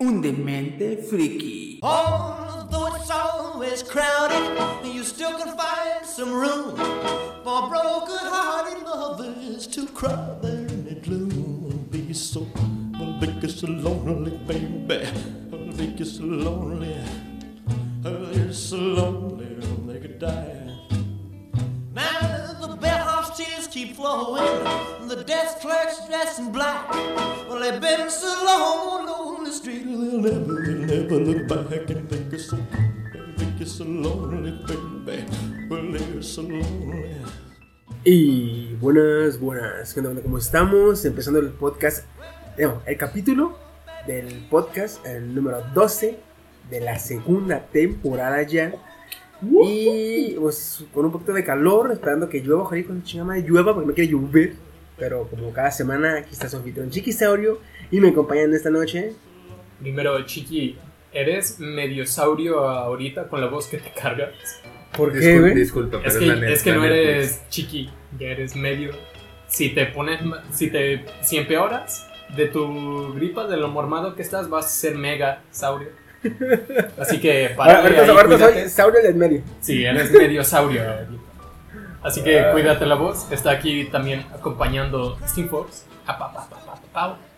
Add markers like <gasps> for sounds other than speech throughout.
un demente friki. Although it's always crowded, and you still can find some room for broken-hearted lovers to cry there in the gloom. Be so, I'll you so lonely, baby. I'll you so lonely. Oh, you're so lonely, I'll make you die. Now keep flowing, the desk clerk's dressed in black. Well, they've been so long on the street, they'll never, look back and think it's so, think so lonely, baby. Well, they're so. Y buenas, buenas, ¿qué? ¿Cómo estamos? Empezando el podcast, no, el capítulo del podcast, el número 12 de la segunda temporada ya. Y pues con un poquito de calor, esperando que llueva, ojalá con chingada madre llueva porque me quiere llover. Pero como cada semana, aquí está su anfitrión Chiquisaurio y me acompañan esta noche. Primero, Chiqui, ¿eres mediosaurio ahorita con la voz que te cargas? ¿Por qué, Disculpa, disculpa, Es pero que, la neta, es que no eres Chiqui, ya eres medio. Si te pones, si te, si empeoras de tu gripa, de lo mormado que estás, vas a ser mega saurio. Así que para ahorita, soy Saurio del medio. Sí, eres medio saurio. Así que cuídate la voz. Está aquí también acompañando Steam Fox.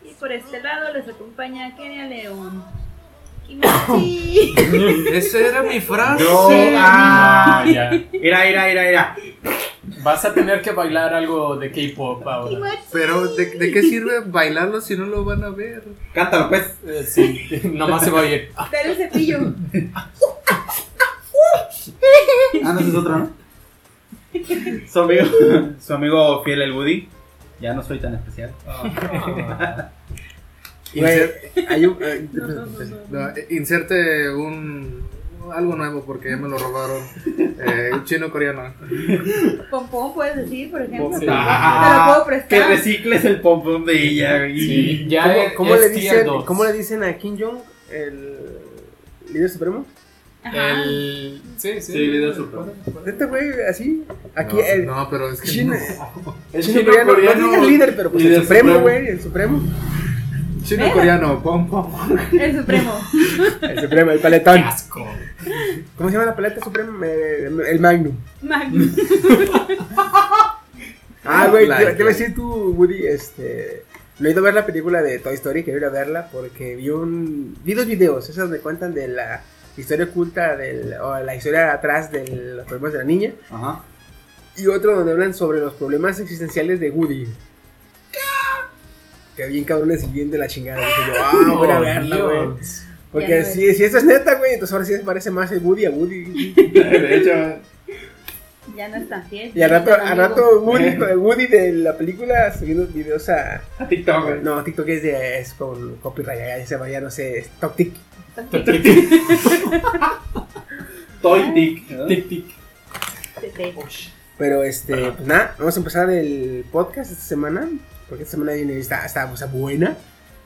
Y por este lado les acompaña Kenia León. Kimochi. <coughs> <coughs> Esa era mi frase. Yo, ah, ya. Mira, mira, mira, mira. Vas a tener que bailar algo de K-pop ahora. Pero, ¿de, de qué sirve bailarlo si no lo van a ver? Cántalo, pues. Eh, sí, <laughs> nomás se va a ir. Pero el cepillo. <laughs> Ah, no, es otro, ¿no? Su amigo, su amigo fiel, el Woody. Ya no soy tan especial. Eh, No, no, no, no. No, eh, inserte un algo nuevo porque ya me lo robaron. <laughs> Eh, un chino coreano. Pompón puedes decir, por ejemplo. Sí. Te lo Ah, puedo prestar. que recicles el pompón de ella. güey. Sí, ya ¿Cómo, es- cómo es le dicen. ¿Cómo le dicen a Kim Jong, el líder supremo? Ajá. El... Sí, sí. Sí, líder supremo. Este güey, así. Aquí no, el no, pero es que. chino, no. el chino coreano, no diga el líder, pero pues el supremo. güey, el supremo. Chino coreano, pom pom. El supremo. El supremo, el paletón. Qué asco. ¿Cómo se llama la paleta suprema? El Magnum. Magnus. <laughs> Ah, güey, te te iba a decir tú, Woody, este... No he ido a ver la película de Toy Story, quiero ir a verla porque vi un... Vi dos videos, esos donde cuentan de la historia oculta del... o la historia atrás de los problemas de la niña Ajá. y otro donde hablan sobre los problemas existenciales de Woody. Que bien cabrones y bien de la chingada. Dije yo, ah, voy a verla, güey. Porque si, si esto es neta, güey, entonces ahora sí parece más el Woody a Woody. <laughs> De hecho, Ya no es tan fiel. Y al rato, al rato Woody, <laughs> el Woody de la película subiendo videos a... a TikTok, güey. No, TikTok es, de, es con copyright, ya se vaya, no sé, es TokTik. <laughs> Toy Tic. ¿no? Tic, tic. Tete. Pero este, pues nada, vamos a empezar el podcast esta semana, porque esta semana viene esta cosa buena.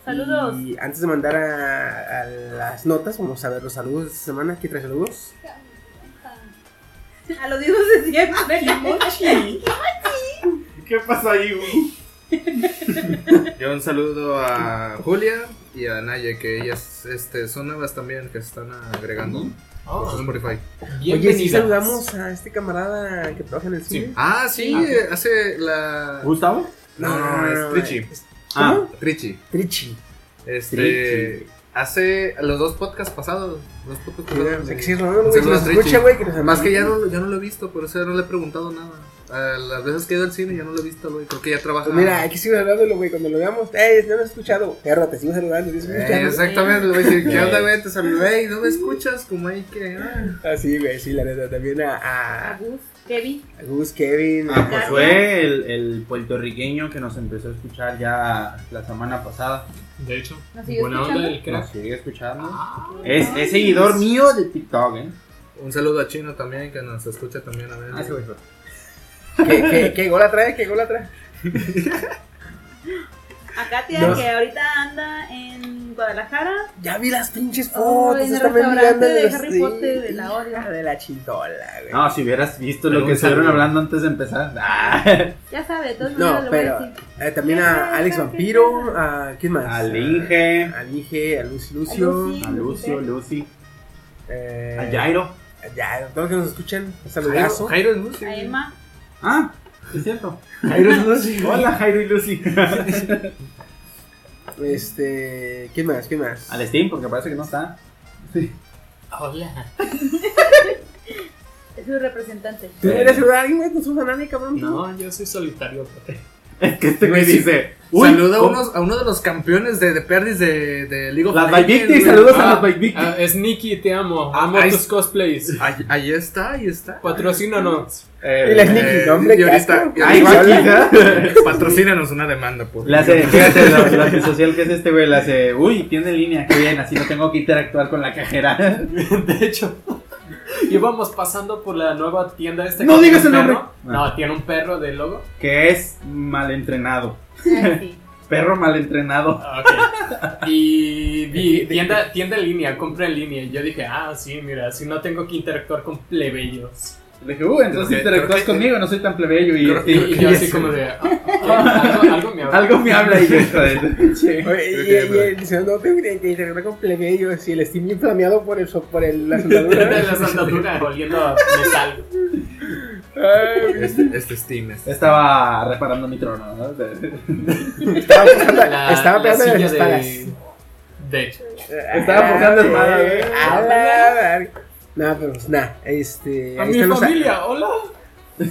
Saludos. Y antes de mandar a, a las notas, vamos a ver los saludos de esta semana. ¿Quién trae saludos? <laughs> A los hijos de siempre. <laughs> ¿Qué pasó ahí, güey? <laughs> Yo un saludo a Julia y a Naya, que ellas este, son nuevas también, que se están agregando por Oh, Spotify. Oye, sí saludamos a este camarada que trabaja en el cine. Ah, sí, Ah, hace la. ¿Gustavo? No, no, es Trichi. es- Ah. Trichi. Trichi. Este. Trichi. Hace los dos podcasts pasados. Los podcasts pasados. sí, güey, nos Trichi. escucha, güey, que Más que ya no, ya no lo he visto, por eso ya no le he preguntado nada. A las veces que he ido al cine ya no lo he visto, güey. Creo que ya trabaja. Pues mira, hay que seguir hablándolo, güey, cuando lo veamos. ¡Ey, no me has escuchado! Perro, te sigo saludando, ¿sí me Eh, escuchando? exactamente, decir, ¿qué onda, <laughs> güey? Te saludé y no me escuchas, como hay que. ah. Ah, sí, güey, sí, la neta. También a, A a, Gus. Kevin. A Gus, Kevin. A Josué, el, el puertorriqueño que nos empezó a escuchar ya la semana pasada. De hecho, ¿Nos sigue buena onda escuchando? el crack. Nos sigue escuchando. Es, es seguidor mío de TikTok, ¿eh? Un saludo a Chino también, que nos escucha también a ver. Ah, fue. ¿Qué, qué, qué gol trae? ¿Qué gol trae? A Katia, No. que ahorita anda en Guadalajara. Ya vi las pinches Oh, fotos. en el restaurante de Harry sí, Potter de la Oreo. hija De la chintola, güey. No, si hubieras visto lo Pero que estuvieron hablando antes de empezar. <laughs> Ah, Ya sabe, todas No, maneras le voy a pero decir. eh, también a Alex Vampiro, a ¿quién más? Al Inge, A Inge, a Lucy Lucio, a Lucio, Lucy, eh, a Jairo. a Jairo, todos que nos escuchan, un saludazo. Jairo es Lucy. A Emma. Ah, es cierto. Jairo es Lucy. Hola, Jairo y Lucy. <laughs> Este, ¿quién más? ¿Quién más? Al Steam, porque parece que no está. Hola. Es su representante. ¿Tú eres a alguien? No a nadie, cabrón. No, yo soy solitario. Es que este güey dice. Uy, Saluda a, ¿cómo? unos, a uno de los campeones de, de perdis de, de League of Las Legends, saludos a Ah, las Bike Victims. ah, es Nicky, te amo. Ah, Amo ahí tus es- cosplays. Ahí, ahí está, ahí está. Patrocínanos. Eh, Y la Sneaky, hombre, y qué ahorita, y Ay, ahorita- guachi, <laughs> patrocínanos una demanda por Le hace, fíjate, la, la antisocial que es este güey, le hace, uy, tiene línea, qué bien, así no tengo que interactuar con la cajera. <laughs> De hecho, <laughs> íbamos pasando por la nueva tienda esta. No que digas el un nombre. perro. No, tiene un perro de logo. Que es mal entrenado. Sí. <laughs> Perro mal entrenado. Ah, Ok. <laughs> Y vi tienda, tienda en línea, compra en línea. Y yo dije, ah, sí, mira, si no tengo que interactuar con plebeyos. Le dije, uy, entonces Creo que- interactúas creo que- conmigo, no soy tan plebeyo. Y, Creo- y- Y, y- yo así como de, ah, ok, algo, algo me habla. algo me habla y yo. <laughs> Oye, y, Creo y, que- y él dice, no tengo que que interactuar con plebeyos y el Steam bien flameado por, el, por el, la soldadura. <laughs> la sandadura oliendo a metal. Este, este Steam. Este. Estaba reparando mi trono, ¿no? <laughs> Estaba pegando, La, estaba la las espadas. de... De hecho. Estaba forjando espada, Güey. a la verga. No, pero pues nada, este. A ahí mi están los- familia, hola. <laughs>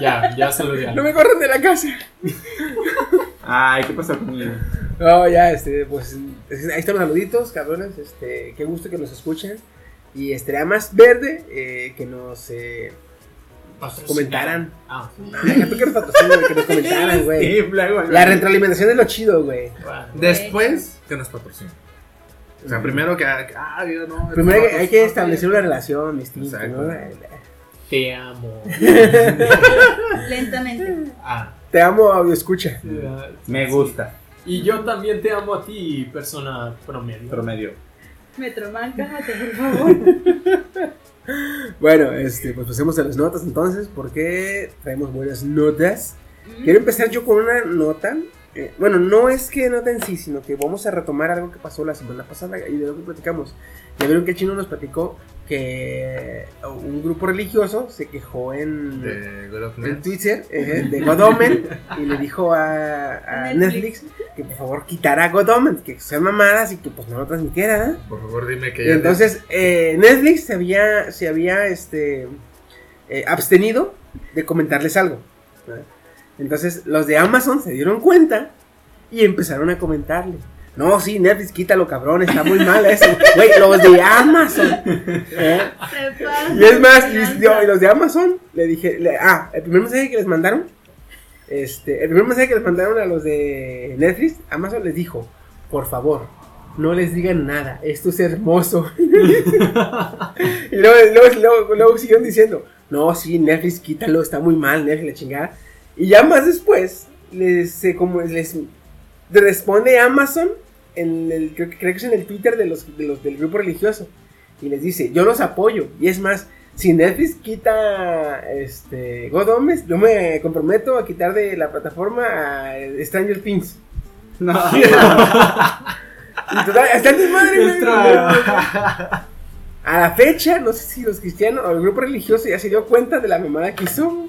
Ya, ya saludé. No me corran de la casa. Ay, ¿qué pasó conmigo? No, ya, este, pues es- ahí están los saluditos, cabrones. Este, qué gusto que nos escuchen. Y estaría más verde eh, que nos eh, comentaran. Ah, Ay, tú que nos patrocinan, que nos comentaran, <laughs> güey. La retroalimentación es lo chido, güey. bueno. Después, que nos patrocinen. O sea, primero que. Ah, no. Primero hay que- hay que establecer una relación distinta, Exacto. ¿no? Te amo. <laughs> Lentamente. Ah. Te amo, audio escucha. Me gusta. Y yo también te amo a ti, persona promedio. Promedio. Metroman, cállate, por favor. <laughs> Bueno, este, pues pasemos a las notas entonces, porque traemos buenas notas. Quiero empezar yo con una nota. Eh, bueno, no es que nota en sí, sino que vamos a retomar algo que pasó la semana pasada y de lo que platicamos. Ya vieron que el chino nos platicó que un grupo religioso se quejó en. Twitter eh, de God Omen y le dijo a, Netflix. Netflix. que por favor quitara God Omen, que sean mamadas y que pues no lo transmitiera. ¿eh? Por favor, dime que Y ya. entonces eh, Netflix se había, se había este, eh, abstenido de comentarles algo. ¿verdad? Entonces los de Amazon se dieron cuenta y empezaron a comentarle. No, sí, Netflix, quítalo, cabrón, está muy mal eso. <laughs> Güey, los de Amazon. ¿eh? Y es más, y- los de Amazon le dije, le- ah, el primer mensaje que les mandaron, este, el primer mensaje que les mandaron a los de Netflix, Amazon les dijo, por favor, no les digan nada, esto es hermoso. <laughs> y luego, luego, luego, luego siguieron diciendo, no, sí, Netflix, quítalo, está muy mal, Netflix, la chingada. Y ya más después, les, se como les responde Amazon, en el, creo, que- creo que es en el Twitter de los, de los del grupo religioso y les dice, yo los apoyo. Y es más, si Netflix quita este God Omens, yo me comprometo a quitar de la plataforma a Stranger Things. No. <laughs> Total, está en madre. A la fecha, no sé si los cristianos o el grupo religioso ya se dio cuenta de la mamada que hizo.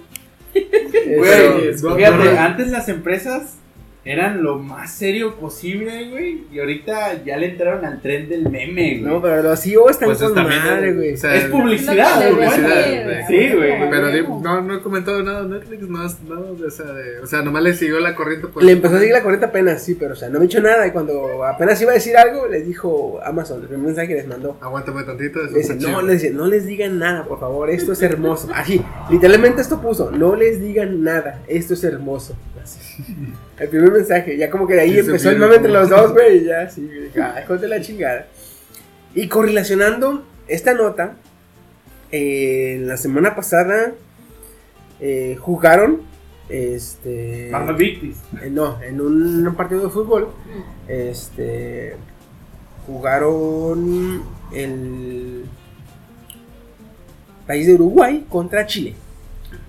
Güey, Este, fíjate, antes las empresas eran lo más serio posible, güey. Y ahorita ya le entraron al tren del meme, güey. No, pero los CEO están Pues con madre, güey. o sea, es publicidad, Es güey. Sí, güey. Pero no, no he comentado nada de Netflix, no, no, o sea, de- o sea, nomás le siguió la corriente. Le empezó a seguir la corriente apenas, sí, pero o sea, no me dicho nada. Y cuando apenas iba a decir algo, les dijo Amazon, el mensaje que les mandó. Aguántame tantito. eso dice, no, les dice, no les digan nada, por favor, esto es hermoso. Así, literalmente esto puso, no les digan nada, esto es hermoso. El primer mensaje, ya como que de ahí Sí, empezó el mame entre los dos, güey, y ya, sí, ay, hijos de la chingada. Y correlacionando esta nota, eh, la semana pasada eh, jugaron, este... Eh, no, en un, un partido de fútbol, este, jugaron el país de Uruguay contra Chile,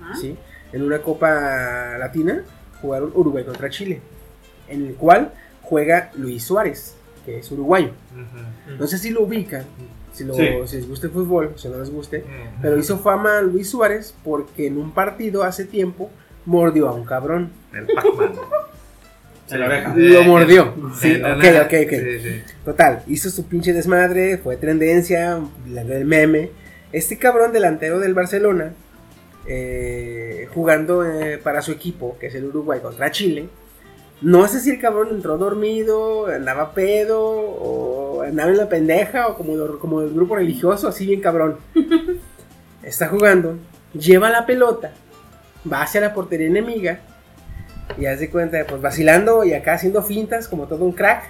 Ajá. ¿sí? En una Copa Latina jugaron Uruguay contra Chile, en el cual juega Luis Suárez, que es uruguayo. No sé si lo ubican, si, lo- Sí. si les gusta el fútbol, si no les guste, pero hizo fama Luis Suárez porque en un partido hace tiempo mordió a un cabrón. El Pac-Man. Se la oreja. Lo mordió. Sí, Eh, ok, nada. ok, ok. Sí, sí. Total, hizo su pinche desmadre, fue tendencia, del meme. Este cabrón delantero del Barcelona, eh, jugando eh, para su equipo, que es el Uruguay contra Chile. No sé si el cabrón entró dormido, andaba pedo, o andaba en la pendeja, o como, como el grupo religioso, así bien cabrón. <laughs> Está jugando, lleva la pelota, va hacia la portería enemiga, y hace cuenta, pues vacilando y acá haciendo fintas como todo un crack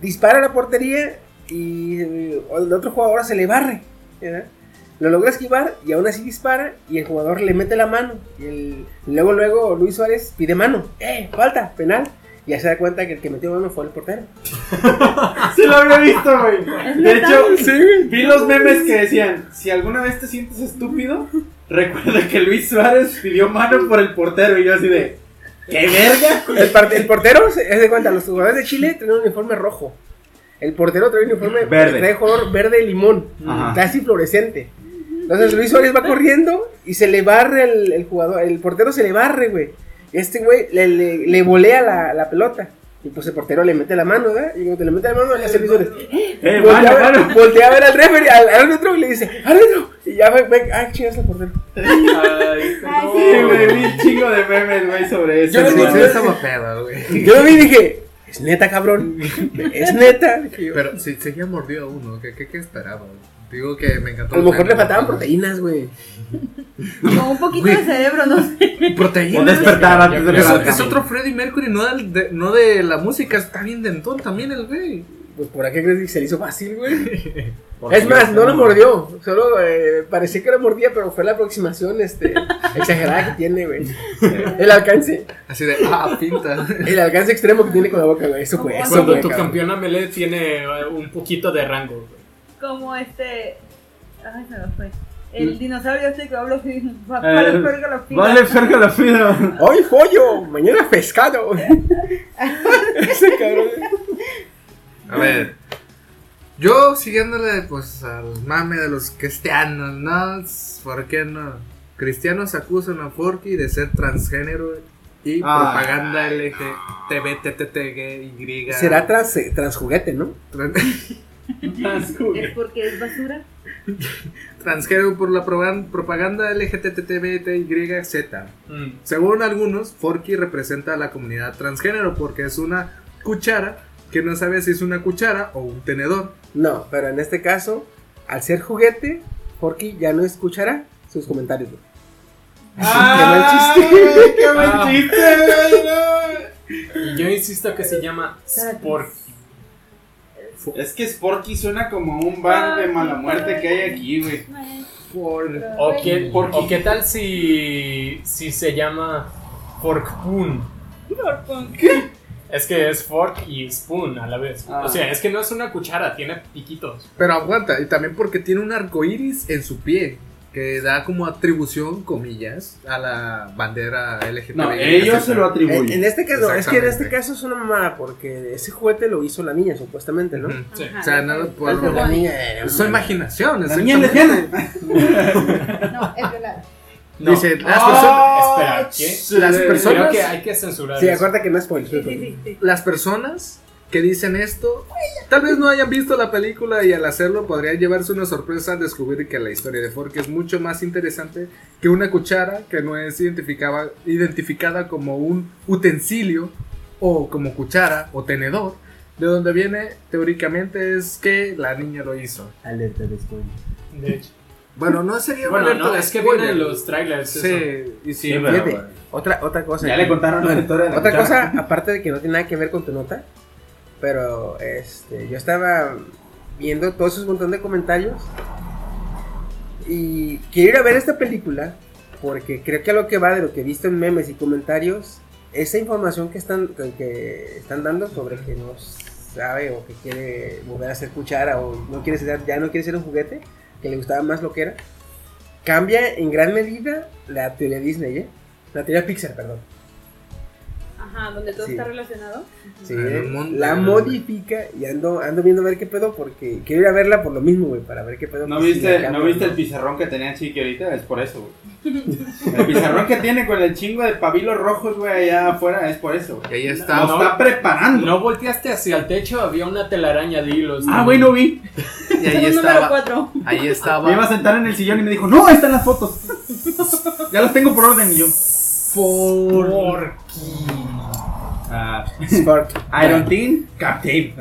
dispara a la portería y el otro jugador se le barre. ¿verdad? Lo logra esquivar y aún así dispara y el jugador le mete la mano. Y el- luego, luego Luis Suárez pide mano. ¡Eh! Falta, penal. Y ya se da cuenta que el que metió mano fue el portero. <laughs> Sí lo había visto, güey. De hecho, vi los memes que decían, si alguna vez te sientes estúpido, recuerda que Luis Suárez pidió mano por el portero y yo así de, ¿qué verga? El, portero, se se da cuenta, los jugadores de Chile tienen un uniforme rojo. El portero trae un uniforme Verde. trae color verde limón, Ajá. casi fluorescente. Entonces Luis Suárez va corriendo y se le barre el, el jugador, el portero se le barre, güey. Este güey le, le, le volea la, la pelota. Y pues el portero le mete la mano, ¿verdad? Y cuando le mete la mano, le hace Luis Suárez. Eh, voltea, mano, a ver, mano. voltea a ver al referee, al, al otro y le dice, ¡árbitro! Y ya ve, ve, ah, chingas el portero. Ay, Sí, güey, vi un chingo de memes, güey, sobre eso. Yo no güey. güey. Yo vi y dije, es neta, cabrón. <laughs> Es neta. Pero si seguía mordido a uno, ¿qué, qué, qué esperaba? Digo que me encantó. A lo mejor le faltaban proteínas, güey. <laughs> Como un poquito de cerebro, no sé. O Proteínas. despertar antes de Es, es otro Freddie Mercury, no, del- de, no de la música, está bien dentón también el güey. Pues por aquí crees que se le hizo fácil, güey. <laughs> Es más, no lo mordió. Solo eh, parecía que lo mordía, pero fue la aproximación este, <laughs> exagerada que tiene, güey. El alcance. Así de, ah, pinta. El alcance extremo que tiene con la boca, güey. Eso fue, eso Cuando tu cabrón. campeona melee tiene eh, un poquito de rango. Como este. Ay, se me fue. El dinosaurio este que hablo fin. <laughs> Eh, Vale, verga la fila. Vale, verga la fila. <laughs> Hoy pollo, mañana pescado. <laughs> Ese cabrón. A ver. Yo siguiéndole pues al mame de los cristianos, ¿no? ¿Por qué no? Cristianos acusan a Forky de ser transgénero y Ah. propaganda LGTBTTY. Será trans, transjuguete, ¿no? <laughs> Es porque es basura. transgénero por la propaganda LGTBTYZ. Mm. Según algunos, Forky representa a la comunidad transgénero porque es una cuchara que no sabe si es una cuchara o un tenedor. No, pero en este caso, al ser juguete, Porky ya no escuchará sus comentarios, güey. ¡Ah, Qué mal chiste. ¡Qué <laughs> mal chiste! <laughs> Y yo insisto que se llama Sport. Es que Sporky suena como un bar de mala muerte que hay aquí, güey. ¿O qué, o qué tal si, si se llama Forkpoon? Es que es fork y spoon a la vez. Ah. O sea, es que no es una cuchara, tiene piquitos. Pero aguanta, y también porque tiene un arco iris en su pie, que da como atribución, comillas, a la bandera LGTBI. No, ellos se lo En, atribuyen. en este caso, es que en este caso es una mamada, porque ese juguete lo hizo la niña, supuestamente, ¿no? Sí. O sea, nada por La niña era Es su imaginación, La es niña lesbiana. <laughs> No, es violada. No. Dice, las Ah, personas. Espera, ¿qué? Las Creo personas. que hay que censurar Sí, acuérdate que no es spoiler. Sí, sí, sí, sí. Las personas que dicen esto, tal vez no hayan visto la película y al hacerlo podrían llevarse una sorpresa al descubrir que la historia de Fork es mucho más interesante que una cuchara que no es identificada, identificada como un utensilio o como cuchara o tenedor. De donde viene teóricamente es que la niña lo hizo. Alerta de spoiler. De hecho. Bueno, no sería Bueno, alerta no, de es que vienen los trailers. eso. Sí, y sí, Sí, pero- Fíjate, bueno. otra, otra cosa. Ya le contaron la historia de la Otra cuchara. cosa, aparte de que no tiene nada que ver con tu nota, pero este, yo estaba viendo todos esos montón de comentarios y quiero ir a ver esta película porque creo que a lo que va de lo que he visto en memes y comentarios, esa información que están, que- están dando sobre que no sabe o que quiere volver a ser cuchara o no quiere ser, ya no quiere ser un juguete, que le gustaba más lo que era, cambia en gran medida la teoría Disney, ¿eh? La teoría Pixar, perdón. Ajá, donde todo Sí. está relacionado. Sí, mundo- la modifica y ando, ando viendo a ver qué pedo porque quiero ir a verla por lo mismo, güey, para ver qué pedo. ¿No viste, acá, ¿No güey, viste el pizarrón que tenía Chiqui ahorita? Es por eso, güey. <laughs> El pizarrón que tiene con el chingo de pabilos rojos, güey, allá afuera, es por eso, Y güey. ahí Nos está. No. está preparando. No volteaste hacia el techo, había una telaraña de hilos. Ah, güey, no vi. Y ahí Número estaba. 4. Ahí Me iba a estaba. sentar en el sillón y me dijo, no, ahí están las fotos. ya las tengo por orden y yo. Por... Ah, <laughs> Spark. Iron Team, Captain.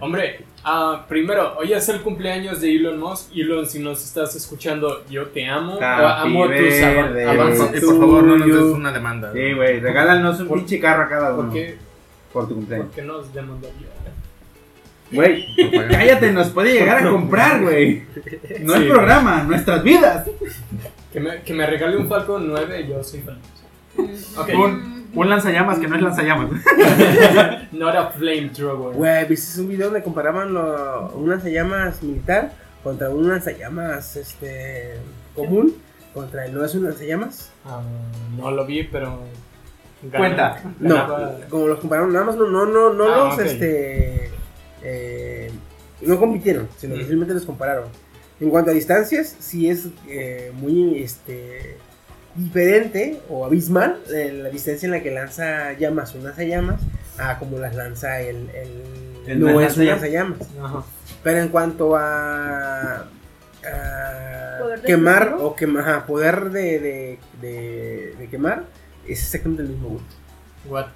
Hombre, ah, primero, hoy es el cumpleaños de Elon Musk. Elon, si nos estás escuchando, yo te amo. Happy amo tus avances. por, y por favor, no nos des una demanda. Sí, güey, regálanos un Por- pinche carro a cada uno. ¿Por qué, Por tu cumpleaños. por qué nos demandaría? Güey, cállate, nos puede llegar a <laughs> comprar, güey. No el Sí. programa, nuestras vidas. Que me, que me regale un Falcon 9 y yo soy feliz. Un, un lanzallamas que no es lanzallamas. <laughs> <laughs> Not a flamethrower. Güey, ¿viste un video donde comparaban lo, un lanzallamas militar contra un lanzallamas este común? Contra el no es un lanzallamas. No lo vi, pero. gana- Cuenta. No, como los compararon, nada más no, no, no, no Ah, los este eh, no compitieron, sino que simplemente los compararon. En cuanto a distancias, sí es eh, muy este diferente o abismal eh, la distancia en la que lanza llamas un lanzallamas a como las lanza el, el, El no es un lanzallamas. Ajá. Pero en cuanto a, quemar o quemar, ajá, poder de, de, de- de quemar, es exactamente el mismo. What?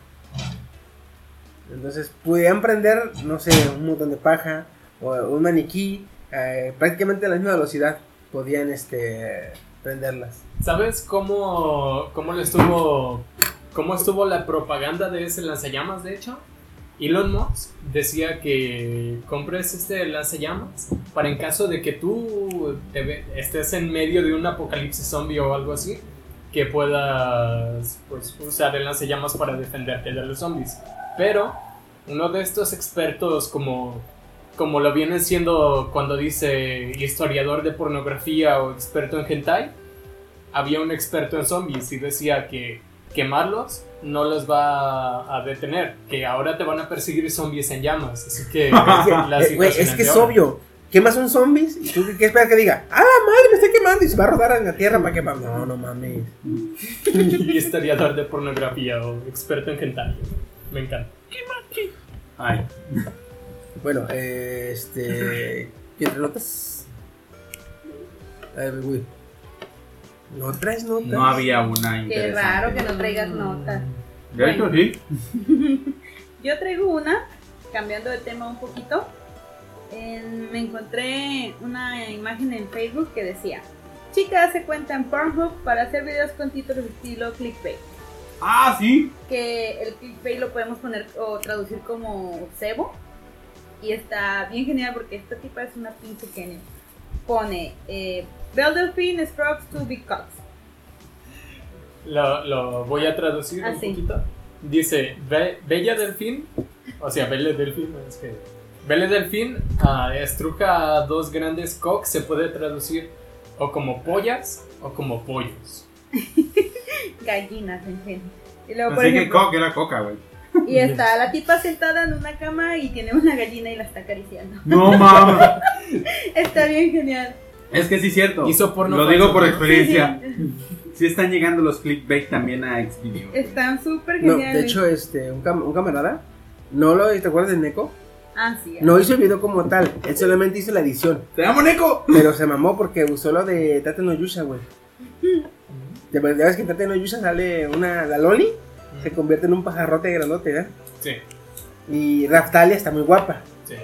Entonces podían prender, no sé, un montón de paja o un maniquí, eh, prácticamente a la misma velocidad podían este ¿Sabes cómo, cómo estuvo. cómo estuvo la propaganda de ese lanzallamas, de hecho? Elon Musk decía que compres este lanzallamas para en caso de que tú te estés en medio de un apocalipsis zombie o algo así, que puedas pues, usar el lanzallamas para defenderte de los zombies. Pero uno de estos expertos como, como lo viene siendo cuando dice historiador de pornografía o experto en hentai, había un experto en zombies y decía que quemarlos no los va a detener, que ahora te van a perseguir zombies en llamas, así que <laughs> la Eh, güey, situación es que es obvio. Quemas un zombies y tú qué esperas que diga, ah, madre, me está quemando y se va a rodar en la tierra para que No, no mames. <laughs> historiador de pornografía o experto en hentai. Me encanta. Ay, Bueno, eh, este. ¿Quién trae notas? A ver, güey. ¿No traes notas? no había una Qué interesante. raro que no traigas notas. De hecho, sí. <laughs> Yo traigo una, cambiando de tema un poquito. En- me encontré una imagen en Facebook que decía: Chica hace cuenta en Pornhub para hacer videos con títulos estilo clickbait. Ah, sí. Que el clickbait lo podemos poner o traducir como cebo. Y está bien genial porque esta tipa es una pinche genio. Pone: eh, Belle Delphine strokes two big cocks. Lo, lo voy a traducir Ah, un sí. poquito. Dice, "Be- Bella Delfín, o sea, Belle Delfín, es que... Belle Delfín ah, estruja dos grandes cocks, se puede traducir o como pollas o como pollos. <laughs> Gallinas, en fin. Y luego, por Así que coca era coca, güey. Y está la tipa sentada en una cama y tiene una gallina y la está acariciando. No mames. <laughs> Está bien genial. Es que sí es cierto. Hizo porno Lo digo por experiencia. Sí, Sí están llegando los clickbait también a Xvideo. Están súper No, geniales. de hecho, este, un, cam- un camarada, no lo, ¿te acuerdas de Neko? Ah, sí. No hizo el video como tal, él solamente hizo la edición. ¡Te amo, Neko! Pero se mamó porque usó lo de Tate no Yusha, güey. Ya ves ya ves que en Tate no Yusha sale una, la Loli, se convierte en un pajarrote grandote, ¿verdad? Sí, Y Raftalia está muy guapa. sí.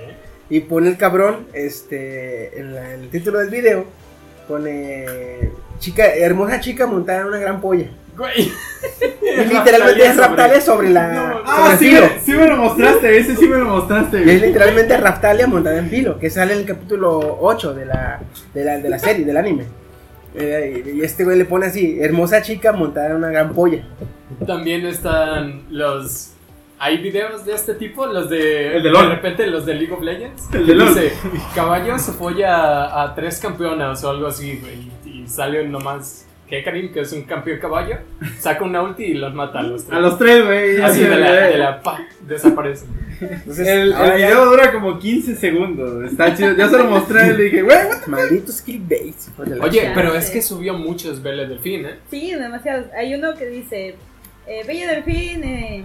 Y pone el cabrón, este, en, la- en el título del video, pone chica, hermosa chica montada en una gran polla. Güey. <laughs> Y <laughs> literalmente es Raftalia sobre la, No, sobre Ah, sí, me- sí me lo mostraste, ese sí me lo mostraste. Y es literalmente Raftalia montada en filo, que sale en el capítulo 8 de la, de la, de la serie, del anime. Eh, y este güey le pone así, hermosa chica montada en una gran polla. También están los. Hay videos de este tipo, los de. El de LOL. repente los de League of Legends. El de que LOL. Dice: Caballo se folla a, a tres campeonas o algo así, güey. Y sale nomás. Karim, que es un campeón caballo, saca una ulti y los mata a los tres. A los tres, güey. Así de la, de la pa, desaparecen. Entonces, El, el ahora ya- video dura como 15 segundos. Está chido. Ya se lo mostré y le dije, güey, what the- Malditos de la Oye, pero es que subió muchos Vélez Delfín, ¿eh? Sí, demasiados. Hay uno que dice, eh, Bella Delfín, eh,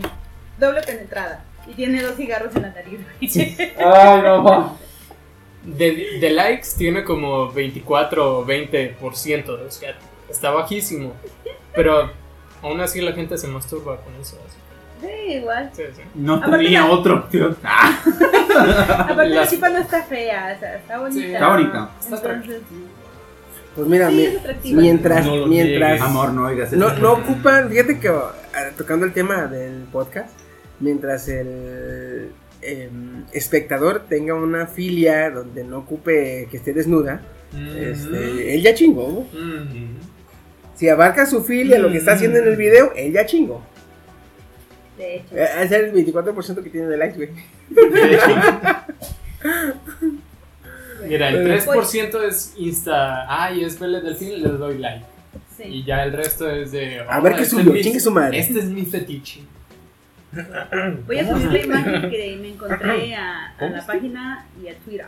doble penetrada. Y tiene dos cigarros en la nariz. <laughs> Ay, no. De, de likes tiene como 24 o 20%, o sea, está bajísimo. Pero aún así la gente se masturba con eso. así. sí, igual. Sí, sí. No Aparte tenía la- otra opción. <laughs> Ah, Aparte la Las- chipa no está fea, o sea, está bonita. Sí, está bonita. Entonces, Pues mira, Sí, mi- mientras, No mientras. Amor, no oigas no, eso. no ocupan, fíjate que ah, tocando el tema del podcast, mientras el em, espectador tenga una filia donde no ocupe que esté desnuda, este, él ya chingó. Mhm. Si abarca su filia, lo que está haciendo en el video, él ya chingó. de hecho. Eh, Ese es el 24% que tiene de likes, güey. <laughs> Mira, el Eh, 3% es Insta. Ay, es Vélez Delfín, les doy like. Sí. Y ya el resto es de. A oh, ver qué este subió, chingue su madre. Este es mi fetiche. Voy a subir la <laughs> imagen que me encontré a, a la página y a Twitter.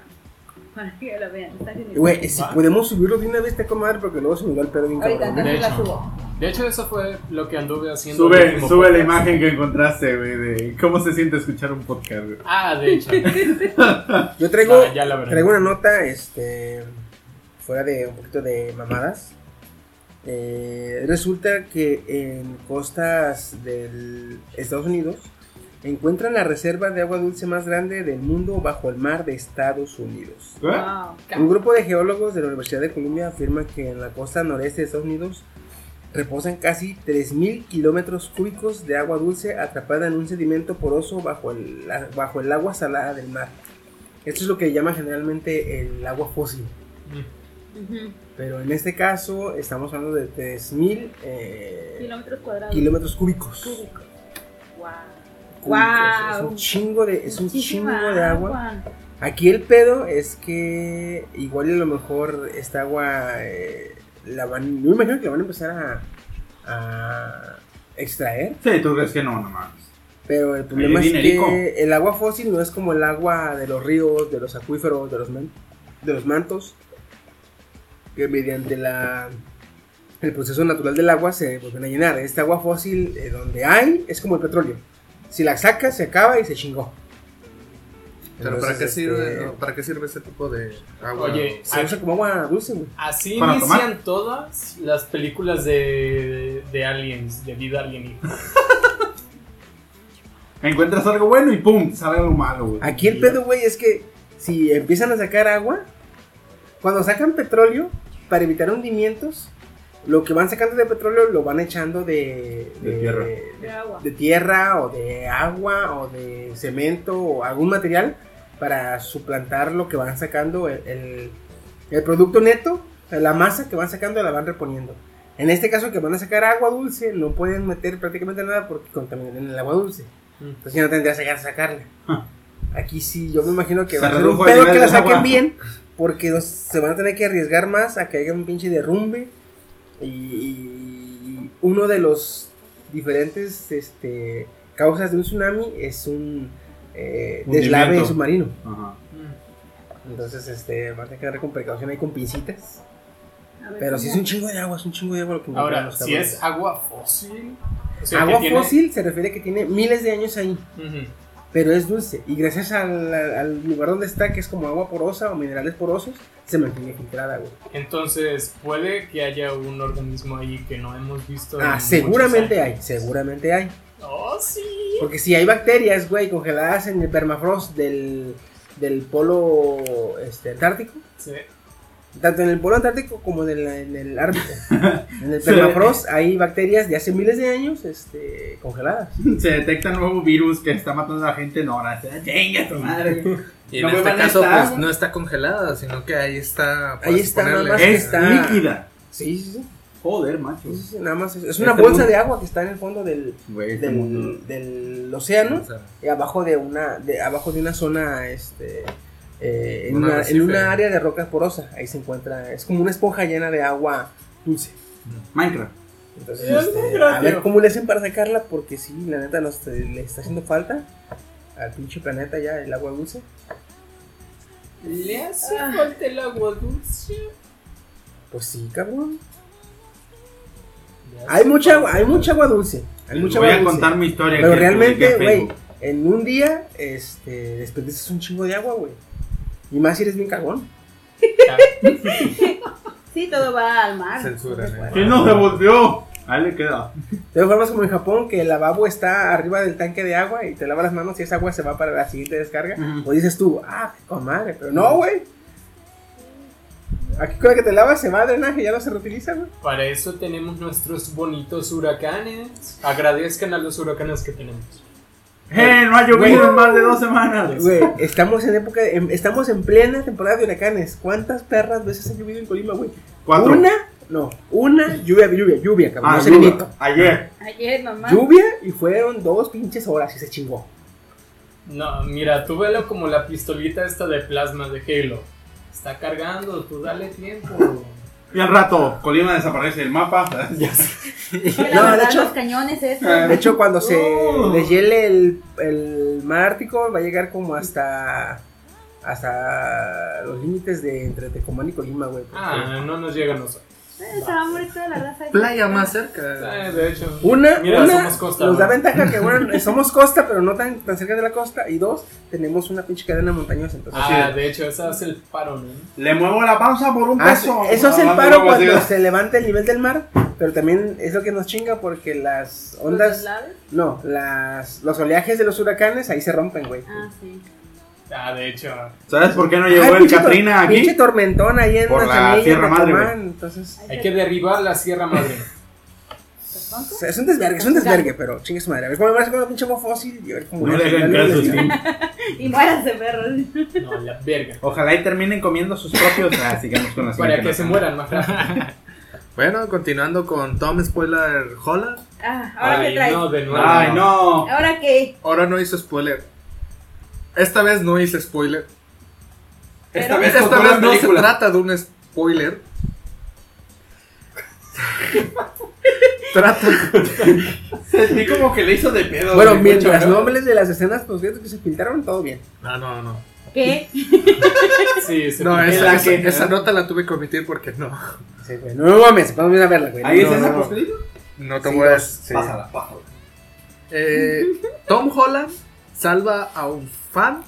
Para que la vean. Está genial. Güey, si podemos subirlo de una vez, te comadre, porque luego se me va el pedo bien Ahorita cabrón. De la hecho. subo. De hecho, eso fue lo que anduve haciendo. Sube, sube la imagen que encontraste, güey, de cómo se siente escuchar un podcast, güey. Ah, de hecho. <laughs> Yo traigo, Ah, ya la traigo una nota, este, fuera de un poquito de mamadas. Eh, resulta que en costas del Estados Unidos encuentran la reserva de agua dulce más grande del mundo bajo el mar de Estados Unidos. ¿Eh? Un grupo de geólogos de la Universidad de Columbia afirma que en la costa noreste de Estados Unidos reposan casi 3.000 kilómetros cúbicos de agua dulce atrapada en un sedimento poroso bajo el, bajo el agua salada del mar. Esto es lo que llaman generalmente el agua fósil. Pero en este caso estamos hablando de 3.000 eh, Kilómetros cuadrados. kilómetros cúbicos. cúbicos. Wow. Cúbicos. Es Wow. un chingo de, es un chingo de agua. Aquí el pedo es que igual y a lo mejor esta agua eh, la van, yo me imagino que la van a empezar a, a extraer, Sí, tú crees que no, no mames. pero el problema es dinerico. que el agua fósil no es como el agua de los ríos, de los acuíferos, de los, man- de los mantos, que mediante la el proceso natural del agua se vuelven a llenar. Esta agua fósil eh, donde hay es como el petróleo. Si la sacas se acaba y se chingó. Pero ¿para qué, sirve, este, no, ¿para qué sirve ese tipo de agua? Oye, Se usa como agua dulce, güey. Así Para inician tomar. todas las películas de, de aliens, de vida alienígena. <laughs> Encuentras algo bueno y pum, sale algo malo, güey. Aquí el pedo, güey, es que si empiezan a sacar agua, cuando sacan petróleo, para evitar hundimientos, lo que van sacando de petróleo lo van echando de, De tierra. De agua. de tierra o de agua o de cemento o algún material para suplantar lo que van sacando, el, el- el producto neto, la masa que van sacando la van reponiendo. En este caso que van a sacar agua dulce, no pueden meter prácticamente nada porque contaminan el agua dulce. Entonces ya no tendría que sacarla. Ah. Aquí sí, yo me imagino que Se va a ser un pedo que la agua. saquen bien, porque se van a tener que arriesgar más a que haya un pinche derrumbe. Y, y uno de los diferentes este, causas de un tsunami es un eh, deslave submarino. Ajá. Entonces, este, aparte hay que darle con precaución ahí con pincitas. A ver, Pero si es un chingo de agua, es un chingo de agua lo que Ahora, encontramos, si es agua fósil. o sea, que Agua tiene- fósil se refiere a que tiene miles de años ahí, Ujú. Pero es dulce. Y gracias al, al lugar donde está, que es como agua porosa o minerales porosos, se mantiene filtrada, güey. Entonces, puede que haya un organismo ahí que no hemos visto. Ah, seguramente hay, seguramente hay. Oh, sí. Porque si hay bacterias, güey, congeladas en el permafrost del, del polo este, antártico, Sí. Tanto en el polo antártico como en el, en el ártico. <laughs> En el permafrost hay bacterias de hace miles de años este, congeladas. <laughs> Se detecta un nuevo virus que está matando a la gente. No, ahora chinga tu madre. <laughs> Y en No este caso, estar. pues no está congelada, sino que ahí está. Ahí está, nada más que Es está- líquida. Sí, sí, sí. Joder, macho. Sí, sí, sí, nada más es, es una Este bolsa mundo- de agua que está en el fondo del, este mundo. del, del océano y abajo de una de abajo de una zona este eh, en, Un una, en una área de roca porosa ahí se encuentra es como una esponja llena de agua dulce. Minecraft. entonces Es este, a ver cómo le hacen para sacarla porque sí la neta nos le está haciendo falta al pinche planeta ya el agua dulce. ¿Le hace falta el agua dulce? pues sí cabrón. Hay mucha agua hay mucha agua dulce hay Les mucha voy agua a dulce. contar mi historia. Pero realmente, güey, en un día, este, desperdicias un chingo de agua, güey. Y más si eres bien cagón. <laughs> Sí, todo va al mar. Censura, No se ¿no? puede. ¿Quién no se volvió? Ahí le queda. De todas formas, como en Japón, que el lavabo está arriba del tanque de agua y te lavas las manos y esa agua se va para la siguiente descarga. O dices tú, ah, con madre, pero no, güey. Aquí con la que te lavas se va a drenaje y ya no se reutiliza, güey. Para eso tenemos nuestros bonitos huracanes. Agradezcan a los huracanes que tenemos. ¡Eh! No ha llovido en más de dos semanas. Güey, estamos en época, de- en- estamos en plena temporada de huracanes. ¿Cuántas perras veces ha llovido en Colima, güey? Cuatro. Una, no, una lluvia, lluvia, lluvia, cabrón. Ah, no lluvia. Ayer. Ayer nomás. Lluvia y fueron dos pinches horas y se chingó. No, mira, tú velo como la pistolita esta de plasma de Halo. Está cargando, tú dale tiempo. Y al rato, Colima desaparece del mapa. <laughs> No, de verdad, hecho- los cañones estos. De hecho, cuando se Oh. deshiele el, el mar Ártico, va a llegar como hasta hasta los límites de entre Tecomán y Colima, güey. porque Ah, no nos llega a nosotros. Eh, se va a morir toda la raza. Playa más cerca. Eh, de hecho. Una, Mira, una somos costa. nos da ¿no? ventaja que bueno, <laughs> somos costa, pero no tan, tan cerca de la costa. Y dos, tenemos una pinche cadena montañosa. Entonces, Ah, de hecho, ese hace el paro, ¿no? Le muevo la pausa por un Ah, peso. eso es el paro cuando se levanta el nivel del mar, pero también es lo que nos chinga porque las ondas, deslaves? no, las, los oleajes de los huracanes ahí se rompen, güey. Ah, sí. Ah, de hecho. ¿Sabes por qué no Ay, llegó el Katrina aquí? Pinche tormentón ahí en Por la Sierra Madre, Entonces, Hay que derribar la Sierra Madre. o sea, es un desvergue, es un desvergue, pero chingue su madre. A ver cómo me parece con un pinche fósil y a ver cómo No le hagan caso, sí. <laughs> Y muérase, perros. No, la verga. Ojalá y terminen comiendo sus propios. Ah, sigamos con la Para que se mueran más rápido. <laughs> Bueno, continuando con Tom Spoiler Holland. Ah, ahora Ay, traes. no, de nuevo. Ay, no. ¿Ahora qué? Ahora no hice spoiler. Esta vez no hice spoiler. Esta vez, Esta no se trata de un spoiler. <laughs> trata. Sentí como que le hizo de pedo. Bueno, mientras no hables de las escenas post que se filtraron, todo bien. No, no, no. ¿Qué? <laughs> Sí, se No, esa, la esa- que- esa nota la tuve que omitir porque no. Sí, güey. No, mames, vamos a verla, güey. ¿Ahí no, es esa no, no. te Sí, a. dos. sí. Pásala, pásala. Eh, Tom Holland salva a un fan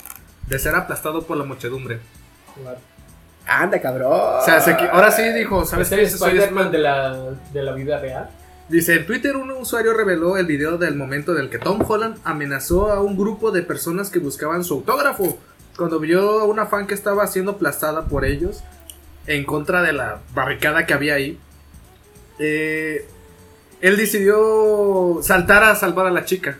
de ser aplastado por la muchedumbre. Anda, cabrón. O sea, se ahora sí dijo, ¿sabes ¿Es qué? Soy Spider-Man de la, de la vida real? Dice, en Twitter un usuario reveló el video del momento en el que Tom Holland amenazó a un grupo de personas que buscaban su autógrafo cuando vio a una fan que estaba siendo aplastada por ellos en contra de la barricada que había ahí. Eh, él decidió saltar a salvar a la chica.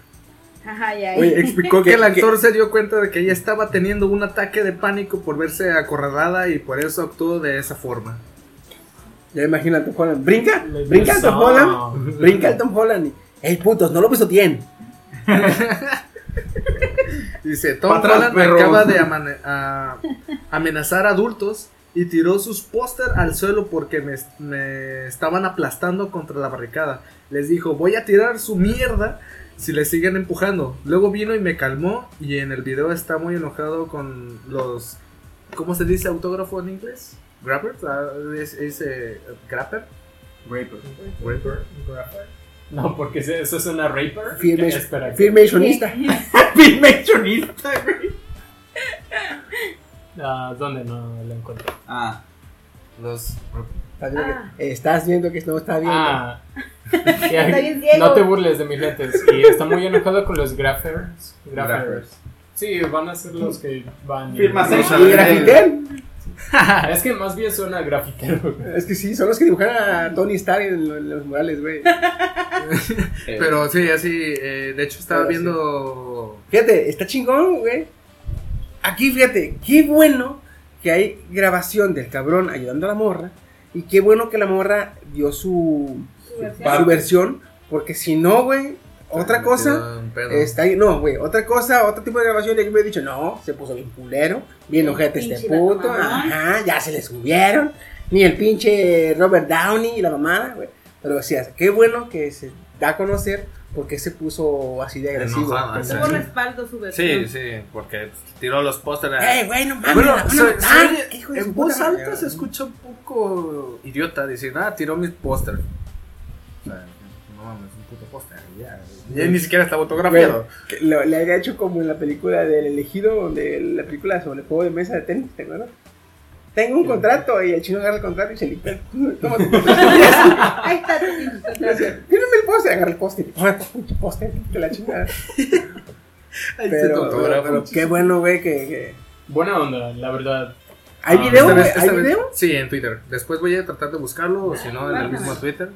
Ajá, ya. Oye, Explicó que el actor se dio cuenta de que ella estaba teniendo un ataque de pánico por verse acorralada y por eso actuó de esa forma. Ya Tom Holland. Brinca, brinca al Tom Holland. Brinca al Tom Holland. Ey, putos, no lo pisoteen. <laughs> Dice, Tom Holland perro. acaba de a- amenazar a adultos y tiró sus póster al suelo porque me, me estaban aplastando contra la barricada. Les dijo, voy a tirar su mierda si le siguen empujando. Luego vino y me calmó y en el video está muy enojado con los ¿Cómo se dice autógrafo en inglés? ¿Grapper? Ah, ¿Es, es eh, grapper? Raper. ¿Grapper? No, porque eso es una raper. Firme- Espera. Firmationista. <laughs> Filmationista, güey. <laughs> Ah, ¿Dónde no lo encuentro? Ah. Los... Estás viendo, Ah. que, estás viendo que no está viendo. Ah. <laughs> Está bien ciego. no te burles de mis lentes. Y está muy enojado con los graphers. Graphers. Graphers. Sí, van a ser los que van. y- Firmación. y grafiten. <laughs> Es que más bien suena grafitero. Es que sí, son los que dibujan a Tony Stark en, lo- en los murales, güey. <laughs> Pero sí, así, eh, de hecho estaba Pero sí. viendo... Fíjate, está chingón, güey. Aquí, fíjate, qué bueno que hay grabación del cabrón ayudando a la morra. Y qué bueno que la morra dio su, Su versión. su versión. Porque si no, güey, otra Me cosa. Está ahí, no, güey, otra cosa, otro tipo de grabación. Y aquí me he dicho, no, se puso bien culero, bien ojete este puto. Ajá, ya se le subieron. Ni el pinche Robert Downey y la mamada, güey. Pero o sea, qué bueno que se da a conocer porque se puso así de agresivo. Enojado, Pues, sí. Tuvo respaldo su versión. Sí, sí, porque tiró los pósteres. ¡Eh, güey, no mames! Bueno, la van a se- matar! se oye- ¿Qué hijo de su en voz puta alta se escucha un poco idiota. Diciendo, ah, tiró mis pósteres. O sea, no mames, un puto póster. Ya, ya ni siquiera estaba Güey, autografiado. que lo- le había hecho como en la película del elegido, donde la película sobre el juego de mesa de tenis, ¿te acuerdas? Tengo un contrato y el chino agarra el contrato y se limpia. el- <laughs> Toma tu contrato. <laughs> Ahí está tu <laughs> contrato. Tírame el póster, agarra el póster. Toma tu pinche póster, de la chingada. Ahí se Pero, autografó. pero qué bueno, güey, que, que- Buena onda, la verdad. ¿Hay Ah, video, güey? ¿Hay video? Sí, en Twitter. Después voy a tratar de buscarlo, o si no, en el mismo Twitter.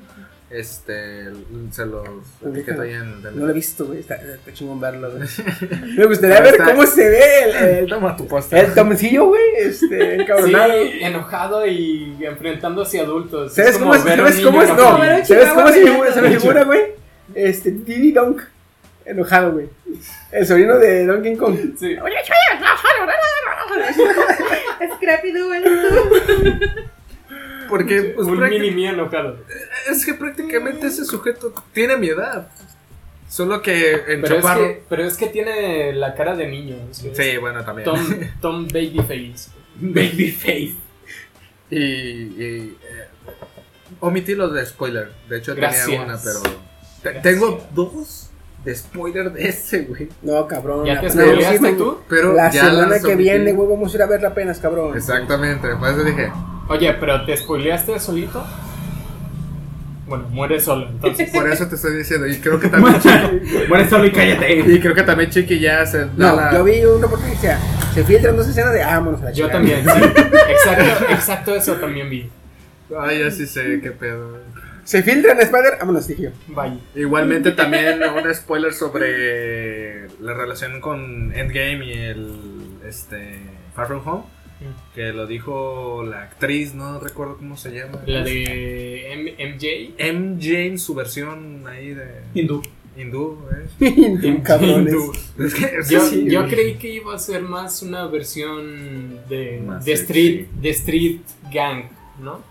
Este, se los etiqueto ahí en No lo he visto, güey. Está, está chingón verlo, güey. Me gustaría ver Está- cómo se ve el, el, Toma tu póster. el Tomoncillo, güey. Este, Sí, encabronado. enojado y enfrentando hacia adultos. ¿Sabes como cómo es? ¿Sabes cómo es? No, ¿sabes cómo se peleando. figura, se me figura, güey? Este, Diddy Donk. Enojado, güey. El sobrino de Donkey Kong. Sí. Scrappy Doo eres tú. Porque, <laughs> pues, un mini mí enojado. es que prácticamente ese sujeto tiene mi edad. Solo que en Pero es, Chaparro. que, pero es que tiene la cara de niño. ¿sí? Sí, bueno, también. Tom, <laughs> Tom Babyface. Babyface. Y, y eh, omití los de spoiler. De hecho, Gracias. tenía una, pero. Gracias. Tengo dos de spoiler de ese, güey. No, cabrón. ¿Ya te la- spoileaste sí, tú? Pero La ya semana que omití. viene, güey, vamos a ir a verla apenas, cabrón. Exactamente, por eso dije. Oye, pero ¿te spoileaste solito? Bueno, mueres solo, entonces. <laughs> Por eso te estoy diciendo. Y creo que <laughs> también Chiqui. Muere solo y cállate. Y creo que también Chiqui ya se No, la- yo vi un reportaje que decía, se filtran dos escenas de, ah, vámonos a la Yo también, sí. <laughs> Exacto, exacto eso también vi. Ay, ya sí sé qué pedo. Se filtran Spider, vámonos, dije yo. Vaya. Igualmente también un spoiler sobre la relación con Endgame y el este Far From Home. Que lo dijo la actriz, no recuerdo cómo se llama. La de M- MJ. MJ en su versión ahí de Hindú. hindú, ¿eh? <laughs> Hindú, cabrones. Hindú. <laughs> Es que, es Yo, así, yo güey. creí que iba a ser más una versión de, Más de street, de street gang, ¿no?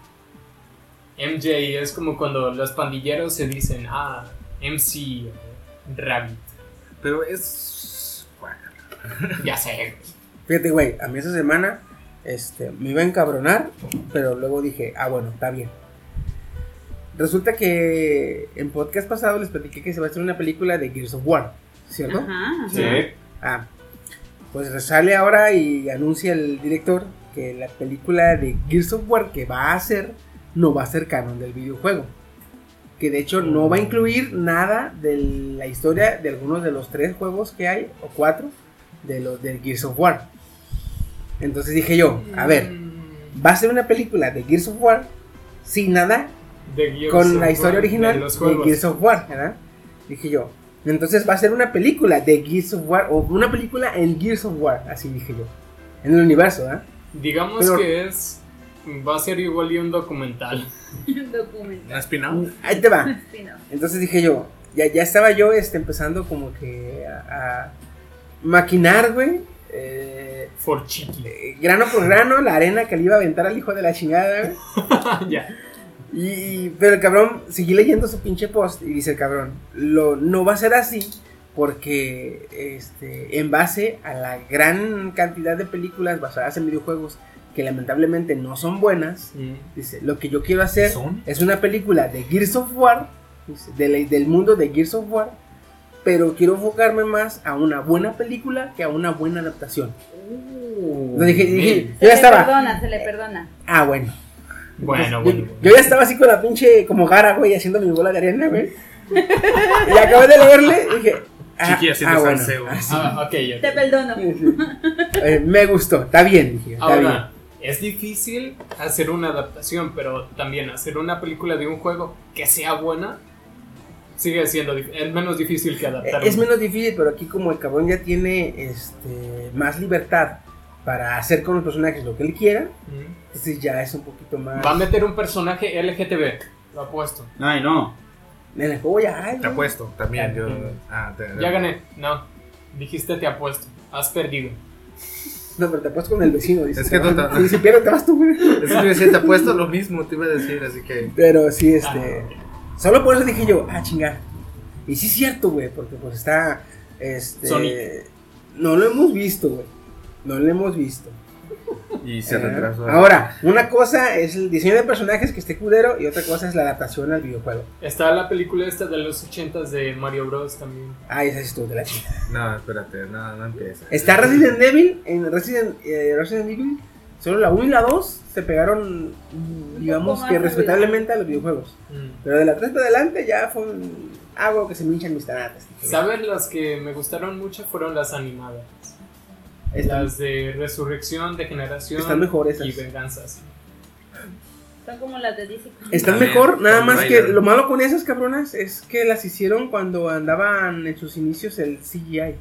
MJ es como cuando los pandilleros se dicen, ah, MC Rabbit. Pero es. bueno, Ya sé. Fíjate, güey, a mí esa semana este, me iba a encabronar, pero luego dije, ah, bueno, está bien. Resulta que en podcast pasado les platiqué que se va a hacer una película de Gears of War, ¿cierto? Ajá. Sí. Ah, pues sale ahora y anuncia el director que la película de Gears of War que va a hacer no va a ser canon del videojuego. Que de hecho no va a incluir nada de la historia de algunos de los tres juegos que hay, o cuatro, de los del Gears of War. Entonces dije yo, a ver, va a ser una película de Gears of War sin nada con la historia War, original de los. Gears of War, ¿verdad? Dije yo. Entonces va a ser una película de Gears of War, o una película en Gears of War, así dije yo. En el universo, ¿verdad? Digamos Pero- que es. Va a ser igual y un documental. <laughs> Documental. ¿Un spin-off? Ahí te va. Entonces dije yo, ya, ya estaba yo este, empezando como que a, a maquinar, güey. Eh, For Chiqui. eh, grano por grano, la arena que le iba a aventar al hijo de la chingada. <laughs> Y, pero el cabrón, seguí leyendo su pinche post y dice el cabrón, lo, no va a ser así Porque este, en base a la gran cantidad de películas basadas en videojuegos que lamentablemente no son buenas, dice, lo que yo quiero hacer ¿Son? es una película de Gears of War, dice, de la- del mundo de Gears of War, pero quiero enfocarme más a una buena película que a una buena adaptación. Entonces dije, dije, Se yo ya le estaba, perdona, se le perdona. ah, bueno. Bueno, Yo- bueno, bueno. Yo ya estaba así con la pinche como gara, güey, haciendo mi bola de arena, güey. <laughs> Y acabé de leerle y dije, ah, Chiqui haciendo ah, bueno, ah. Ah, ok, ok. Te perdono. Eh, me gustó, está bien, dije, está bien. Ahora, es difícil hacer una adaptación, pero también hacer una película de un juego que sea buena sigue siendo es menos difícil que Eh, adaptar. Es menos difícil, pero aquí como el cabrón ya tiene este más libertad para hacer con los personajes lo que él quiera, Mm. entonces ya es un poquito más. Va a meter un personaje LGTB, lo apuesto. Ay, no. En el juego ya hay. Te apuesto también. Yo, ah, te- Ya gané. No, dijiste te apuesto. Has perdido. No, pero te apuesto con el vecino. Dice, Es que no te- <laughs> Y si pierdes, te vas tú, güey. Es que te apuesto lo mismo, te iba a decir, así que. Pero sí, este. Ah, Solo por eso dije yo, ah, chingar. Y sí es cierto, güey, porque pues está. Este. Sonic. No lo hemos visto, güey. No lo hemos visto. Y se Eh, retrasó. Ahora, una cosa es el diseño de personajes que esté culero y otra cosa es la adaptación al videojuego. Está la película esta de los 80s de Mario Bros. también. Ah, esa sí estuvo de la chica. No, espérate, no, no empieza. Está Resident Evil. En Resident, eh, Resident Evil, solo la 1 y la 2 se pegaron, digamos que respetablemente a los videojuegos. Mm. Pero de la 3 para adelante ya fue un algo que se me hinchan mis tanates. ¿Sabes? Las que me gustaron mucho fueron las animadas. Están- Las de Resurrección, Degeneración Están mejor esas. y Venganzas. Son como las de DC. Están También, mejor, nada más que lo malo con esas cabronas es que las hicieron cuando andaban en sus inicios el CGI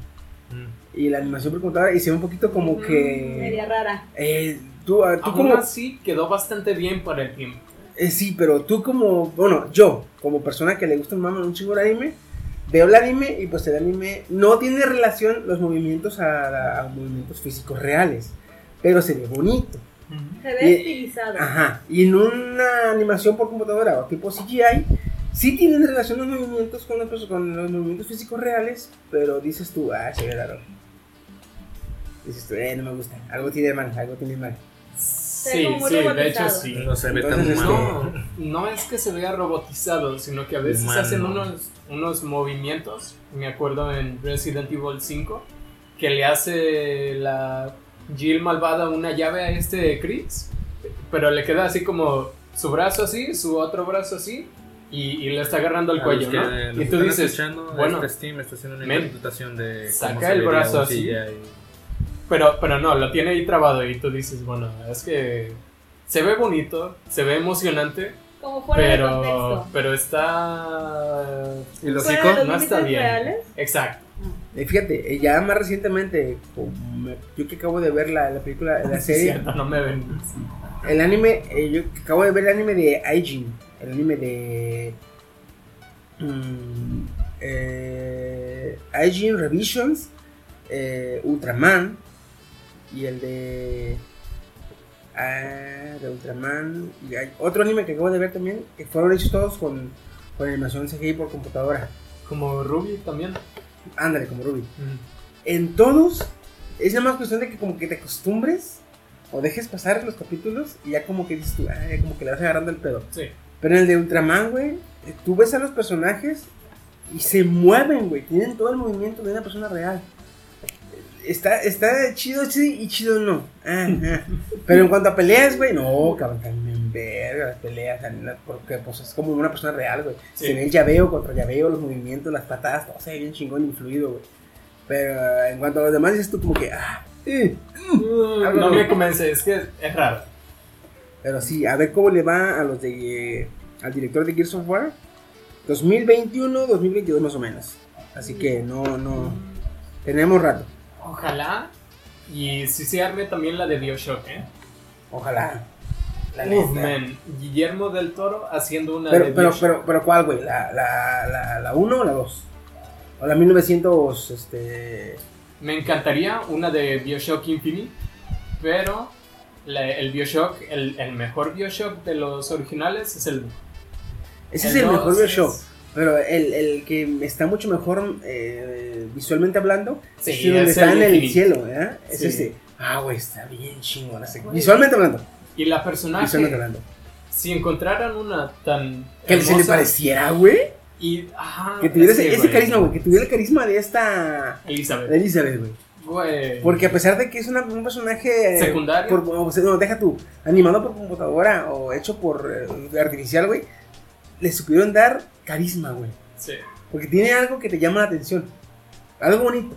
Mm. Y la animación por computadora y se ve un poquito como Mm, que Media rara. eh, tú, ah, tú Aún como así quedó bastante bien para el tiempo. eh, sí, pero tú como bueno yo como persona que le gusta un mame un chingo el anime veo el anime y pues el anime no tiene relación los movimientos a, a movimientos físicos reales, pero se ve bonito. Se ve Y- estilizado. Ajá. Y en una animación por computadora o tipo CGI, sí tienen relación los movimientos con los, con los movimientos físicos reales, pero dices tú, ah, se ve raro. Dices tú, eh, no me gusta. Algo tiene mal, algo tiene mal. Sí, sí, de hecho sí. No se ve tan humano. No, no es que se vea robotizado, sino que a veces Humano. hacen unos, unos movimientos. Me acuerdo en Resident Evil 5 que le hace la Jill malvada una llave a este Chris, pero le queda así como su brazo así, su otro brazo así, y, y le está agarrando el A cuello, ¿no? Y tú dices, bueno, este Steam está haciendo una men, interpretación de saca se el brazo así. CGI. Pero, pero no, lo tiene ahí trabado y tú dices, bueno, es que se ve bonito, se ve emocionante, Como fuera de pero, contexto. pero está... ¿Y los Fuera de los No está límites bien. reales. Exacto. Eh, fíjate, eh, ya más recientemente, yo que acabo de ver la, la película, la <laughs> serie, cierto, no me ven. el anime, eh, yo que acabo de ver el anime de Aijin, el anime de eh, Aijin Revisions, eh, Ultraman y el de ah, de Ultraman y hay otro anime que acabo de ver también que fueron hechos todos con, con animación CGI por computadora. Como Ruby también. Ándale, como Ruby. Mm. En todos es nada más cuestión de que como que te acostumbres o dejes pasar los capítulos y ya como que dices tú, ah, como que le vas agarrando el pedo. Sí. Pero en el de Ultraman, güey, tú ves a los personajes y se mueven, güey. Tienen todo el movimiento de una persona real. Está, está chido sí y chido no. Ajá. Pero en cuanto a peleas, güey, no, cabrón, también verga las peleas. Porque pues es como una persona real, güey. Sí. Se ve el llaveo contra llaveo, los movimientos, las patadas, todo se ve bien chingón y fluido, güey. Pero eh, en cuanto a los demás, dices tú como que, ah, eh. No me convence, es que es raro. Pero sí, a ver cómo le va a los de. eh, al director de Gears of War. 2021, 2022 más o menos. Así que no, no. Tenemos rato. Ojalá. Y si se arme también la de Bioshock, ¿eh? Ojalá. La Uf, man. Guillermo del Toro haciendo una Pero, de pero, pero, pero, ¿cuál, güey? ¿La, la, la, la 1 o la 2? O la 1900, este. Me encantaría una de Bioshock Infinite, pero la- el Bioshock, el, el mejor Bioshock de los originales es el Ese El es el mejor Bioshock. es- Pero el, el que está mucho mejor eh, visualmente hablando Sí, es donde es está en el cielo, ¿verdad? Es Sí. este. Ah, güey, está bien chingón. ese- Visualmente hablando. Y la Visualmente personaje, hablando. si encontraran una tan. Que se le pareciera, güey. Y. Ajá, Que tuviera es ese, ese carisma, güey. Que tuviera el carisma de esta. Elizabeth. De Elizabeth, güey. Güey. Porque a pesar de que es una- un personaje. Secundario. por- o sea, no, deja tú. Animado por computadora o hecho por eh, artificial, güey. Le supieron dar carisma, güey. Sí. Porque tiene algo que te llama la atención. Algo bonito.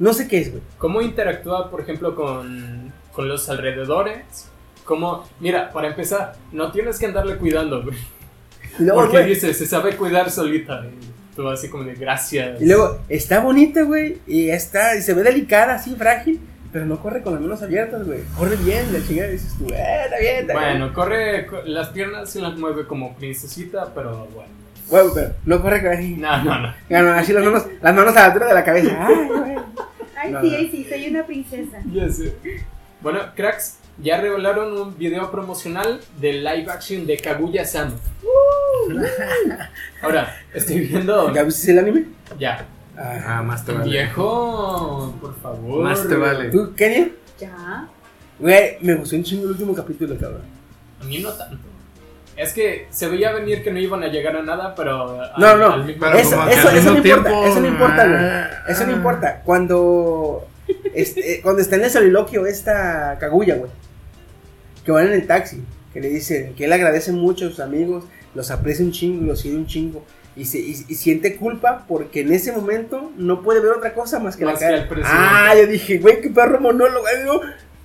No sé qué es, güey. ¿Cómo interactúa, por ejemplo, con, con los alrededores? ¿Cómo? Mira, para empezar, no tienes que andarle cuidando, güey. Luego, Porque güey, dice, se sabe cuidar solita. Y tú así como de gracias. y luego está bonita, güey. Y está, y se ve delicada, así frágil. Pero no corre con las manos abiertas, güey. Corre bien, la chingada. Dices tú, eh, está bien, está bien. Bueno, corre, co- las piernas se las mueve como princesita, pero bueno. Güey, pero no corre con así. No, no, no. No, no, así las manos, las manos a la altura de la cabeza. <laughs> Ay, güey. Ay, No, sí, no. ay, sí, soy una princesa. Ya sé. Bueno, cracks, ya revelaron un video promocional de live action de Kaguya-sama. Ahora, estoy viendo. ¿Ya viste el anime? Ya. Ah, más te vale. Viejo, por favor. Más te vale. ¿Tú, Kenia? Ya. Güey, me gustó un chingo el último capítulo, cabrón. A mí no tanto. Es que se veía venir que no iban a llegar a nada, pero. al- No, no, al mismo eso, que eso, al eso no importa, eso no importa, güey. ah, Eso no ah. importa. Cuando, este, cuando está en el soliloquio esta Kaguya, güey. Que van en el taxi. Que le dicen que él agradece mucho a sus amigos, los aprecia un chingo, los quiere un chingo. Y, se, y, y siente culpa porque en ese momento no puede ver otra cosa más que Más la que cara. presidente. ah, yo dije, güey, qué perro monólogo. güey,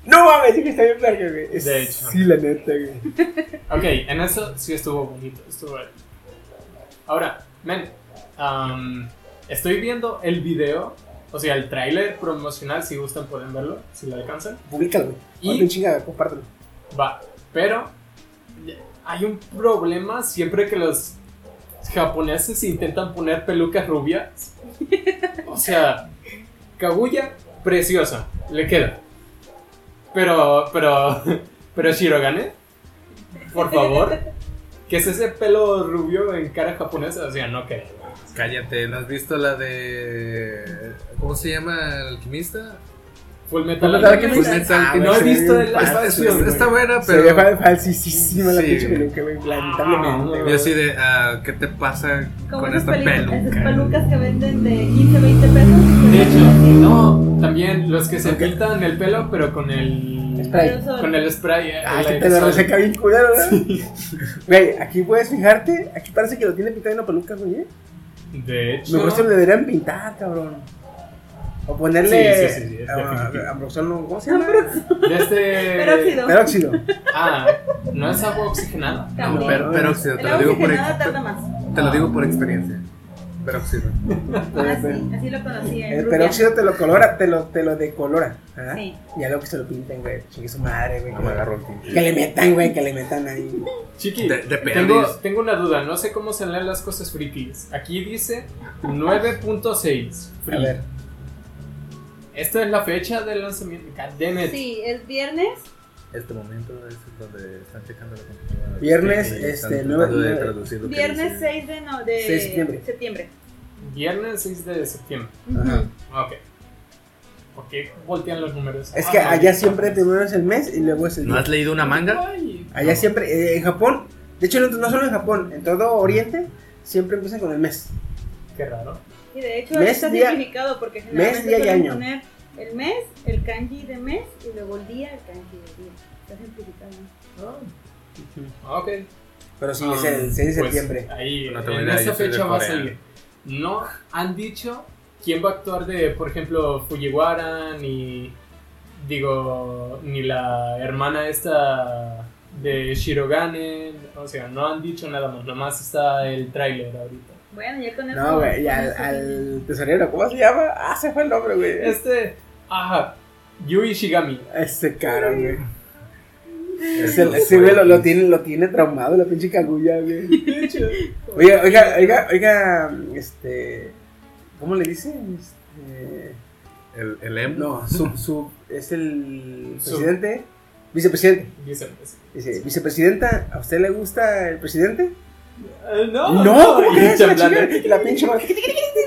No, mames, dije, está bien verga, güey. Es- De hecho. Sí, la neta, güey. <laughs> Ok, en eso sí estuvo bonito. Estuvo Ahora, men, estoy viendo el video, o sea, el tráiler promocional, si gustan pueden verlo, si lo alcanzan. Públicalo. Y- Hazle un chinga, compártelo. Va, pero hay un problema siempre que los japoneses intentan poner pelucas rubias. O sea, Kaguya, preciosa, le queda. Pero, pero, pero Shirogane, por favor, ¿qué es ese pelo rubio en cara japonesa? O sea, no queda. Cállate, ¿no has visto la de. ¿Cómo se llama el alquimista? Full Metal Full Metal Alchemist. Alchemist. Ah, Ah, no he visto el ve- Está buena, Se ve pero. fal- falsísima la Sí, pinche peluca, güey, lamentablemente. Yo así de. ah, ¿Qué te pasa Como con esta peluca? esas pelucas que venden de 15, 20 pesos. De hecho, no, también los que se pintan el pelo, pero con el Spray. Con el spray. eh, Ah, el que te lo reseca bien culero, ¿verdad? Güey, aquí puedes fijarte, aquí parece que lo tiene pintado en una peluca, güey. ¿eh? De hecho, Mejor se lo deberían pintar, cabrón. O ponerle. Sí, sí, sí, no, ¿cómo se llama? de este. Peróxido. Peróxido. Ah, no es agua oxigenada. También. Pero, peróxido, te El lo digo por, tarda más. te lo digo por experiencia. Peróxido. Ah, sí, así lo conocí. El peróxido te lo colora, te lo, te lo decolora. ¿ah? Sí. Y a lo que se lo pinten, güey. Chingue su madre, güey. No me agarro el tinte. Que le metan, güey, que le metan ahí. Chiqui, De- de tengo, tengo una duda, no sé cómo se leen las cosas frikis. Aquí dice 9.6 A ver. Esta es la fecha del lanzamiento. Damn. Sí, es viernes. Este momento es donde están checando la computadora. Viernes, este, tratando de nueve- traducir lo Viernes dice. 6 de, no, de 6 de septiembre. septiembre. Viernes 6 de septiembre. Ajá. Ok. ¿Por qué voltean los números? Es Ah, que no, allá no. siempre primero es el mes y luego es el ¿No día. has leído una manga? Ay, Allá siempre, eh, en Japón, de hecho no, no solo en Japón, en todo Oriente, siempre empiezan con el mes. Qué raro. Y de hecho Mes, está día- simplificado porque mes, generalmente día y año. poner el mes, el kanji de mes y luego el día, el kanji de día. Está simplificado. Ah, Ok. Pero sí, Ah, es el 6 de pues, septiembre. Ahí, No tengo en esa fecha va a salir. No han dicho quién va a actuar de, por ejemplo, Fujiwara, ni. Digo, ni la hermana esta de Shirogane. O sea, no han dicho nada más. Nomás está el tráiler ahorita. Bueno, ya con eso. No, güey, y al, al tesorero, ¿cómo se llama? Ah, se fue el nombre, güey. Este. Ajá. Yui Shigami. Ese cara, güey. Ese, ese güey lo, lo tiene, lo tiene traumado, la pinche cagulla, güey. <laughs> Oiga, oiga, oiga, oiga, este. ¿Cómo le dice? Este. El, el M. No, su, su, es el presidente, vicepresidente. Dice, vicepresidenta, ¿a usted le gusta el presidente? Eh, no, No, ¿cómo y crees? La, pinche madre,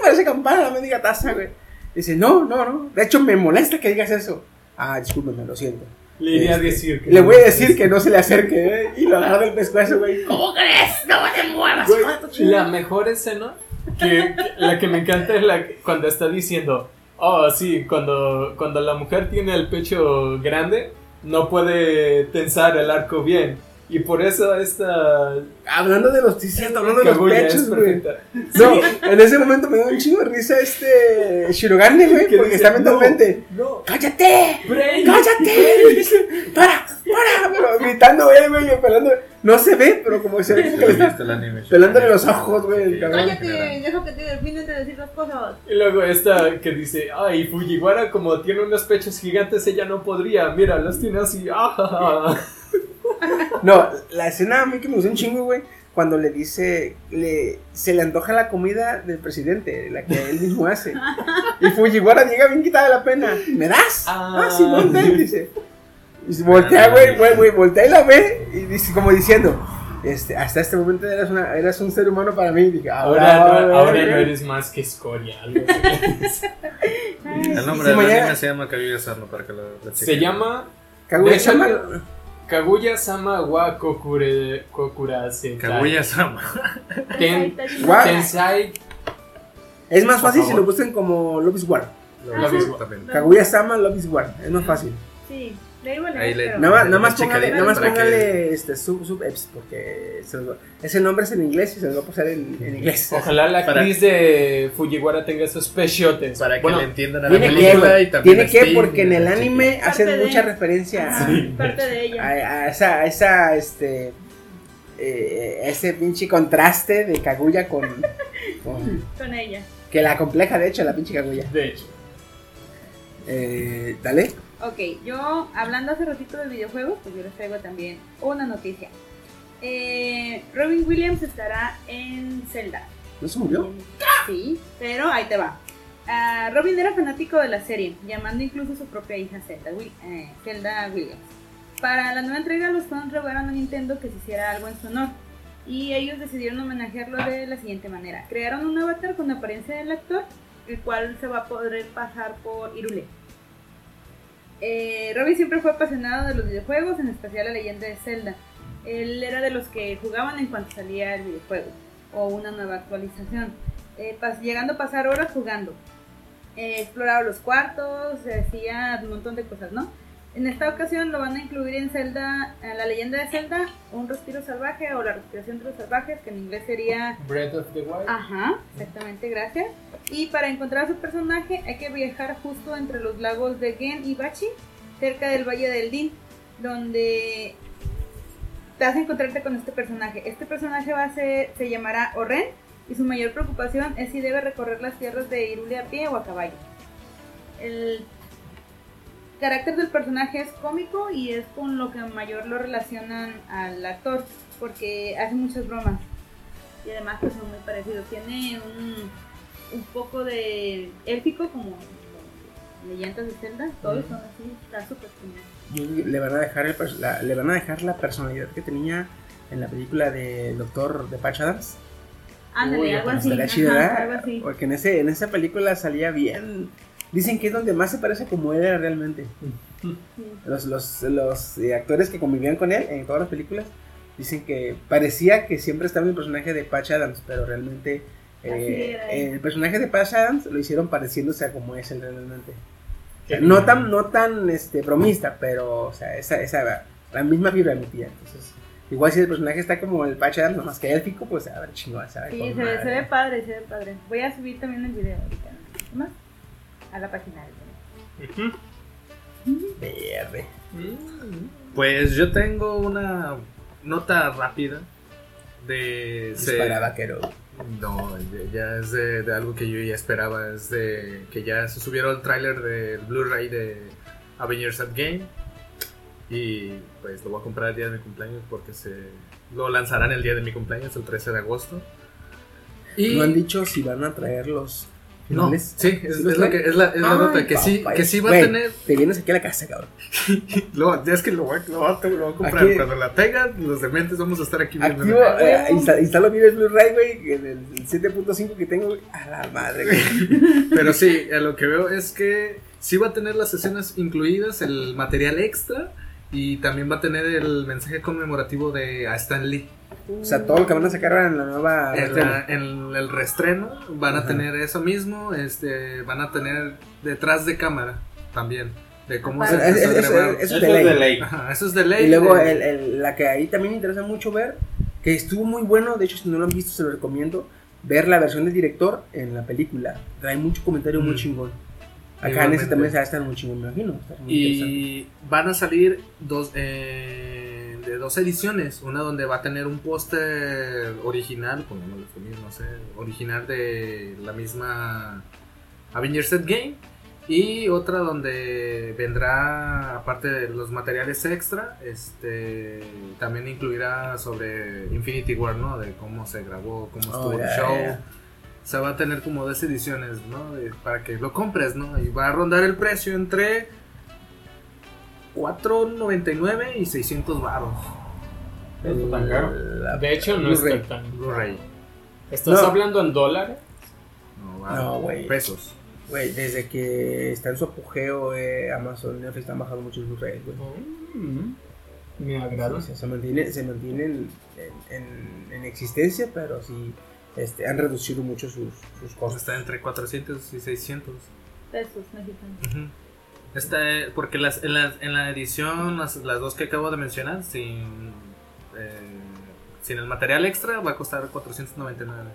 parece campana la mendiga taza, güey. Dice, no, no, no. De hecho, me molesta que digas eso. Ah, discúlpeme, lo siento. Le iría a Este, decir que Le voy a decir que no se le acerque, ¿eh? Y lo agarra del pescuezo, güey. ¿Cómo crees? No te muevas, Güey, la mejor escena que, que- la que me encanta es la que- cuando está diciendo oh sí cuando cuando la mujer tiene el pecho grande no puede tensar el arco bien y por eso esta Hablando de los, cierto, hablando de los pechos, güey. No, en ese momento me dio un chingo de risa este Shirogane, güey, Que porque dice, está mentalmente. no ¡Cállate! Brain. ¡Cállate! ¡Para! ¡Para! Pero gritando él, güey, pelando. No se ve, pero como se ve pelándole los ojos, güey, el cabrón. Cállate, deja que te terminen de decir las cosas. y luego esta que dice ay Fujiwara como tiene unos pechos gigantes ella no podría mira los tiene así ah, No, la escena a mí que me gustó un chingo, güey, cuando le dice, le, se le antoja la comida del presidente, la que él mismo hace. Y Fujiwara llega bien quitada de la pena. ¿Me das? Ah. Ah, sí, monte, dice. Y se voltea, güey, güey, güey, voltea y la ve y dice como diciendo, este, hasta este momento eras, una, eras un ser humano para mí. Y dije, ahora ahora, no, ahora no eres más que escoria algo así. El nombre Sí, del mañana- anime se llama Kaguya Sama para que lo, se llama Kaguya Sama- Kaguya Sama wa kokure, Kokurase. Kaguya Sama. Ten. Tensai. Es más fácil si lo buscan como Love is War. Love is War. Kaguya Sama Love is War. Es más fácil. Sí, ahí le- Nada más, nada más póngale, nada más que- póngale este, sub, sub eps, porque va- ese nombre es en inglés y se los va a pasar en, en inglés. <laughs> Ojalá la Para- actriz de Fujiwara tenga esos pechotes. Para que bueno, le entiendan a la Tiene que, película y también tiene que, porque en el anime Parte hacen de- mucha referencia Sí. parte de ella. a, a esa, a esa, este, eh, ese pinche contraste de Kaguya con, con- <laughs> Con ella. que la compleja de hecho la pinche Kaguya. de hecho. Eh, dale. Ok, yo hablando hace ratito del videojuego, pues yo les traigo también una noticia. Eh, Robin Williams estará en Zelda. ¿No se murió? Sí, pero ahí te va. Ah, Robin era fanático de la serie, llamando incluso a su propia hija Zelda, eh, Zelda Williams. Para la nueva entrega, los fans rogaron a Nintendo que se hiciera algo en su honor. Y ellos decidieron homenajearlo de la siguiente manera. Crearon un avatar con la apariencia del actor, el cual se va a poder pasar por Irule. Eh, Robin siempre fue apasionado de los videojuegos, en especial la leyenda de Zelda. Él era de los que jugaban en cuanto salía el videojuego o una nueva actualización. Eh, llegando a pasar horas jugando. Eh, exploraba los cuartos, se hacía un montón de cosas, ¿no? En esta ocasión lo van a incluir en Zelda, en la leyenda de Zelda, un respiro salvaje o la respiración de los salvajes, que en inglés sería Breath of the Wild. Ajá, exactamente, gracias. Y para encontrar a su personaje hay que viajar justo entre los lagos de Gen y Bachi, cerca del Valle del Din, donde te vas a encontrarte con este personaje. Este personaje va a ser, se llamará Oren y su mayor preocupación es si debe recorrer las tierras de Irule a pie o a caballo. El carácter del personaje es cómico y es con lo que mayor lo relacionan al actor, porque hace muchas bromas y además pues son muy parecidos. Tiene un, un poco de élfico como leyendas de Zelda, todos son así, está súper genial. Y le van a dejar el la, le van a dejar la personalidad que tenía en la película de Doctor de Patch Adams. Ándale, algo así. Ajá, chido, ¿verdad? algo así. Porque en ese, en esa película salía bien. Dicen que es donde más se parece como él era realmente. Sí. Los, los, los eh, actores que convivían con él en todas las películas dicen que parecía que siempre estaba en el personaje de Patch Adams, pero realmente eh, el personaje de Patch Adams lo hicieron pareciéndose a como es él realmente. O sea, Qué no tan, no tan este, bromista, pero o sea, esa, esa, la misma vibra metía. Entonces, igual si el personaje está como el Patch Adams, nomás que élfico, pues a ver, chingón, ¿sabes? Sí, se ve, se ve padre, se ve padre. Voy a subir también el video ahorita. A la página del Ujú. Verde. Pues yo tengo una nota rápida de... se- Dispara, vaquero. No, ya- es de, de algo que yo ya esperaba. Es de que ya se subieron el tráiler del Blu-ray de Avengers Endgame. Y pues lo voy a comprar el día de mi cumpleaños porque se lo lanzarán el día de mi cumpleaños, el 13 de agosto. Y No han dicho si van a traer los No, sí, es, ¿Sí los es lo trae? que, es la, es la Ay, nota, que sí, que sí va a tener. Te vienes aquí a la casa, cabrón. <laughs> Lo, es que lo voy, a- lo voy a- lo voy a comprar. Aquí- Cuando la tenga, los dementes vamos a estar aquí viendo. Activo, eh, insta- instalo el Blu-ray, güey, en el 7.5 que tengo. A la madre, güey. <laughs> Pero sí, a lo que veo es que sí va a tener las escenas incluidas, el material extra. Y también va a tener el mensaje conmemorativo de a Stan Lee. O sea, todo lo que van a sacar en la nueva. En, la- en el restreno van a tener eso mismo, este, van a tener detrás de cámara también, de cómo se es- eso es de ley. ley. Ajá, eso es de ley. Y luego de- el, el- la que ahí también me interesa mucho ver, que estuvo muy bueno, de hecho si no lo han visto se lo recomiendo, ver la versión del director en la película. Trae mucho comentario muy Mm. chingón. Acá en ese también se va a estar muy chingón, me imagino. muy. Y van a salir dos eh, de dos ediciones, una donde va a tener un póster original, pongámosle así, no sé, original de la misma Avengers Endgame y otra donde vendrá aparte de los materiales extra, este también incluirá sobre Infinity War, ¿no? De cómo se grabó, cómo estuvo Oh, el ya, show. ya. O sea, va a tener como dos ediciones, ¿no? De- para que lo compres, ¿no? Y va a rondar el precio entre 4.99 y 600 baros. Está tan caro. La- De hecho, no Blu-ray. está tan. Blu-ray. ¿Estás No. hablando en dólares? No, va- No, güey. Pesos. Güey, desde que está en su apogeo eh, Amazon Netflix han bajado muchos Blu-ray, güey. Mm, Me agrada. O sea, se mantiene, se mantienen en, en- en existencia, pero sí este, han reducido mucho sus, sus costos. está entre 400 y 600. Pesos mexicanos. Ujú. Esta, eh, porque las, en, la, en la edición, las, las dos que acabo de mencionar, sin, eh, sin el material extra, va a costar 499.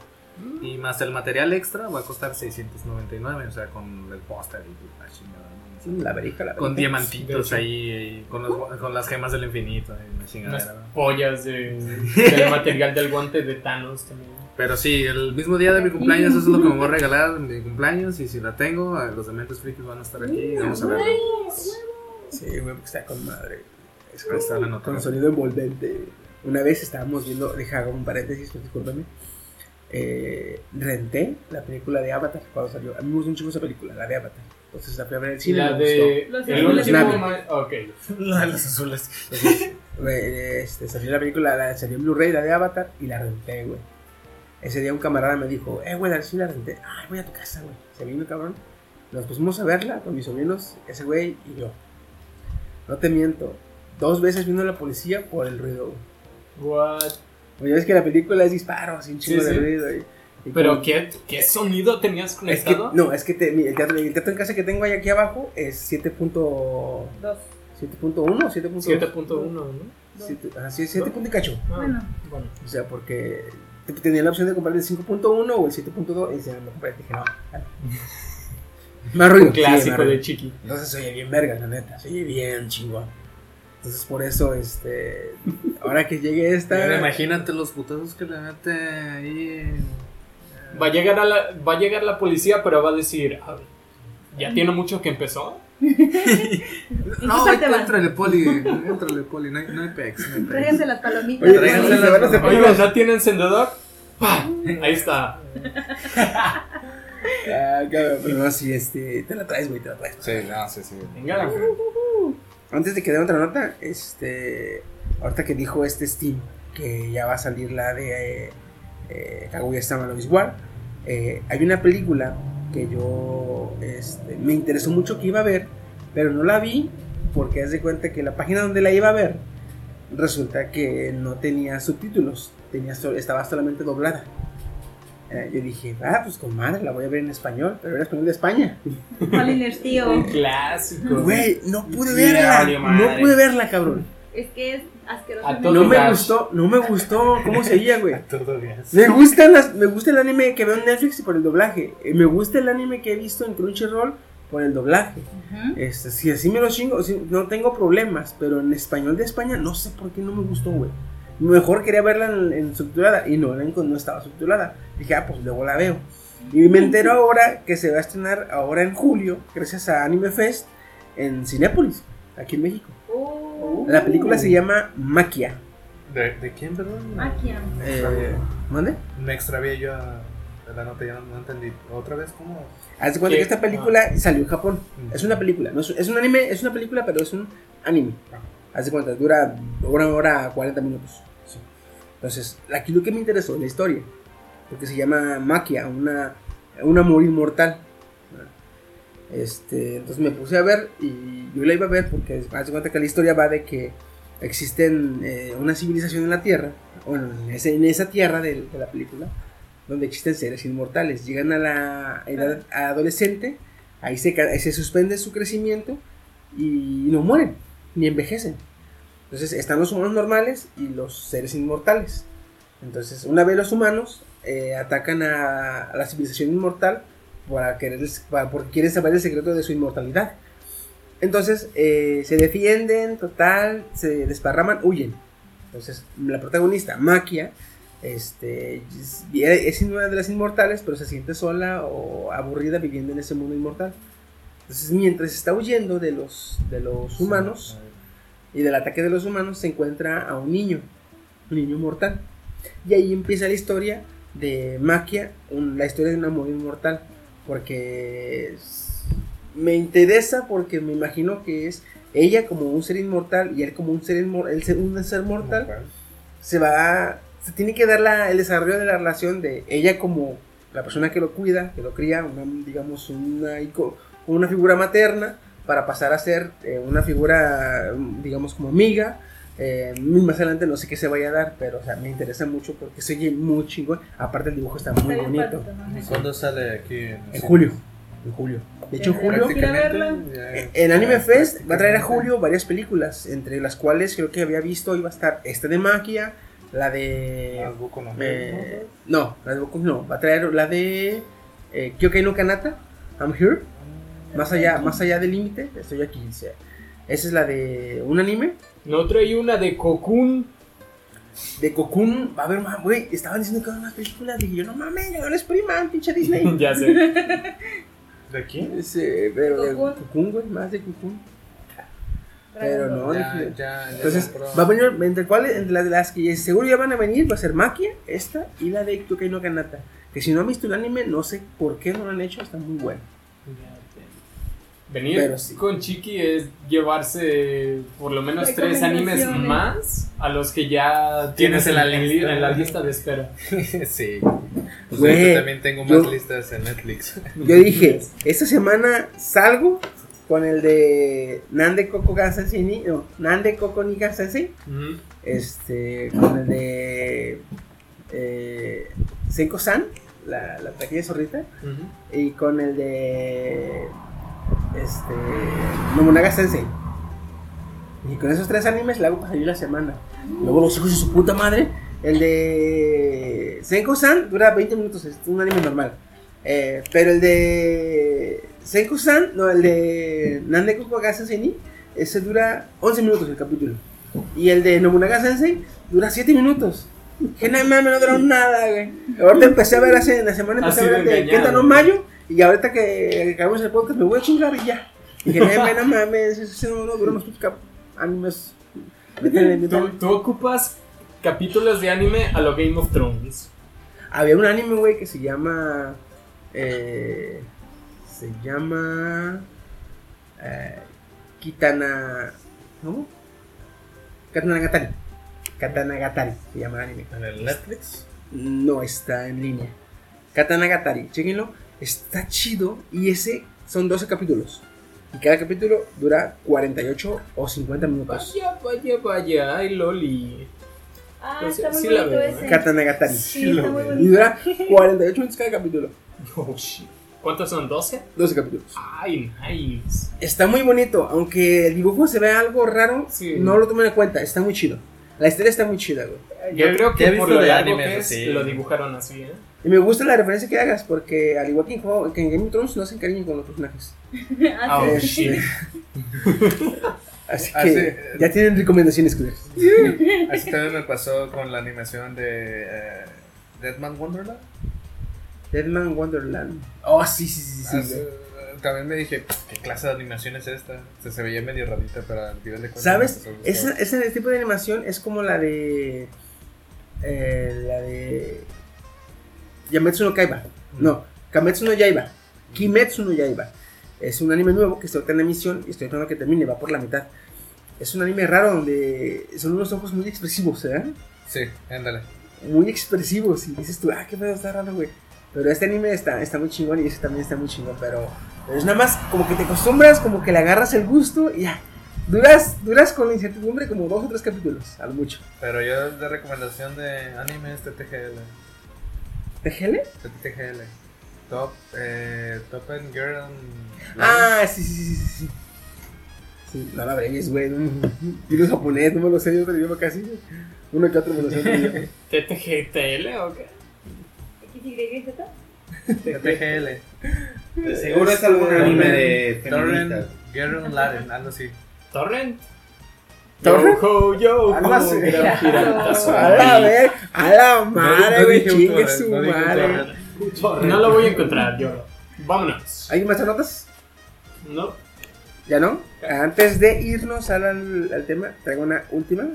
Y más el material extra va a costar 699, o sea, con el póster y la chingada. la verija, la Con diamantitos ahí, con, los- con las gemas del infinito, y la Unas pollas de, del material del guante de Thanos también. Pero sí, el mismo día de mi cumpleaños, eso es lo que me voy a regalar en mi cumpleaños. Y si la tengo, los dementes frikis van a estar aquí y vamos a verlo. Sí, güey, porque está con madre. Es Ahí está la nota. con sonido envolvente. Una vez estábamos viendo, deja hago un paréntesis, discúlpame. Eh, renté la película de Avatar cuando salió. A mí me gustó mucho esa película, la de Avatar. Entonces la fui a ver en el cine. la de. Los El azules. último. Navi. ma- Ok. <laughs> La de los azules. <laughs> Güey, este, salió la película, la, salió en Blu-ray, la de Avatar, y la renté, güey. Ese día un camarada me dijo, eh, güey, sí la renté. Ay, voy a tu casa, güey. Se vino el cabrón. Nos pusimos a verla con mis sobrinos, ese güey y yo. No te miento. Dos veces vino la policía por el ruido, güey. What? Oye, es que la película es disparos, sin chingo Sí, de sí. ruido. Y, y ¿Pero como- qué, qué sonido tenías Es que, conectado? no, es que te- el, teatro, el teatro en casa que tengo ahí aquí abajo es 7.1 Dos. 7.1 o 7.2. 7.1, ¿no? Siete- ajá, sí, 7 punto y cacho. Ah, Bueno. bueno. O sea, porque tenía la opción de comprar el 5.1 o el 7.2 y se me compré. Dije, no. Más ruido. Un clásico de Chiqui. Entonces se oye bien verga, la neta. Se oye bien chingón. Entonces por eso, este. Ahora que llegue esta. Ahora imagínate los putazos que le mete ahí. Va a llegar a la, va a llegar la policía, pero va a decir, "Ah, ya tiene mucho que empezó. <laughs> No, entrale poli, entrale poli, no hay, no hay pex, no. Tráiganse las palomitas. Oye, tráiganse las- hacer- Oiga, ¿no tiene encendedor? ¡Pah! Ahí está. Ah, cabrón, pero no, sí, este. Te la traes, güey, te la traes. Sí, no, sí, sí. Venga, Antes de que dé otra nota, este. Ahorita que dijo este Steam que ya va a salir la de eh, eh, Kaguya-sama War, eh, hay una película que yo este, me interesó mucho que iba a ver, pero no la vi porque haz de cuenta que la página donde la iba a ver resulta que no tenía subtítulos, tenía so- estaba solamente doblada. Eh, yo dije, ah, pues con madre, la voy a ver en español, pero era español de España. <laughs> Maliners, tío. Un clásico. Güey, no pude verla, no pude verla, cabrón. Es que es No me gustó, no me gustó cómo se veía, güey. Me gustan las, me gusta el anime que veo en Netflix y por el doblaje. Eh, Me gusta el anime que he visto en Crunchyroll por el doblaje. Este, si así me lo chingo, no tengo problemas, pero en español de España no sé por qué no me gustó, güey. Mejor quería verla en, en subtitulada y no, no estaba subtitulada. Dije, ah, pues luego la veo. Y me entero ahora que se va a estrenar ahora en julio, gracias a Anime Fest, en Cinépolis, aquí en México. Oh, La película se llama Maquia. ¿De, de quién, perdón? Maquia. Eh, ¿Mande? Me extravié yo a. la nota ya no, no entendí. ¿Otra vez cómo? Haz de cuenta que esta película salió en Japón. Mm. Es una película, no es, es un anime, es una película, pero es un anime. Haz de cuenta, dura una hora 40 minutos. Sí. Entonces, aquí lo que me interesó es la historia. Porque se llama Maquia, una, un amor inmortal. Este, entonces me puse a ver y yo la iba a ver porque haz de cuenta que la historia va de que existen eh, una civilización en la Tierra, bueno, en, ese- en esa Tierra de, de la película, donde existen seres inmortales. Llegan a la edad adolescente, ahí se, ahí se suspende su crecimiento y no mueren, ni envejecen. Entonces están los humanos normales y los seres inmortales. Entonces, una vez los humanos eh, atacan a, a la civilización inmortal para querer, para- porque quieren saber el secreto de su inmortalidad. Entonces, eh, se defienden, total, se desparraman, huyen. Entonces, la protagonista, Maquia, este, es, una de las inmortales, pero se siente sola o aburrida viviendo en ese mundo inmortal. Entonces, mientras está huyendo de los, de los humanos y del ataque de los humanos, se encuentra a un niño, un niño mortal. Y ahí empieza la historia de Maquia, un- la historia de un amor inmortal. Porque es- me interesa porque me imagino que es ella como un ser inmortal y él como un ser, inmor- él ser- un ser mortal. Se va, se tiene que dar la- el desarrollo de la relación de ella como la persona que lo cuida, que lo cría, una, digamos, una, una figura materna, para pasar a ser eh, una figura, digamos, como amiga. Eh, muy más adelante no sé qué se vaya a dar, pero o sea, me interesa mucho porque se oye muy chingón. Aparte, el dibujo está muy Está bonito. padre, ¿no? ¿Cuándo sale aquí? En julio. En julio. De hecho, en julio. En Anime Fest va a traer a Julio varias películas, entre las cuales creo que había visto iba a estar esta de Maquia, la de... Ah, Boku no eh, no, la de Boku no, va a traer la de eh, Kyokai no Kanata, I'm Here, más allá, más allá del límite, estoy aquí. o sea, esa es la de un anime, No traí una de Cocoon. de Cocoon, va a haber más, güey, estaban diciendo que va a haber más películas, dije yo, no mames, no les prima, pinche Disney. <laughs> ya sé. <laughs> ¿De quién? Ese, pero de Cocoon. Güey, más de Cocoon. Pero no, Ya, dije- ya, ya Entonces, va a venir, entre cuáles, entre las, las que seguro ya van a venir, va a ser Maquia, esta y la de Kyokai no Kanata. Que si no han visto el anime, no sé por qué no lo han hecho, está muy bueno. Venir Pero sí. con Chiqui es llevarse por lo menos tres animes más a los que ya tienes en la, li- en la lista de espera. <laughs> sí. Pues Güey, yo también tengo más yo- listas en Netflix. Yo dije, esta semana salgo con el de Nande Koko ga Sensei ni, no, Nande Koko ni ga Sensei, Ujú. este, con el de eh, Senko-san, la, la pequeña zorrita, y con el de este Nobunaga Sensei. Y con esos tres animes la hago para salir la semana. Luego los hijos de su puta madre. El de Senko-san dura 20 minutos, es un anime normal. Eh, pero el de Senko-san, no, el de Nande Koko ga Sensei ese dura 11 minutos el capítulo. Y el de Nobunaga Sensei dura 7 minutos. Que no mames, no duró nada, güey. Ahorita empecé a ver hace la semana empecé a ver de. Kenta no Mayo. Y ahorita que acabamos el podcast me voy a chingar y ya. Y que no no mames, ese no, no dura unos putos cap- animes. Tú, tú ocupas capítulos de anime a lo Game of Thrones. Había un anime, güey, que se llama. Eh, se llama. Eh, Kitana. ¿Cómo? Katanagatari. Katanagatari se llama el anime. ¿En el Netflix? No está en línea. Katanagatari, chequenlo. Está chido. Y ese son 12 capítulos. Y cada capítulo dura 48 o 50 minutos. Vaya, vaya, vaya. Ay, Loli. Ah, Pues, está muy sí la bonito veo, ese. Katanagatari. Sí, está muy Y bonito. dura 48 minutos cada capítulo. <laughs> Oh, shit. ¿Cuántos son? ¿12? 12 capítulos. Ay, nice. Está muy bonito, aunque el dibujo se ve algo raro, Sí. no lo tomen en cuenta, está muy chido. La historia está muy chida, güey. Yo creo que por lo de largo que es, lo dibujaron así, ¿eh? Y me gusta la referencia que hagas, porque al igual que en, juego- que en Game of Thrones no hacen cariño con los personajes. <laughs> Ah, Oh, shit. <laughs> Así Ah, que sí. ya tienen recomendaciones, culeros. <laughs> Así también me pasó con la animación de eh, Deadman Wonderland. Deadman Wonderland. Oh, sí, sí, sí, sí. También me dije, ¿qué clase de animación es esta? Se, se veía medio rarita, pero al final de cuentas. ¿Sabes? Esa- ese tipo de animación es como la de. eh, la de. Yametsu no Kaiba. No, Kametsu no Yaiba. Kimetsu no Yaiba. Es un anime nuevo que está en emisión y estoy esperando que termine, va por la mitad. Es un anime raro donde son unos ojos muy expresivos, ¿eh? Sí, ándale. Muy expresivos y dices tú, ah, qué pedo está raro, güey. Pero este anime está, está muy chingón y ese también está muy chingón, pero, pero es nada más como que te acostumbras, como que le agarras el gusto y ya. Duras, duras con la incertidumbre como dos o tres capítulos, a lo mucho. Pero yo de recomendación de anime es TTGL. ¿TGL? TTGL. Top, eh, Top and Girl. Ah, sí, sí, sí, sí, sí. Sí, no la bregues, güey. <laughs> No japonés, no me lo sé, yo otro idioma casi. Uno que otro me lo sé. otro idioma. <laughs> ¿TTGTL o qué? XYZ. De seguro es algún anime de Torrent. Girl Laren, algo así. ¿Torrent? ¿Torrent? Yo, yo, Algo así. gran <laughs> piratazo. A la ver, a la madre, no güey, chingue su no un madre. No lo voy a encontrar, yo. Vámonos. ¿Hay más notas? No. ¿Ya no? Antes de irnos al, al tema, traigo una última.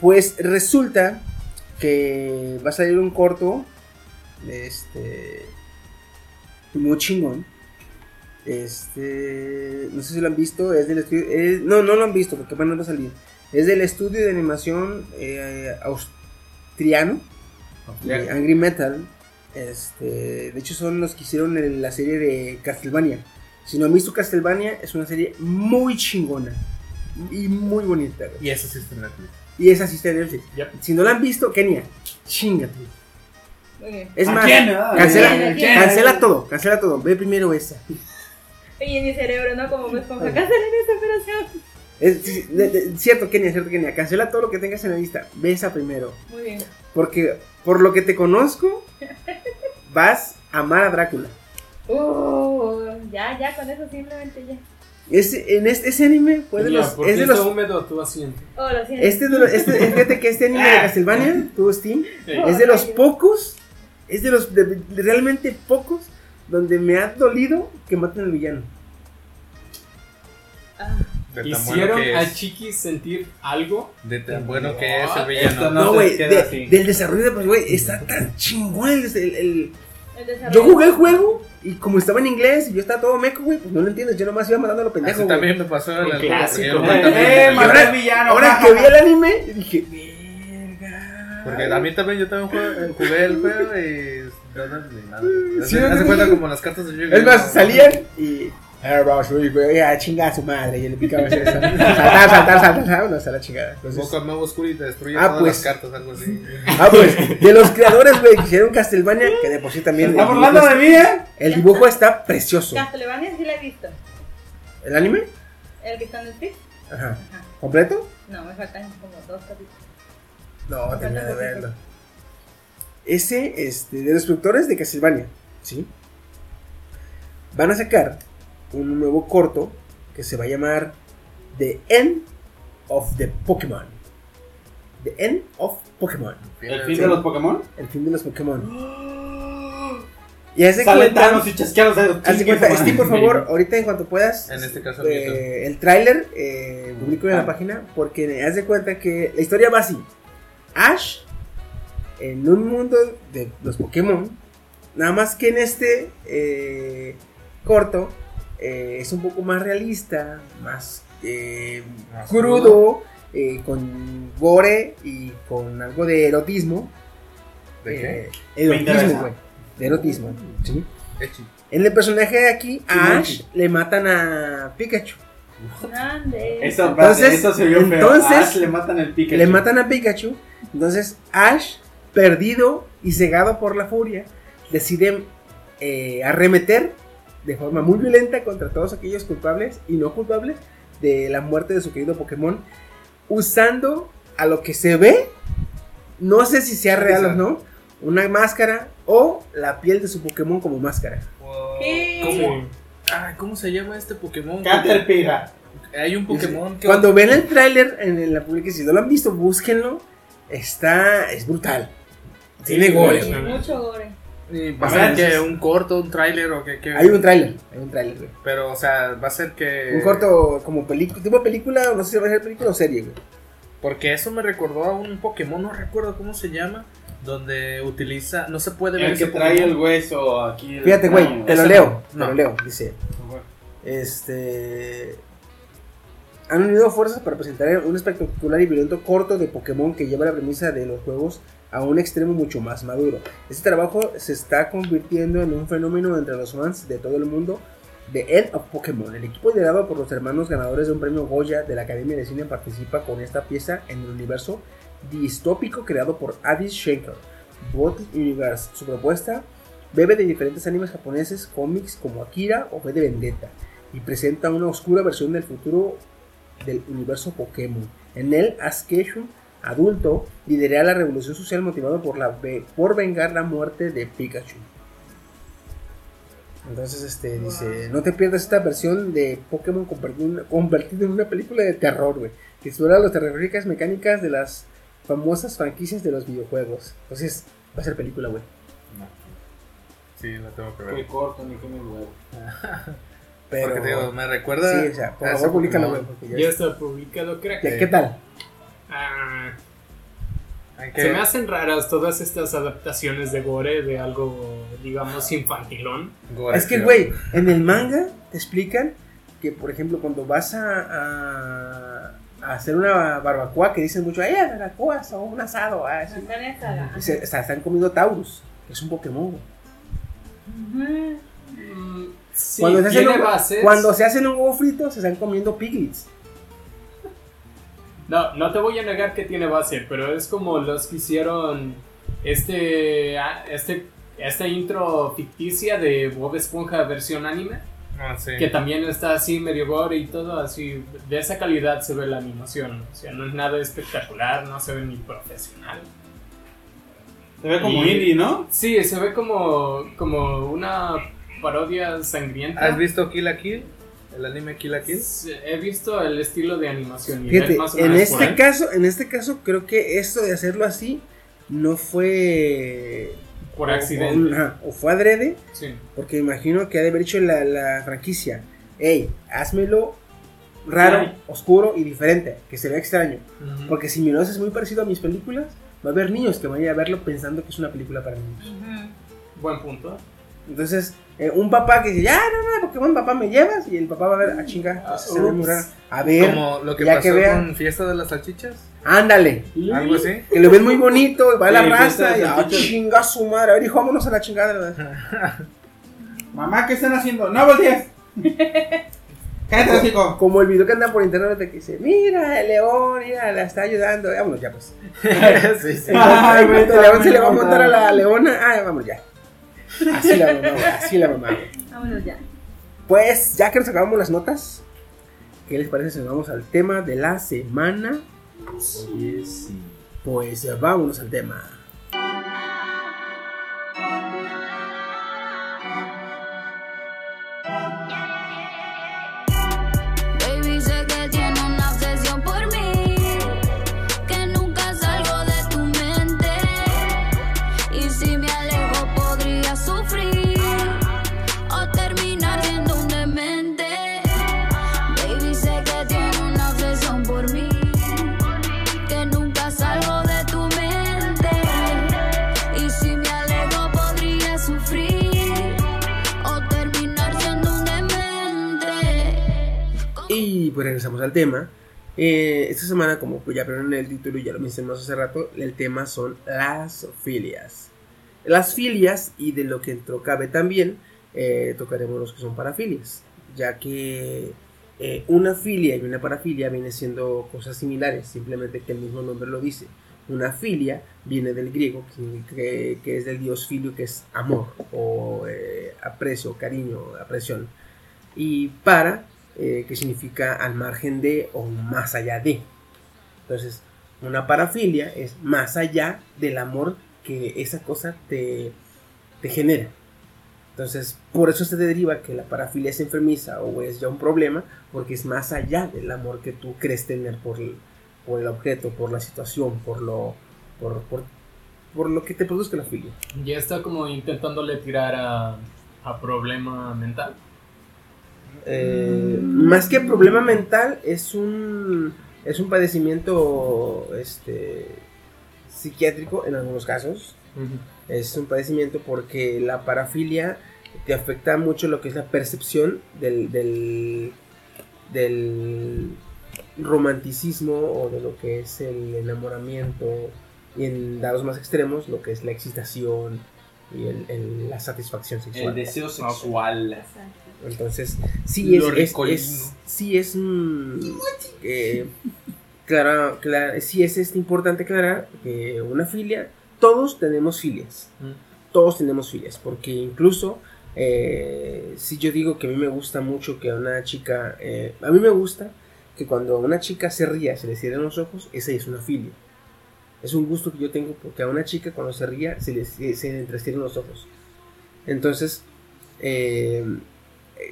Pues resulta que va a salir un corto. Este. Muy chingón. Este. No sé si lo han visto. Es del estudio. es- no, no lo han visto porque apenas va a salir. Es del estudio de animación eh, austriano. de Angry Metal. Este, de hecho, son los que hicieron el- la serie de Castlevania. Si no han visto Castlevania, es una serie muy chingona y muy bonita. Y eso sí está en Netflix. Y esa sí está en Netflix. Yep. Si no la han visto, Kenia, chingate. Bien. Es ¿A más, quién, ah? cancela, ¿A quién, a quién? cancela todo, cancela todo. Ve primero esa. Oye, mi cerebro, ¿no? Como me esponja. Cancelen esa operación. Es, sí, de- de- cierto, Kenia, cierto, Kenia. Cancela todo lo que tengas en la lista. Ve esa primero. Muy bien. Porque por lo que te conozco, <laughs> vas a amar a Drácula. Uh, ya, ya, con eso simplemente ya. Ese, en este, ese anime fue de los, es de los húmedo tú asiento. Oh, lo siento. Este, de los- este, fíjate que este anime de Castlevania, tuvo Steam, es de los pocos, es de los de- de realmente pocos donde me ha dolido que maten al villano. Ah, bueno Hicieron a es. Chiqui sentir algo. De tan bueno que es el villano. no güey, de- del desarrollo de pues, güey, está tan chingón el, el- el- el desarrollo. Yo jugué el juego y como estaba en inglés y yo estaba todo meco, güey, pues no lo entiendes, yo nomás iba matando a los pendejos, güey. también me pasó en el clásico. Eh, eh, ahora, villano. ahora que vi el anime, dije. Porque a mí también, yo también jugué, jugué el juego y no, no, ni nada. <laughs> Sí, Hace- no, hace no, cuenta como las cartas de Yu-Gi-Oh! Es más, salían y. "Ah, vamos, uy, güey, Ya, chinga a su madre. Y le picaba así, saltar, saltar, saltar, saltar, vámonos a la chingada. Entonces, Boca nuevo oscuro y te destruye Ah, todas pues. las cartas, algo así. ah, pues, de los creadores, güey, que hicieron Castlevania, que de por sí también. ¿Estás el hablando dibujo de mí, eh? El dibujo está precioso. Castlevania sí la he visto. ¿El anime? ¿El que está en Netflix? Ajá. Ajá. ¿Completo? No, me faltan como dos capítulos. No, tenía de verlo. Ese, este, de los productores de Castlevania, ¿sí? Van a sacar un nuevo corto que se va a llamar The End of the Pokémon. The End of Pokémon. ¿El fin de los Pokémon? El fin de los Pokémon. <gasps> Y Sale cuenta, y chasquea los dedos. haz de Chingue cuenta, Steve, por favor, <laughs> ahorita en cuanto puedas, En este caso, eh, el tráiler, eh, publico en la Ah. página, porque haz de cuenta que la historia va así. Ash, en un mundo de los Pokémon, nada más que en este eh, corto, eh, es un poco más realista, más eh, Más crudo, eh, con gore y con algo de erotismo. ¿De qué? Eh, erotismo, güey. De erotismo, ¿sí? En el personaje de aquí, a Ash le matan a Pikachu. Grande. Eso, Entonces- eso se vio entonces- Ash le matan el Pikachu. Le matan a Pikachu. Entonces Ash, perdido y cegado por la furia, decide eh, arremeter de forma muy violenta contra todos aquellos culpables y no culpables de la muerte de su querido Pokémon, usando a lo que se ve, no sé si sea real o no, una máscara o la piel de su Pokémon como máscara. Ah, ¿cómo se llama este Pokémon? Caterpillar. Hay un Pokémon que. Cuando ven el tráiler en, en la publicación, si no lo han visto, búsquenlo. Está, es brutal. Tiene Sí, goles. güey. Mucho gore. Y va a ser que un corto, un tráiler o que. que- Hay un tráiler, hay un tráiler, güey. Pero, o sea, va a ser que. Un corto como película, tipo película, no sé si va a ser película o serie, güey. Porque eso me recordó a un Pokémon, no recuerdo cómo se llama. donde utiliza, no se puede ver El que ese trae Pokémon. el hueso aquí. Fíjate, güey, te lo leo. no. Te lo leo. Dice: Este. Han unido fuerzas para presentar un espectacular y violento corto de Pokémon que lleva la premisa de los juegos a un extremo mucho más maduro. Este trabajo se está convirtiendo en un fenómeno entre los fans de todo el mundo de End of Pokémon. El equipo liderado por los hermanos ganadores de un premio Goya de la Academia de Cine participa con esta pieza en el universo distópico creado por Addis Schenker. Bot Universe. Su propuesta bebe de diferentes animes japoneses, cómics como Akira o V de Vendetta y presenta una oscura versión del futuro del universo Pokémon. En él, Ash Ketchum, adulto, lidera la revolución social motivado por, la, ve- por vengar la muerte de Pikachu. Entonces, este, dice, no te pierdas esta versión de Pokémon convertido, en una película de terror, güey, que explora las terroríficas mecánicas de las famosas franquicias de los videojuegos. Entonces, va a ser película, güey. Sí, la tengo que Qué ver. corto, ni qué me huevo. <laughs> Pero, Porque te digo, me recuerda. sí, o sea, por favor, públicalo, güey, ya Ya está. publicado, crack. ¿Qué, qué tal? Ah, que- se me hacen raras todas estas adaptaciones de gore de algo, digamos, infantilón. gore, Es que, güey, en el manga te explican que, por ejemplo, cuando vas a, a- a hacer una barbacoa, que dicen mucho, ¡ay, barbacoas! O un asado, ah, sí. Se- o sea, están comiendo Taurus, que es un Pokémon. Ujú. Mm, sí, cuando, se hacen tiene un, cuando se hacen un huevo frito, se están comiendo piglets. No, no te voy a negar que tiene base, pero es como los que hicieron este, ah, este, esta intro ficticia de Bob Esponja versión anime, Ah, sí. que también está así medio gore y todo así, de esa calidad se ve la animación, o sea, no es nada espectacular, no se ve ni profesional. Se ve como Y- indie, ¿no? Sí, se ve como, como una parodia sangrienta. ¿Has visto Kill la Kill? El anime Kill la Kill. He visto el estilo de animación y Fíjate, más o en menos este caso, en este caso, creo que esto de hacerlo así no fue Por accidente. O, ajá, o fue adrede, Sí. porque imagino que ha de haber hecho la, la franquicia. Ey, házmelo raro, Ay. oscuro y diferente, que se vea extraño. Ujú. Porque si mi lo haces muy parecido a mis películas, va a haber niños que vayan a verlo pensando que es una película para niños. Ujú. Buen punto. Entonces, eh, un papá que dice, ya, no, no, Pokémon, papá, ¿me llevas? Y el papá va a ver, a chinga, Ah, se ve muy ups. raro. A ver, Como lo que ya pasó que vean. con Fiesta de las Salchichas. ándale. Algo así. Que lo ven muy bonito, y va a la raza y de ah, chinga su madre. A ver, hijo, vámonos a la chingada. <laughs> Mamá, ¿qué están haciendo? ¡No voltees! <laughs> Cállate, chico. Como el video que anda por internet de que dice, mira, el león, mira, la está ayudando. Vámonos ya, pues. <laughs> sí, sí. Ay, el león se le va a montar a la leona. Ah, vamos ya. Así la mamá, güey, así la mamá. güey. Vámonos ya. Pues ya que nos acabamos las notas, ¿qué les parece si nos vamos al tema de la semana? Oye, sí. Pues vámonos al tema. Pues regresamos al tema. Eh, esta semana, como pues ya vieron en el título y ya lo mencionamos hace rato, el tema son las filias. Las filias y de lo que entró cabe también, eh, tocaremos los que son parafilias, ya que eh, una filia y una parafilia vienen siendo cosas similares, simplemente que el mismo nombre lo dice. Una filia viene del griego, que, que- que es del dios filio, que es amor, o eh, aprecio, cariño, apreciación. Y para, eh, que significa al margen de o más allá de. Entonces, una parafilia es más allá del amor que esa cosa te, te genera. Entonces, por eso se deriva que la parafilia es enfermiza o es ya un problema, porque es más allá del amor que tú crees tener por el, por el objeto, por la situación, por lo, por, por, por lo que te produzca la filia. Ya está como intentándole tirar a, a problema mental. Eh, más que problema mental, es un, es un padecimiento este, psiquiátrico en algunos casos. Es un padecimiento porque la parafilia te afecta mucho lo que es la percepción del, del, del romanticismo o de lo que es el enamoramiento y en dados más extremos lo que es la excitación y el- el- la satisfacción sexual. El deseo sexual. Entonces, sí es, es, es- sí es mm, eh, clara- clara- sí es este, importante aclarar que una filia, todos tenemos filias, todos tenemos filias, porque incluso eh, si yo digo que a mí me gusta mucho que a una chica, eh, a mí me gusta que cuando una chica se ría, se le cierren los ojos, esa es una filia. Es un gusto que yo tengo porque a una chica cuando se ría se le, se, le entrecierran los ojos. Entonces, eh,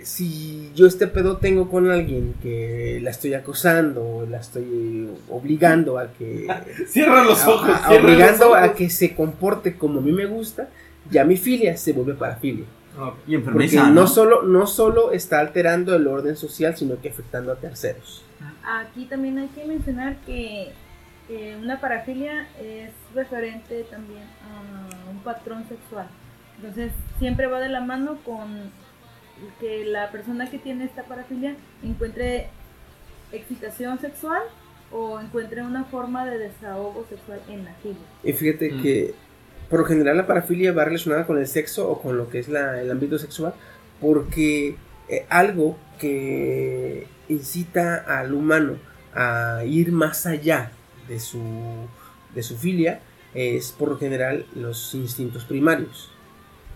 si yo este pedo tengo con alguien que la estoy acosando, la estoy obligando a que... <laughs> Cierra los ojos, a- cierra los obligando a que se comporte como a mí me gusta, ya mi filia se vuelve parafilia. Y Porque no, solo, no solo está alterando el orden social, sino que afectando a terceros. Aquí también hay que mencionar que eh, una parafilia es referente también a un patrón sexual. Entonces siempre va de la mano con que la persona que tiene esta parafilia encuentre excitación sexual o encuentre una forma de desahogo sexual en la filia. Y fíjate Mm. que por lo general la parafilia va relacionada con el sexo o con lo que es la- el ámbito sexual, porque eh, algo que incita al humano a ir más allá de su, de su filia es por lo general los instintos primarios.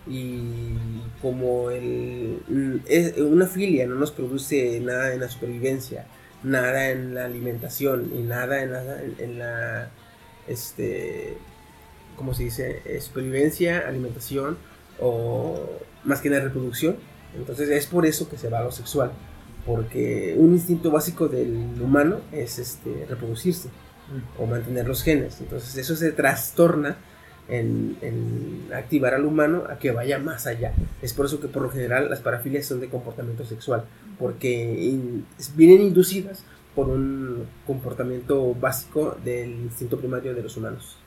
Y como el, es- una filia no nos produce nada en la supervivencia, nada en la alimentación y nada en la, en la este, ¿cómo se dice? Supervivencia, alimentación o más que nada reproducción. Entonces es por eso que se va a lo sexual, porque un instinto básico del humano es este, reproducirse o mantener los genes. Entonces eso se trastorna en, en activar al humano a que vaya más allá. Es por eso que por lo general las parafilias son de comportamiento sexual, porque in- vienen inducidas por un comportamiento básico del instinto primario de los humanos.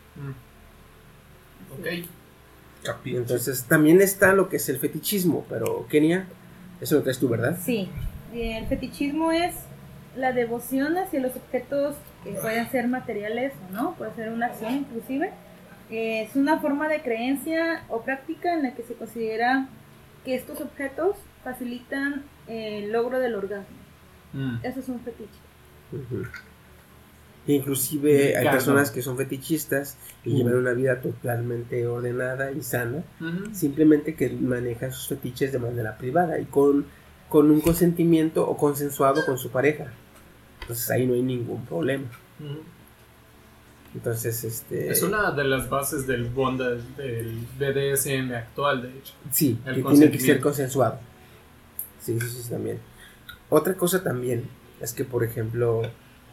Ok. Entonces también está lo que es el fetichismo, pero Kenia, eso lo traes tú, ¿verdad? Sí, eh, el fetichismo es la devoción hacia los objetos que pueden ser materiales o no, puede ser una acción inclusive. Es una forma de creencia o práctica en la que se considera que estos objetos facilitan el logro del orgasmo. Eso es un fetiche. Ujú. Inclusive hay personas que son fetichistas y llevan una vida totalmente ordenada y sana, simplemente que manejan sus fetiches de manera privada y con, con un consentimiento o consensuado con su pareja. Entonces ahí no hay ningún problema. Entonces, este... Es una de las bases del bondage del BDSM actual, de hecho. Sí, El que tiene que ser consensuado. Sí, sí, sí, también. Otra cosa también es que, por ejemplo,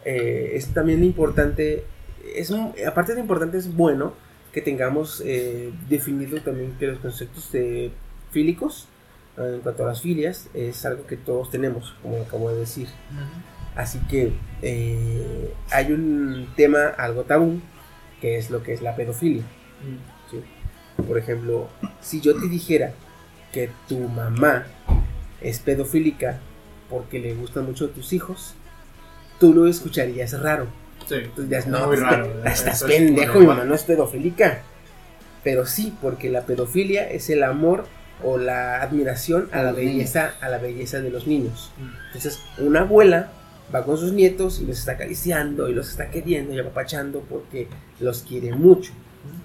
eh, es también importante, es aparte de importante, es bueno que tengamos eh, definido también que los conceptos de fílicos, eh, en cuanto a las filias, es algo que todos tenemos, como acabo de decir. Así que eh, hay un tema algo tabú, que es lo que es la pedofilia. ¿sí? Por ejemplo, si yo te dijera que tu mamá es pedofílica porque le gustan mucho tus hijos, tú lo escucharías raro. Sí. No, Muy raro, ¿eh? estás Eso es pendejo, mi mamá no es pedofílica. Pero sí, porque la pedofilia es el amor o la admiración a la belleza, a la belleza de los niños. Entonces, una abuela va con sus nietos y los está acariciando y los está queriendo y apapachando porque los quiere mucho.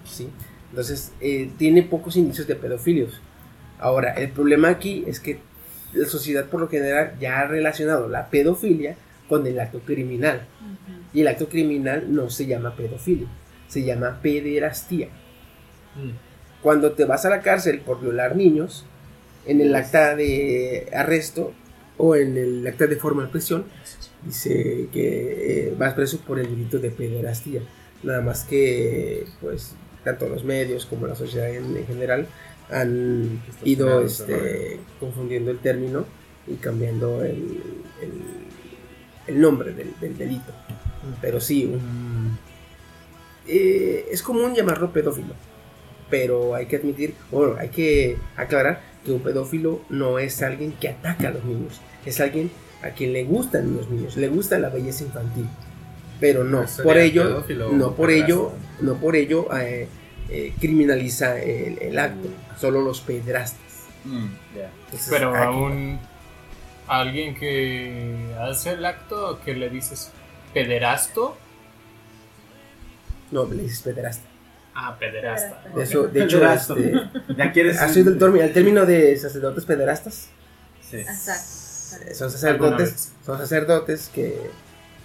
¿sí? Entonces, eh, tiene pocos indicios de pedofilios. Ahora, el problema aquí es que la sociedad por lo general ya ha relacionado la pedofilia con el acto criminal. Y el acto criminal no se llama pedofilia, se llama pederastía. Cuando te vas a la cárcel por violar niños, en el acta de arresto o en el acta de forma de prisión, dice que eh, vas preso por el delito de pederastía. Nada más que, pues, tanto los medios como la sociedad en, en general han ido este, confundiendo el término y cambiando el, el- el nombre del, del delito. Pero sí, un, eh, es común llamarlo pedófilo, pero hay que admitir, bueno, hay que aclarar que un pedófilo no es alguien que ataca a los niños, es alguien a quien le gustan los niños, le gusta la belleza infantil, pero no, por ello, no por ello, no por ello eh, eh, criminaliza el, el acto, solo los pederastas. Mm, Entonces, Pero aquí- a un a alguien que hace el acto que le dices pederasto. No, le dices pederasta. Ah, pederasta. De, eso, de hecho, este, ¿Ya quieres ¿has oído el, término- el término de sacerdotes pederastas? Sí. Exacto. Son Alguna sacerdotes, son sacerdotes que,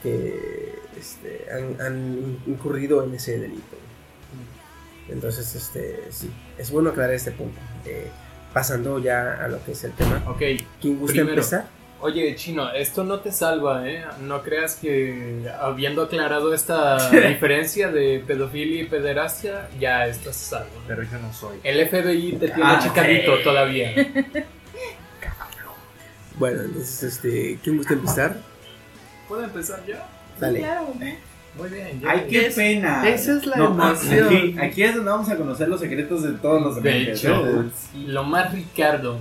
que este, han, han incurrido en ese delito. Entonces, este, sí, es bueno aclarar este punto. Eh, pasando ya a lo que es el tema. Ok, ¿Quién gusta primero. empezar? Oye, Chino, esto no te salva, ¿eh? No creas que habiendo aclarado esta <laughs> diferencia de pedofilia y pederastia, ya estás salvo. Pero yo no soy. El FBI te tiene Ah, chicadito todavía. <laughs> Bueno, entonces, este, ¿quién gusta empezar? ¿Puedo empezar ya? Dale. Muy bien, ya. Ay, qué Es- pena. esa es la No, emoción. Aquí, aquí es donde vamos a conocer los secretos de todos los De lo más Ricardo.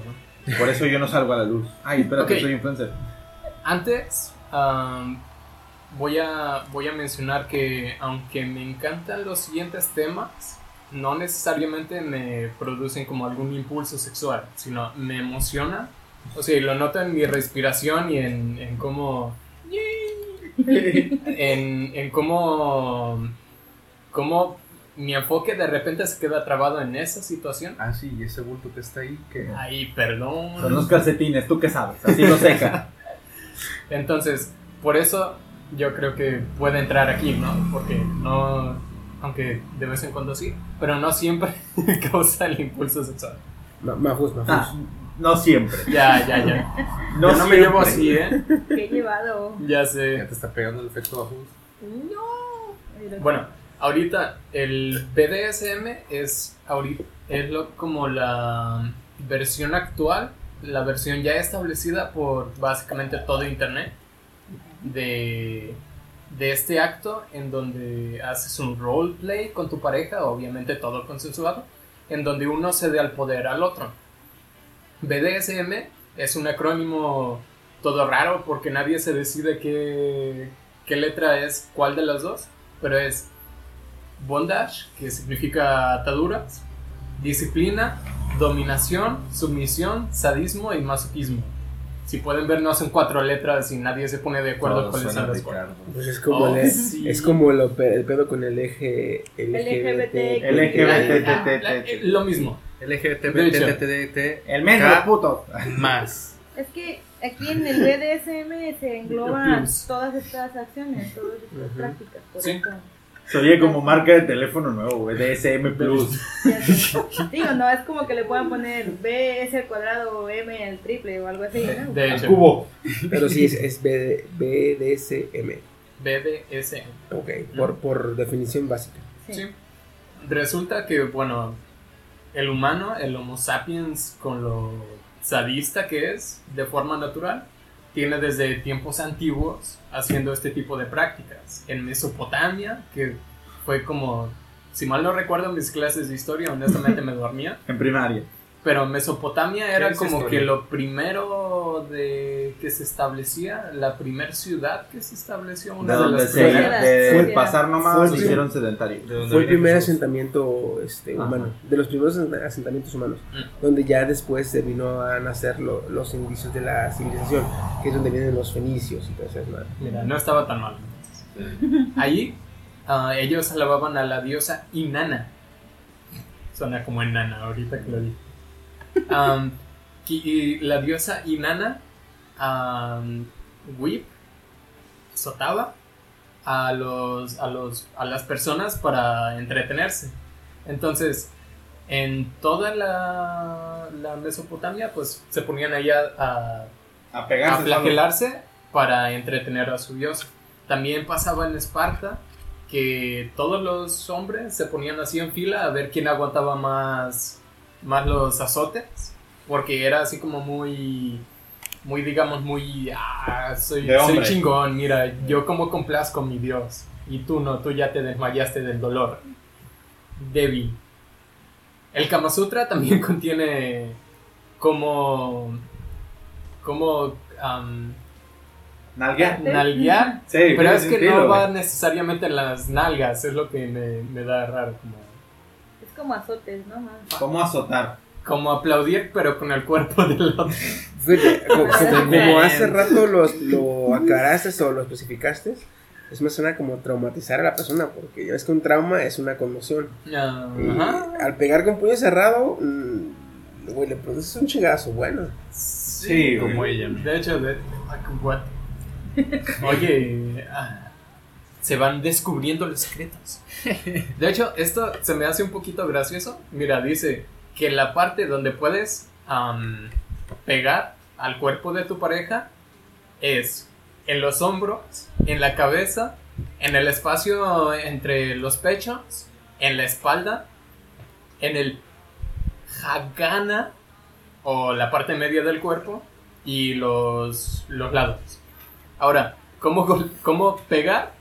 Por eso yo no salgo a la luz. Ay, espérate, Ok. soy influencer. Antes, am, voy, a, voy a mencionar que aunque me encantan los siguientes temas, no necesariamente me producen como algún impulso sexual, sino me emociona. O sea, lo noto en mi respiración y en, en cómo... <laughs> En, en cómo... Cómo mi enfoque de repente se queda trabado en esa situación. Ah, sí, y ese bulto que está ahí, que Ay, perdón. Son los calcetines, ¿tú qué sabes? Así lo seca. <laughs> Entonces, por eso yo creo que puede entrar aquí, ¿no? Porque no, aunque de vez en cuando sí, pero no siempre <laughs> causa el impulso sexual. Ma- Mafus, Mafus. Ah, no siempre. Ya, ya, ya. No, Yo no me siempre. llevo así, ¿eh? Qué llevado. Ya ya sé. te está pegando el efecto bajo. No. Bueno, ahorita el BDSM es, ahorita, es lo, como la versión actual, la versión ya establecida por básicamente todo Internet de, de este acto en donde haces un roleplay con tu pareja, obviamente todo consensuado, en donde uno cede al poder al otro. BDSM es un acrónimo todo raro porque nadie se decide qué, qué letra es cuál de las dos, pero es bondage, que significa ataduras, disciplina, dominación, sumisión, sadismo y masoquismo. Si pueden ver, no son cuatro letras y nadie se pone de acuerdo Todo cuáles son las cuatro. Pues es como, Oh, el, sí. es como el, el pedo con el eje LGBT. LGBT. La- eh, Lo mismo. LGTBTTT El mes de los putos. más. Es que aquí en el BDSM se engloban todas estas acciones, todas estas prácticas. Por Sí. Se oye como marca de teléfono nuevo, güey, DSM <laughs> Plus. <laughs> Digo, no es como que le puedan poner B es el cuadrado M al triple o algo así, ¿no? De Al cubo. Pero sí, es, es BD BDSM. BDSM. Ok, por, por definición básica. Sí. Resulta que, bueno, el humano, el Homo sapiens, con lo sadista que es, de forma natural, tiene desde tiempos antiguos haciendo este tipo de prácticas. En Mesopotamia, que fue como, si mal no recuerdo mis clases de historia, honestamente me dormía. En primaria. Pero Mesopotamia era como historia? que lo primero de que se establecía, la primer ciudad que se estableció, De una de, donde las se primeras. de Fue- pasar nomás hicieron sedentario. ¿De dónde Fue el primer Jesús? asentamiento este, Ajá. humano, de los primeros asent- asentamientos humanos, Mm. donde ya después se vino a nacer lo- los indicios de la civilización, que es donde vienen los fenicios y todo eso. ¿no? Mira, no estaba tan mal. Ahí ah, ellos alababan a la diosa Inanna. Suena como enana ahorita que lo dije. Y, y la diosa Inanna am, whip, azotaba a los, a los a las personas para entretenerse. Entonces, en toda la, la Mesopotamia, pues se ponían ahí a- a A a pegarse. flagelarse para entretener a su dios. También pasaba en Esparta que todos los hombres se ponían así en fila a ver quién aguantaba más, más los azotes, porque era así como muy, muy digamos, muy, ah, soy, soy chingón, mira, yo como complazco a mi dios. y tú no, tú ya te desmayaste del dolor. Débil. El Kama Sutra también <laughs> contiene como. como. am, ¿Nalguear? nalguear, Sí, pero es que sentido, no va necesariamente en las nalgas, es lo que me, me da raro. Como, como azotes, ¿no? ¿Cómo azotar? como aplaudir, pero con el cuerpo del otro. Como, como- <laughs> como hace rato los- lo aclaraste o lo especificaste, es más suena como traumatizar a la persona, porque ya ves que un trauma es una conmoción. Y Ajá. al pegar con puño cerrado, mm, güey, le produces un chingazo bueno. Sí, como güey. ella. De hecho, de, what? Oye, ah, se van descubriendo los secretos. De hecho, esto se me hace un poquito gracioso. Mira, dice que la parte donde puedes pegar al cuerpo de tu pareja es en los hombros, en la cabeza, en el espacio entre los pechos, en la espalda, en el jagana o la parte media del cuerpo y los, los lados. Ahora, ¿cómo, cómo pegar?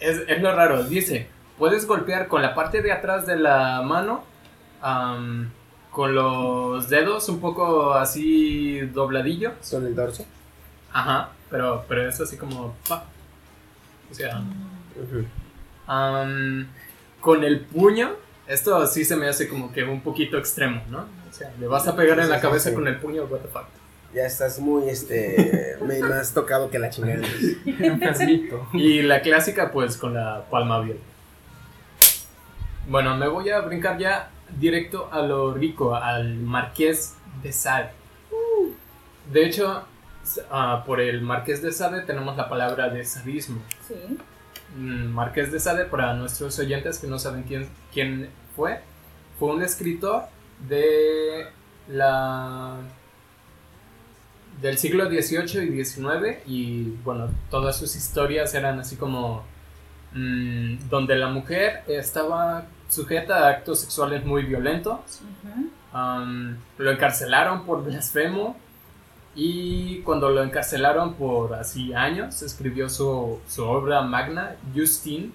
Es, es lo raro. Dice, puedes golpear con la parte de atrás de la mano, am, con los dedos un poco así dobladillos. Con el dorso. Ajá, pero, pero es así como... pa. O sea... con el puño, esto sí se me hace como que un poquito extremo, ¿no? O sea, le vas a pegar en la cabeza con el puño, what the fuck. Ya estás muy, este, has tocado que la chingada. Enfermito. Y la clásica, pues con la palma abierta. Bueno, me voy a brincar ya directo a lo rico, al Marqués de Sade. De hecho, ah, por el Marqués de Sade tenemos la palabra de sadismo. Sí. Mm, Marqués de Sade, para nuestros oyentes que no saben quién, quién fue, fue un escritor de la del siglo XVIII y XIX y bueno, todas sus historias eran así como mm, donde la mujer estaba sujeta a actos sexuales muy violentos, lo encarcelaron por blasfemo y cuando lo encarcelaron por así años escribió su, su obra magna, Justine,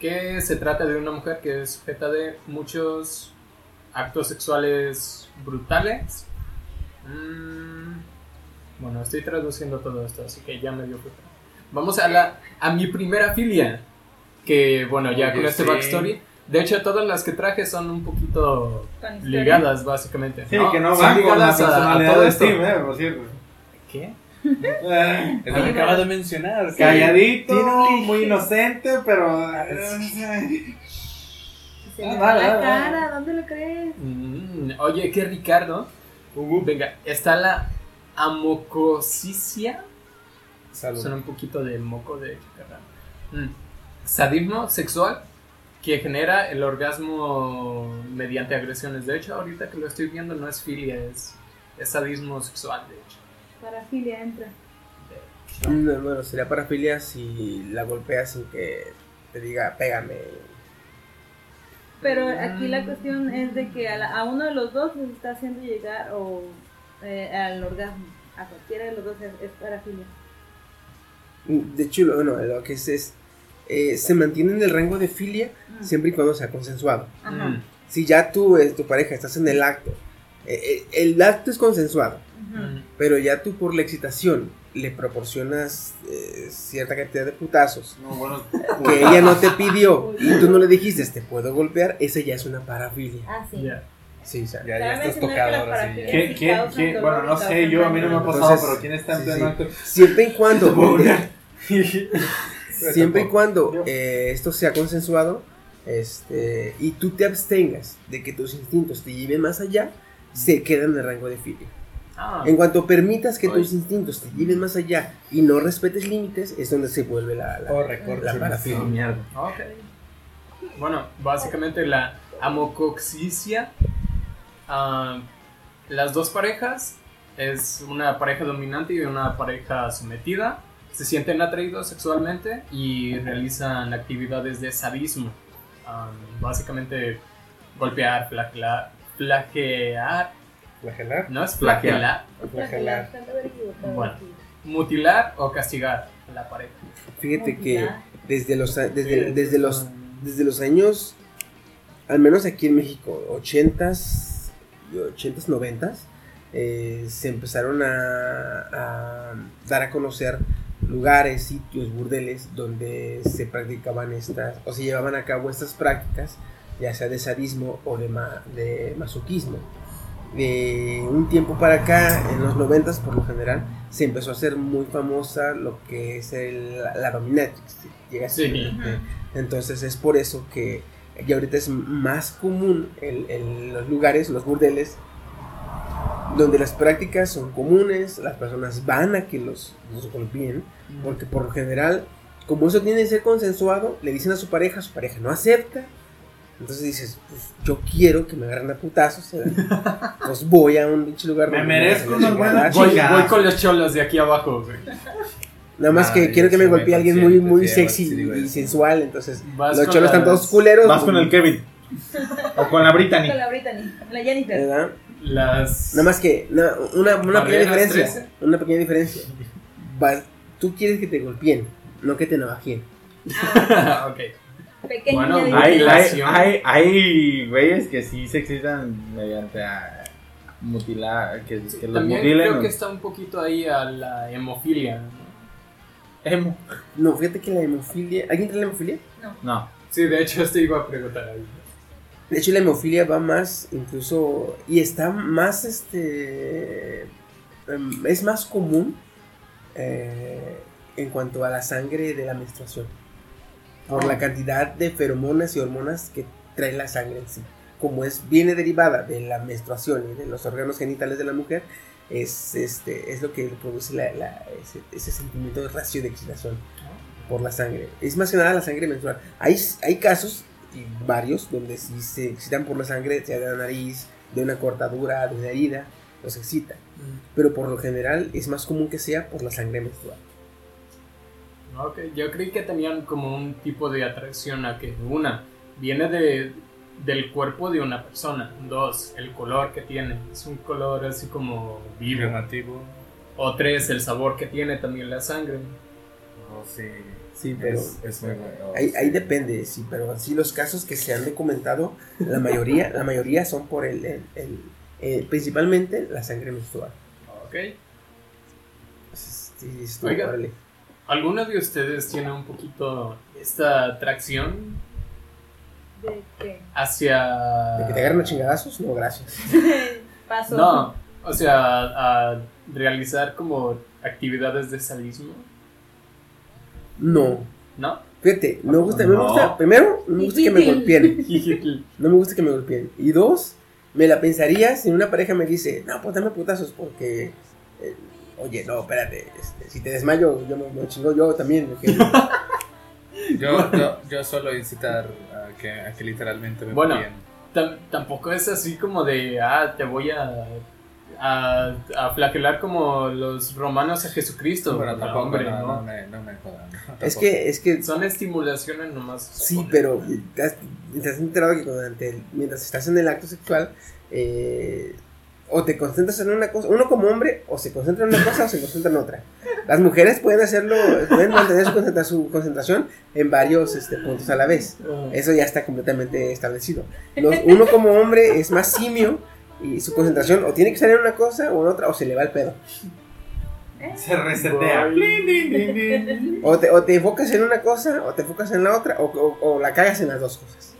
que se trata de una mujer que es sujeta de muchos actos sexuales brutales. Mm, bueno, estoy traduciendo todo esto, así que ya me dio fruta. Vamos a la a mi primera filia, que bueno, ya Oye, con este sí. backstory. De hecho, todas las que traje son un poquito ligadas, básicamente. Sí, que no van con la a- a de esto. Steve, eh, por cierto. ¿Qué? Eh, Es lo que acabas de mencionar. que Calladito, tiene muy inocente, pero... Se Ah, le vale, la vale, cara, ¿dónde lo crees? Mm, oye, que Ricardo. Venga, está la amocosicia. Suena un poquito de moco de chacarrán. Mm. Sadismo sexual que genera el orgasmo mediante agresiones. De hecho, ahorita que lo estoy viendo, no es filia, es, es sadismo sexual, de hecho. Parafilia entra. Mm, Bueno, sería parafilia si la golpeas sin que te diga, pégame. Pero aquí la cuestión es de que a, la- a uno de los dos les está haciendo llegar o eh, al orgasmo. A cualquiera de los dos es, es parafilia. Mm, De hecho, bueno, lo que es es, eh, se mantiene en el rango de filia Mm. siempre y cuando sea consensuado. Ajá. Mm. Si ya tú, eh, tu pareja, estás en el acto, eh, eh, el acto es consensuado, Ujú. pero ya tú por la excitación le proporcionas eh, cierta cantidad de putazos No, bueno, que ella no te pidió y tú no le dijiste, te puedo golpear, ese ya es una parafilia. Ah, sí. Ya. Sí, o sea, Ya, ya estás tocado ahora sí. ¿Quién, quién, quién? Bueno, no sé, yo a mí no me ha pasado, Entonces, pero ¿quién está en sí, pleno sí. acto? Siempre y cuando, <laughs> <laughs> siempre y cuando <laughs> eh, esto sea consensuado, este, y tú te abstengas de que tus instintos te lleven más allá, se queda en el rango de filia. Ah, En cuanto permitas que tus instintos te lleven más allá y no respetes límites, es donde se vuelve la, la, Corre, corre. la ok. Bueno, básicamente la amocoxicia. Ah, las dos parejas es una pareja dominante y una pareja sometida. Se sienten atraídos sexualmente y realizan actividades de sadismo. Ah, básicamente golpear, flagelar, flagelar, ¿Flagelar? no es flagelar, Flagelar. Bueno. mutilar o castigar a la pareja. Fíjate que desde los, a- desde, desde los, desde los años, al menos aquí en México, 80s, y 80s, 90s, eh, se empezaron a, a dar a conocer lugares, sitios, burdeles donde se practicaban estas, o se llevaban a cabo estas prácticas, ya sea de sadismo o de, ma- de masoquismo. De un tiempo para acá, en los noventas por lo general, se empezó a hacer muy famosa lo que es el, la dominatrix. Llega a ser, Sí. eh, Entonces es por eso que ya ahorita es más común en, en los lugares, los burdeles, donde las prácticas son comunes, las personas van a que los, los golpeen, porque por lo general, como eso tiene que ser consensuado, le dicen a su pareja, su pareja no acepta, entonces dices, pues yo quiero que me agarren a putazos, ¿eh? <laughs> pues voy a un pinche lugar Me merezco unos buenos chingada. Voy, voy con los cholos de aquí abajo, güey. Nada más que quiero que me golpee alguien muy, muy sexy y sensual, entonces Vas los cholos están todos culeros. Vas con el Kevin. O con la Brittany. Con la Brittany, la Jennifer. ¿verdad? Las. Nada más que na- una, una pequeña diferencia. 13. Una pequeña diferencia. Tú quieres que te golpeen, no que te navajen. <laughs> ok. Pequeña Bueno. Hay, hay, hay, hay güeyes que sí se excitan mediante a mutilar, que, que los También mutilen. creo o- que está un poquito ahí a la hemofilia. ¿No? Emo. No, fíjate que la hemofilia. ¿Alguien tiene la hemofilia? No. Sí, de hecho, esto iba a preguntar ahí. De hecho, la hemofilia va más, incluso. Y está más, este. em, Es más común eh, en cuanto a la sangre de la menstruación. Por la cantidad de feromonas y hormonas que trae la sangre en sí. Como es, viene derivada de la menstruación y de los órganos genitales de la mujer, es, este, es lo que produce la- la- ese, ese sentimiento de racio de excitación por la sangre. Es más que nada la sangre menstrual. Hay, hay casos, y varios, donde si se excitan por la sangre, sea de la nariz, de una cortadura, de una herida, los excita. Pero por lo general es más común que sea por la sangre menstrual. Ok, yo creí que tenían como un tipo de atracción a que una viene de, del cuerpo de una persona, dos, el color que tiene, es un color así como vivo, Llamativo. o tres, el sabor que tiene también la sangre. Oh, sí. Sí, pero Es, es muy bueno. Oh, ahí, sí. ahí depende, sí, pero sí los casos que se han documentado, la mayoría, la mayoría son por el, el- el- eh, principalmente la sangre menstrual. Ok. Sí, estuvo, Oiga. ¿Alguno de ustedes tiene un poquito esta atracción ¿De qué? hacia... ¿De que te agarren a chingadazos? No, gracias. <laughs> Paso. No, o sea, a realizar como actividades de sadismo, No. ¿no? Fíjate, no me gusta, no me gusta, primero, no me gusta que me golpeen. <laughs> No me gusta que me golpeen. Y dos, me la pensaría si una pareja me dice, no, pues dame putazos porque, eh, oye, no, espérate, este, si te desmayo, yo me, me chingo yo también. ¿ok? <laughs> Yo, yo, yo solo incitar que, a que literalmente me Bueno, tampoco es así como de, ah, te voy a, a, a flagelar como los romanos a Jesucristo. Bueno, No, tampoco, hombre, no, no. no me, no me jodan. es que, es que, Son estimulaciones nomás. sí, pero te has, te has enterado que durante el- mientras estás en el acto sexual, eh, o te concentras en una cosa, uno como hombre, o se concentra en una cosa o se concentra en otra. Las mujeres pueden hacerlo, pueden mantener su, concentra- su concentración en varios este, puntos a la vez. Eso ya está completamente establecido. Los- uno como hombre es más simio y su concentración o tiene que estar en una cosa o en otra o se le va el pedo. Se resetea. O te, o te enfocas en una cosa o te enfocas en la otra o, o- o la cagas en las dos cosas.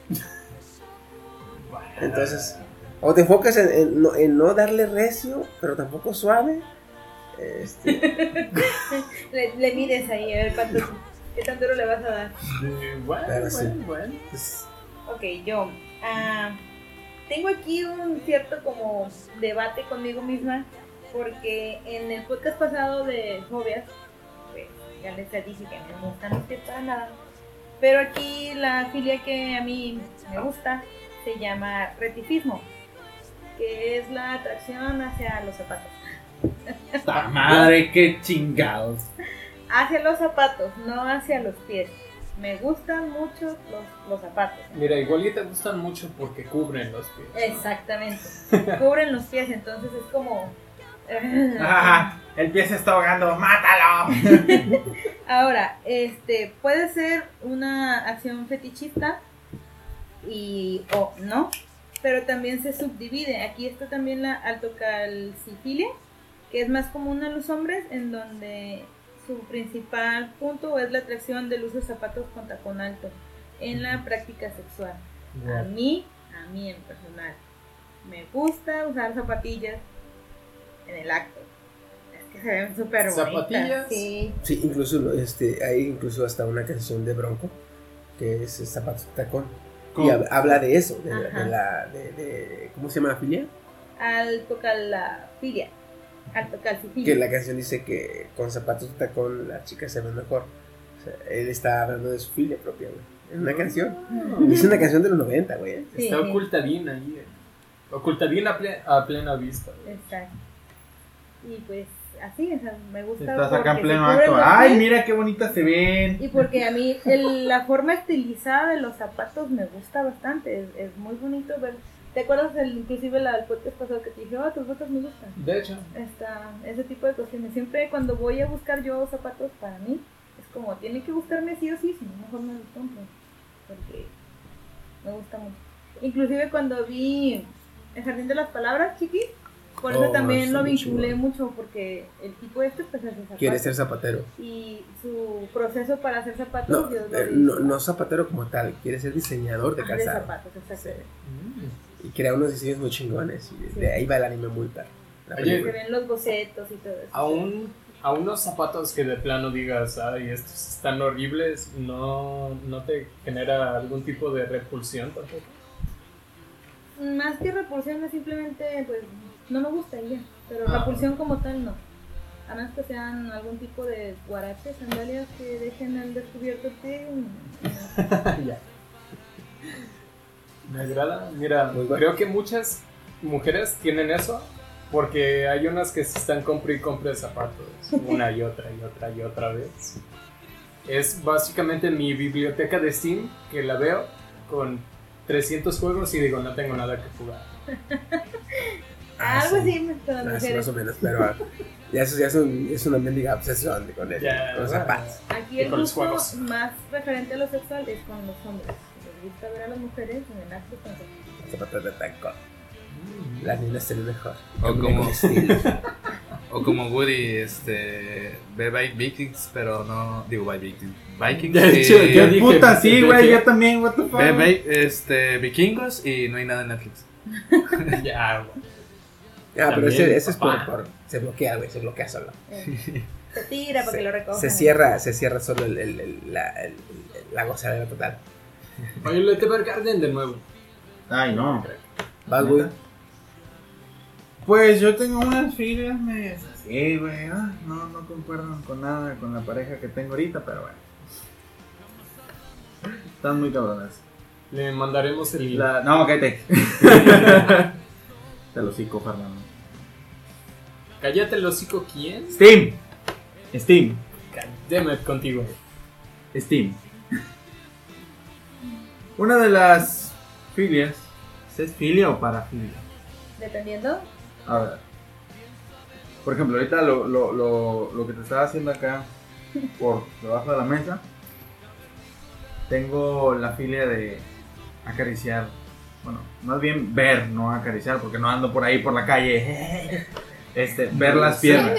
Entonces, o te enfocas en, en no, en no darle recio, pero tampoco suave. Este, <laughs> Le, le mides ahí, a ver cuánto, qué tan duro le vas a dar. Eh, bueno, Pero sí. bueno, bueno. pues, Ok, yo. ah, tengo aquí un cierto como debate conmigo misma. Porque en el podcast pasado de fobias, pues ya les dije que no me gustan pies para nada. Pero aquí la filia que a mí me gusta se llama retifismo, que es la atracción hacia los zapatos. ¡Ta madre, qué chingados! Hacia los zapatos, no hacia los pies. Me gustan mucho los, los zapatos. Mira, igual y te gustan mucho porque cubren los pies. Exactamente. <laughs> Cubren los pies, entonces es como... <laughs> Ah, el pie se está ahogando, ¡mátalo! <laughs> Ahora, este, puede ser una acción fetichista y o no, pero también se subdivide. Aquí está también la altocalcifilia, que es más común en los hombres, en donde su principal punto es la atracción del uso de zapatos con tacón alto en la práctica sexual. A mí, a mí en personal, me gusta usar zapatillas en el acto. Es que se ven súper bonitas. ¿Zapatillas? Sí. Sí, incluso este, hay incluso hasta una canción de Bronco que es Zapatos de Tacón. ¿Cómo? Y hab- habla de eso, de, la. De, de- ¿Cómo se llama la filia? Altocalafilia. Altocalcifilia. Que la canción dice que con zapatos de tacón la chica se ve mejor. O sea, él está hablando de su filia propia, güey. Es una canción. Es una canción de los 90, güey. Sí. Está oculta bien ahí. eh. Oculta bien a, ple- a plena vista. güey. Exacto. Y pues así, o sea, me gusta. Estás acá en porque pleno acto. Ay, mira qué bonitas se ven. Y porque a mí el- la forma estilizada de los zapatos me gusta bastante. Es, es muy bonito ver. ¿Te acuerdas el, inclusive la del podcast pasado que te dije, oh, tus botas me gustan? De hecho, Está, ese tipo de cuestiones. Siempre cuando voy a buscar yo zapatos para mí, es como, tiene que gustarme sí o sí, si no, mejor me los compro. Porque me gusta mucho. Inclusive cuando vi El Jardín de las Palabras, chiqui, por eso Oh, también lo vinculé mucho, porque el tipo este pues hace zapatos. Quiere ser zapatero. Y su proceso para hacer zapatos, No, eh, no, no zapatero como tal, quiere ser diseñador de Ah, de calzado. zapatos, exacto. Y crea unos diseños muy chingones. Y de ahí va el anime muy perro. Oye, Se ven los bocetos y todo eso. a, un, a unos zapatos que de plano digas, ay, estos están horribles, ¿no, no te genera algún tipo de repulsión tampoco? Más que repulsión, es simplemente, pues, no me gusta y ya. Pero Ah. repulsión como tal, no. A menos que sean algún tipo de guaraches, sandalias que dejen al descubierto el pie. no. <laughs> ya. Me agrada. Mira, creo que muchas mujeres tienen eso porque hay unas que se están compre y compre zapatos <laughs> una y otra y otra y otra vez. Es básicamente mi biblioteca de Steam que la veo con 300 juegos y digo, no tengo nada que jugar. <laughs> Ah, Algo sí. así con las Ah, mujeres. más o menos, pero ah, ya eso ya es, un- es una mendiga obsesión con, el, Ya, con los zapatos. Aquí Y el con los gusto juegos. más referente a lo sexual es con los hombres. Les gusta ver a las mujeres en el acto con Zapatos de tacón. Las niñas se mejor. O como-. <laughs> O como Woody, este. Ve Vi- Vikings, pero no. Digo, Vi Vikings. Vikings. De y- hecho, yo dije, Puta, sí, ¿de güey, yo también, what the fuck. Ve este, vikingos y no hay nada en Netflix. <laughs> <laughs> ya, güey. Ah, pero ese, ese es por, Se bloquea, güey, se bloquea solo. Se tira para que Se, lo recojan. se cierra, se cierra solo el, el- el- la, el- la gozadera total. Violet Evergarden de nuevo. Ay, no. Vas, güey. Pues yo tengo unas filias medias así, güey. ah, No, no concuerdan con nada con la pareja que tengo ahorita, pero bueno. Están muy cabronas. Le mandaremos el. La- No, cállate. <laughs> Te lo cico, Fernando. Cállate el hocico, ¿quién? Steam. Steam. Goddammit contigo. Steam. Una de las filias. ¿Es filia o parafilia? Dependiendo. A ver. Por ejemplo, ahorita lo, lo, lo, lo que te estaba haciendo acá por debajo de la mesa. Tengo la filia de acariciar. Bueno, más bien ver, no acariciar, porque no ando por ahí por la calle. Este, ver las piernas.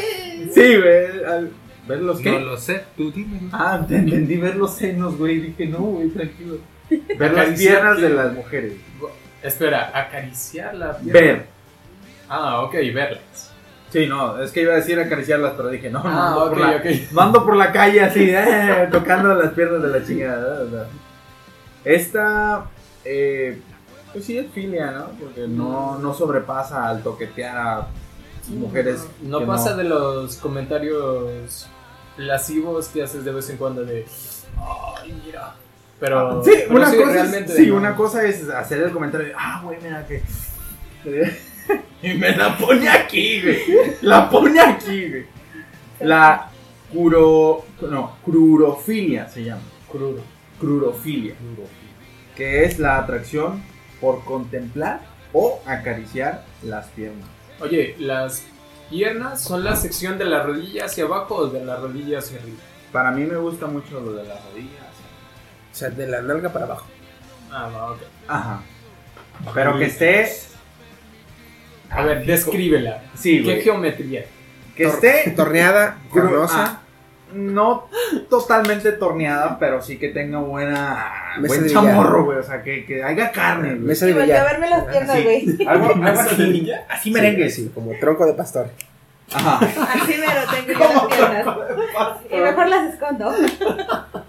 Sí, güey. al- ¿Ver los qué? No lo sé, tú dime. Ah, te entendí ver los senos, güey. Dije, no, güey, tranquilo. Ver las piernas de las mujeres. Espera, acariciar la pierna. Ver. Ah, ok, verlas. Sí, no, es que iba a decir acariciarlas, pero dije, no, no, Ah, ando, ok, por la, ok. no ando por la calle así, eh, tocando las piernas de la chingada. sea. Esta, eh, pues sí es filia, ¿no? Porque no, no sobrepasa al toquetear a mujeres. No pasa de los comentarios lascivos que haces de vez en cuando de. Ay, mira. Pero. Sí, pero una, sí, cosa es, sí, una cosa es hacer el comentario de, ah, güey, mira que... <laughs> y me la pone aquí, güey. La pone aquí, güey. La curo... No, crurofilia se llama. Crudo. Crurofilia. Que es la atracción por contemplar o acariciar las piernas. Oye, las piernas son la sección de la rodilla hacia abajo o de la rodilla hacia arriba. Para mí me gusta mucho lo de las rodillas. O sea, de la nalga para abajo. Ah, va, ok. Ajá. Pero que esté. A ver, descríbela. Sí, ¿Qué güey. geometría? Que Tor- esté. Torneada, gru- carnosa. No totalmente torneada, pero sí que tenga buena. Mesa buen de chamorro, güey. O sea, que, que haya carne, güey. Mesa de Y volteó a verme las piernas, Sí. güey. Algo. Así merengue. Sí, como tronco de pastor. Ajá. Así me lo tengo yo las piernas. Y mejor las escondo.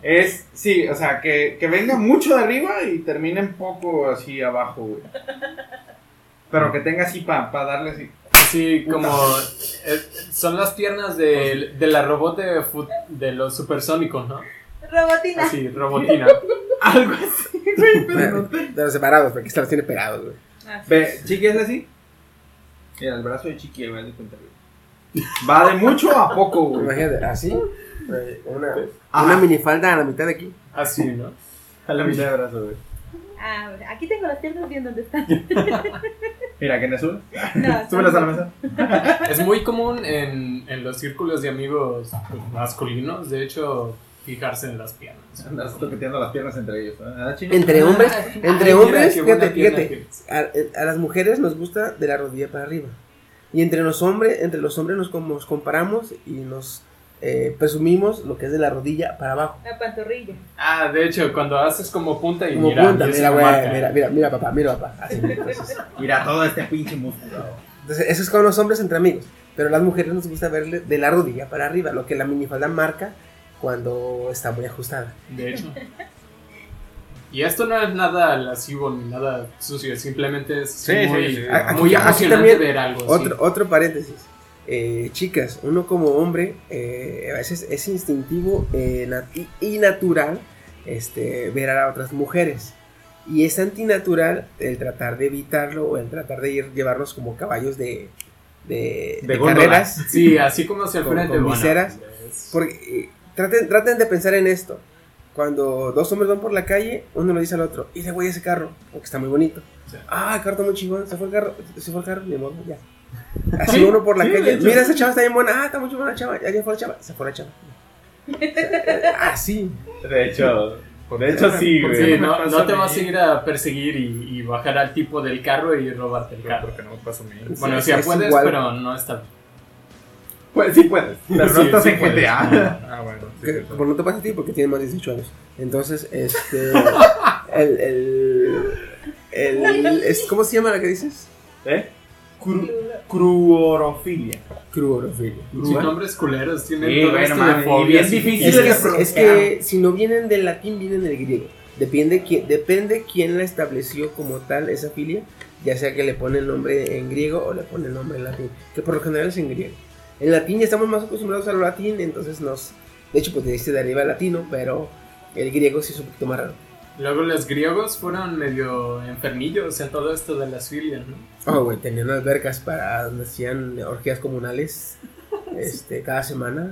Es, sí, o sea, que, que venga mucho de arriba y termine un poco así abajo, güey. Pero que tenga así para darle así. Sí, como eh, son las piernas de, de la robot de, fut- de los supersónicos, ¿no? Robotina. Así, <laughs> robotina. Algo así, güey, <laughs> pero no te- De los separados, porque esta los tiene pegados, güey. Así. Ve, Chiqui es así. Mira, el brazo de Chiqui, güey, haz de cuenta, güey. Va de mucho a poco, güey. Imagínate, así. Una, Ajá. una minifalda a la mitad de aquí. Así, ¿no? A la mitad de brazo, güey. Ah, aquí tengo las piernas bien donde están. <laughs> Mira, ¿quién le <laughs> sube? No, Súbelas a la mesa. <laughs> Es muy común en, en los círculos de amigos pues, masculinos, de hecho, fijarse en las piernas. Andas toqueteando las piernas entre ellos. ¿no? ¿Verdad, Chino? Entre hombres, Ay, entre mira, hombres, buena fíjate, fíjate. A, a las mujeres nos gusta de la rodilla para arriba. Y entre los hombres, entre los hombres nos, nos comparamos y nos eh, presumimos lo que es de la rodilla para abajo. La pantorrilla. Ah, de hecho, cuando haces como punta y Como mira, punta, mira, güey, marca. mira, mira, mira, papá, mira, papá. Así, entonces, <laughs> Mira todo este pinche músculo. entonces, eso es con los hombres entre amigos. Pero a las mujeres nos gusta verle de la rodilla para arriba, lo que la minifalda marca cuando está muy ajustada. De hecho. Y esto no es nada lascivo ni nada sucio, simplemente es Sí, muy, sí, sí. Aquí- muy aquí emocionante también, ver algo Otro, así. otro paréntesis. Eh, chicas, uno como hombre eh, a veces es instintivo eh, nat- y, y natural este, ver a otras mujeres. Y es antinatural el tratar de evitarlo o el tratar de ir, llevarlos como caballos de, de, De de góndola. carreras. Sí, así como hacia el Con- frente. con bueno, viseras. es- Porque eh, traten, traten de pensar en esto. Cuando dos hombres van por la calle, uno le dice al otro, y le voy a ese carro, porque está muy bonito. Sí. Ah, el carro está muy chingón, se fue el carro, se fue el carro, mi amor, ya. Así Sí, uno por la sí, de calle, hecho. mira esa chava está bien buena, ah, está muy buena la chava, ya, ya fue la chava, se fue la chava. <laughs> Así. De hecho, de hecho sí, Sí, güey. no, pasa no a te vas a ir a perseguir y, y bajar al tipo del carro y robarte el carro. Porque no me pasa a mí. Bueno, Sí, sí, es puedes, igual. pero no está. Pues, sí puedes, pero no Sí, estás sí en puedes. GTA. Ah, bueno. sí, Que- sí, sí. como no te pasa a ti porque tienes más de 18 años. Entonces, este. <laughs> el. el, el- es- ¿Cómo se llama la que dices? ¿Eh? Cru- cruorofilia. Cruorofilia. Sus nombres culeros tienen Sí, todo bueno, esto man, de bien difícil. Es de que, pronunciar. es que si no vienen del latín, vienen del griego. Depende quién, depende quién la estableció como tal esa filia, ya sea que le pone el nombre en griego o le pone el nombre en latín, que por lo general es en griego. En latín ya estamos más acostumbrados al latín, entonces nos... De hecho, pues de ahí se deriva el latino, pero el griego sí es un poquito más raro. Luego los griegos fueron medio enfermillos en todo esto de las filias, ¿no? Oh, güey, tenían albercas para donde hacían orgías comunales <laughs> este, cada semana.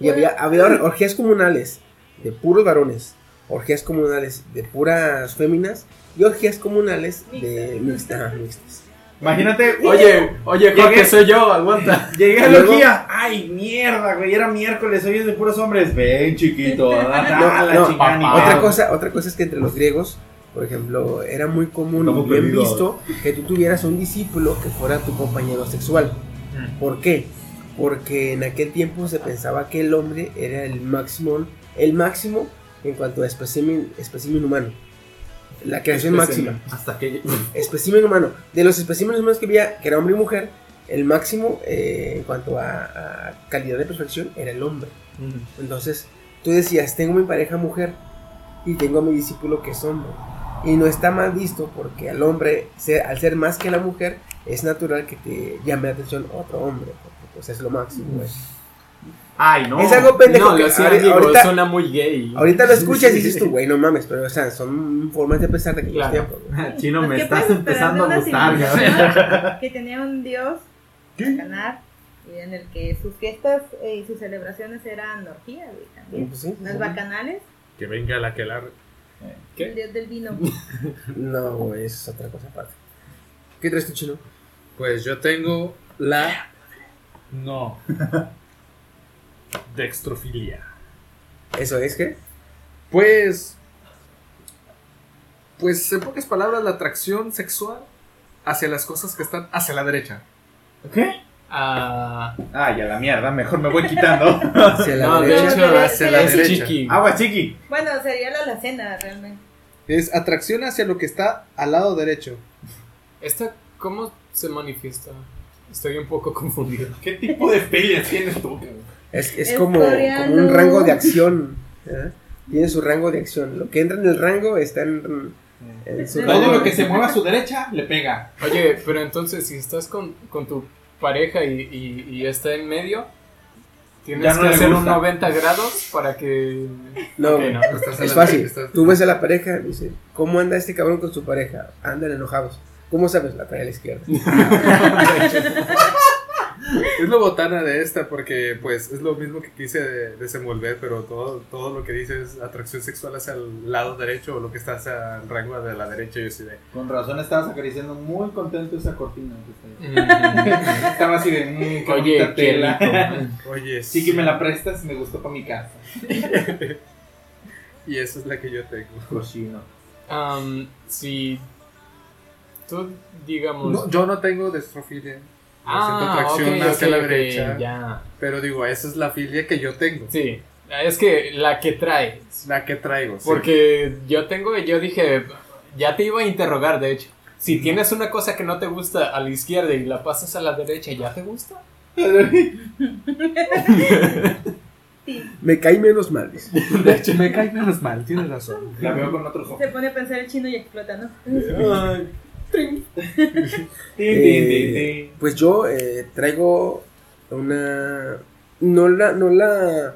Y había, había or- orgías comunales de puros varones, orgías comunales de puras féminas y orgías comunales de mixtas. mixtas. Imagínate, Oye, oye, Jorge, Llegué- soy yo, aguanta. <laughs> Llegué a orgía. Ay, mierda, güey. Era miércoles, hoy es de puros hombres. Ven, chiquito. <laughs> Da, No, la no, otra cosa, otra cosa es que entre los griegos, por ejemplo, era muy común y bien visto que tú tuvieras un discípulo que fuera tu compañero sexual. ¿Por qué? Porque en aquel tiempo se pensaba que el hombre era el máximo, el máximo en cuanto a espécimen, espécimen humano. La creación máxima. Hasta que. <laughs> Espécimen humano. De los especímenes humanos que había, que era hombre y mujer, el máximo eh, en cuanto a, a calidad de perfección era el hombre. Entonces, tú decías, tengo mi pareja mujer y tengo a mi discípulo que es hombre. Y no está mal visto porque al hombre, ser- al ser más que la mujer, es natural que te llame la atención otro hombre, porque pues es lo máximo. Ay, no. Es algo pendejo No, que lo hacía ahorita, suena muy gay. ahorita lo escuchas y dices tú, güey, no mames, pero o sea, son formas de pensar de aquellos Claro. tiempos. <laughs> Chino, me ¿Qué estás empezando a gustar. <laughs> Que tenía un dios, Bacanar, y en el que sus fiestas eh, y sus celebraciones eran orgías, güey, también. Pues sí, Las sí. bacanales, Que venga la que la. el dios del vino. <laughs> No, güey, eso es otra cosa aparte. ¿Qué traes tú, chino? Pues yo tengo la. No. Dextrofilia. ¿Eso es qué? Pues. Pues en pocas palabras, la atracción sexual hacia las cosas que están hacia la derecha. ¿Qué? Ah, Ah, ya la mierda, mejor me voy quitando. <laughs> Hacia la no, de derecha. hecho, hacia la es derecha. chiqui. Agua chiqui. Bueno, sería la alacena realmente. Es atracción hacia lo que está al lado derecho. ¿Esta cómo se manifiesta? Estoy un poco <laughs> confundido. ¿Qué tipo de filias tienes tú? Es, es Es como, como un rango de acción. ¿eh? Tiene su rango de acción. Lo que entra en el rango está en, en su Todo rango. Lo que se mueva a su derecha le pega. Oye, pero entonces si estás con, con tu pareja y, y- y está en medio, tienes no que hacer un gusta. 90 grados para que... No, Ok, no. En es la- fácil. estás- Tú ves a la pareja y dices, ¿cómo anda este cabrón con su pareja? Andan enojados. ¿Cómo sabes? La trae a la izquierda. <laughs> <laughs> Es lo botana de esta porque pues es lo mismo que quise de- desenvolver, pero todo, todo lo que dice es atracción sexual hacia el lado derecho o lo que está hacia el rango de la derecha. Yo sí de... Con razón estabas acariciando muy contento esa cortina. que está ahí. <laughs> Estaba así de, mmm, qué Oye, qué tela. rico. Oye, Sí que me la prestas, me gustó para mi casa. <laughs> Y esa es la que yo tengo. Cochino. Am, si tú, digamos... No, yo no tengo destrofilia. Ah, siento atracción ok, hacia ok, la derecha. ya. Pero digo, esa es la filia que yo tengo. Sí, es que la que traes. La que traigo. sí. Porque yo tengo, yo dije, ya te iba a interrogar, de hecho. Si tienes una cosa que no te gusta a la izquierda y la pasas a la derecha, ¿ya te gusta? <laughs> Me cae menos mal. De hecho, me cae menos mal, tienes razón. La veo con otros ojos. Se pone a pensar el chino y explota, ¿no? <laughs> Eh, pues yo eh, traigo una... No la... No la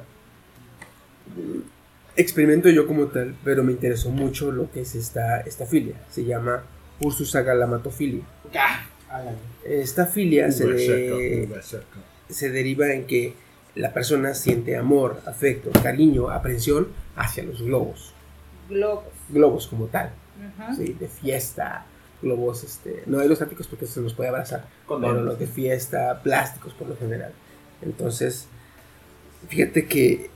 experimento yo como tal, pero me interesó mucho lo que es esta, esta filia. Se llama Ursus agalamatofilia. Esta filia se, de- se deriva en que la persona siente amor, afecto, cariño, aprensión hacia los globos. Globos. Globos como tal. ¿sí? De fiesta, globos, este, no de los estáticos porque se nos puede abrazar, pero los de fiesta, plásticos por lo general. Entonces, fíjate que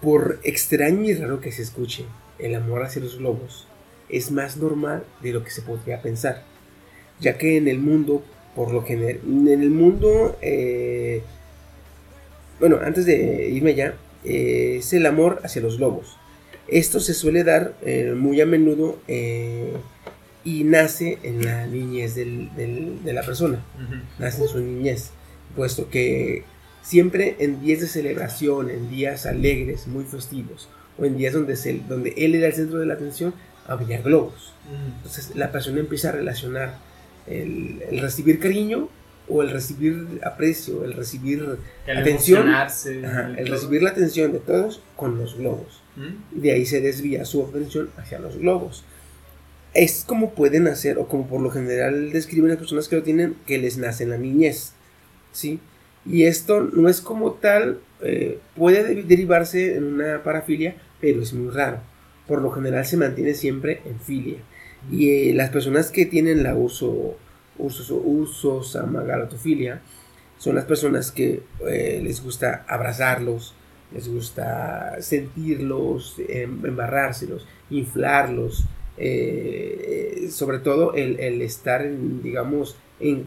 por extraño y raro que se escuche, el amor hacia los globos es más normal de lo que se podría pensar, ya que en el mundo, por lo general, en el mundo, eh, bueno, antes de irme allá, eh, es el amor hacia los globos. Esto se suele dar eh, muy a menudo y nace en la niñez del- del- de la persona, nace en su niñez, puesto que siempre en días de celebración, en días alegres, muy festivos, o en días donde, se- donde él era el centro de la atención, había globos. Entonces la persona empieza a relacionar el, el recibir cariño o el recibir aprecio, el recibir El atención, ajá, el recibir la atención de todos con los globos. Y de ahí se desvía su atención hacia los globos. Es como pueden hacer, o como por lo general describen las personas que lo tienen, que les nace en la niñez. ¿sí? Y esto no es como tal, eh, puede de- derivarse en una parafilia, pero es muy raro. Por lo general se mantiene siempre en filia. Y eh, las personas que tienen la uso, usos, usos amagalatofilia son las personas que eh, les gusta abrazarlos, les gusta sentirlos, em- embarrárselos, inflarlos, eh, sobre todo el, el estar, en, digamos, en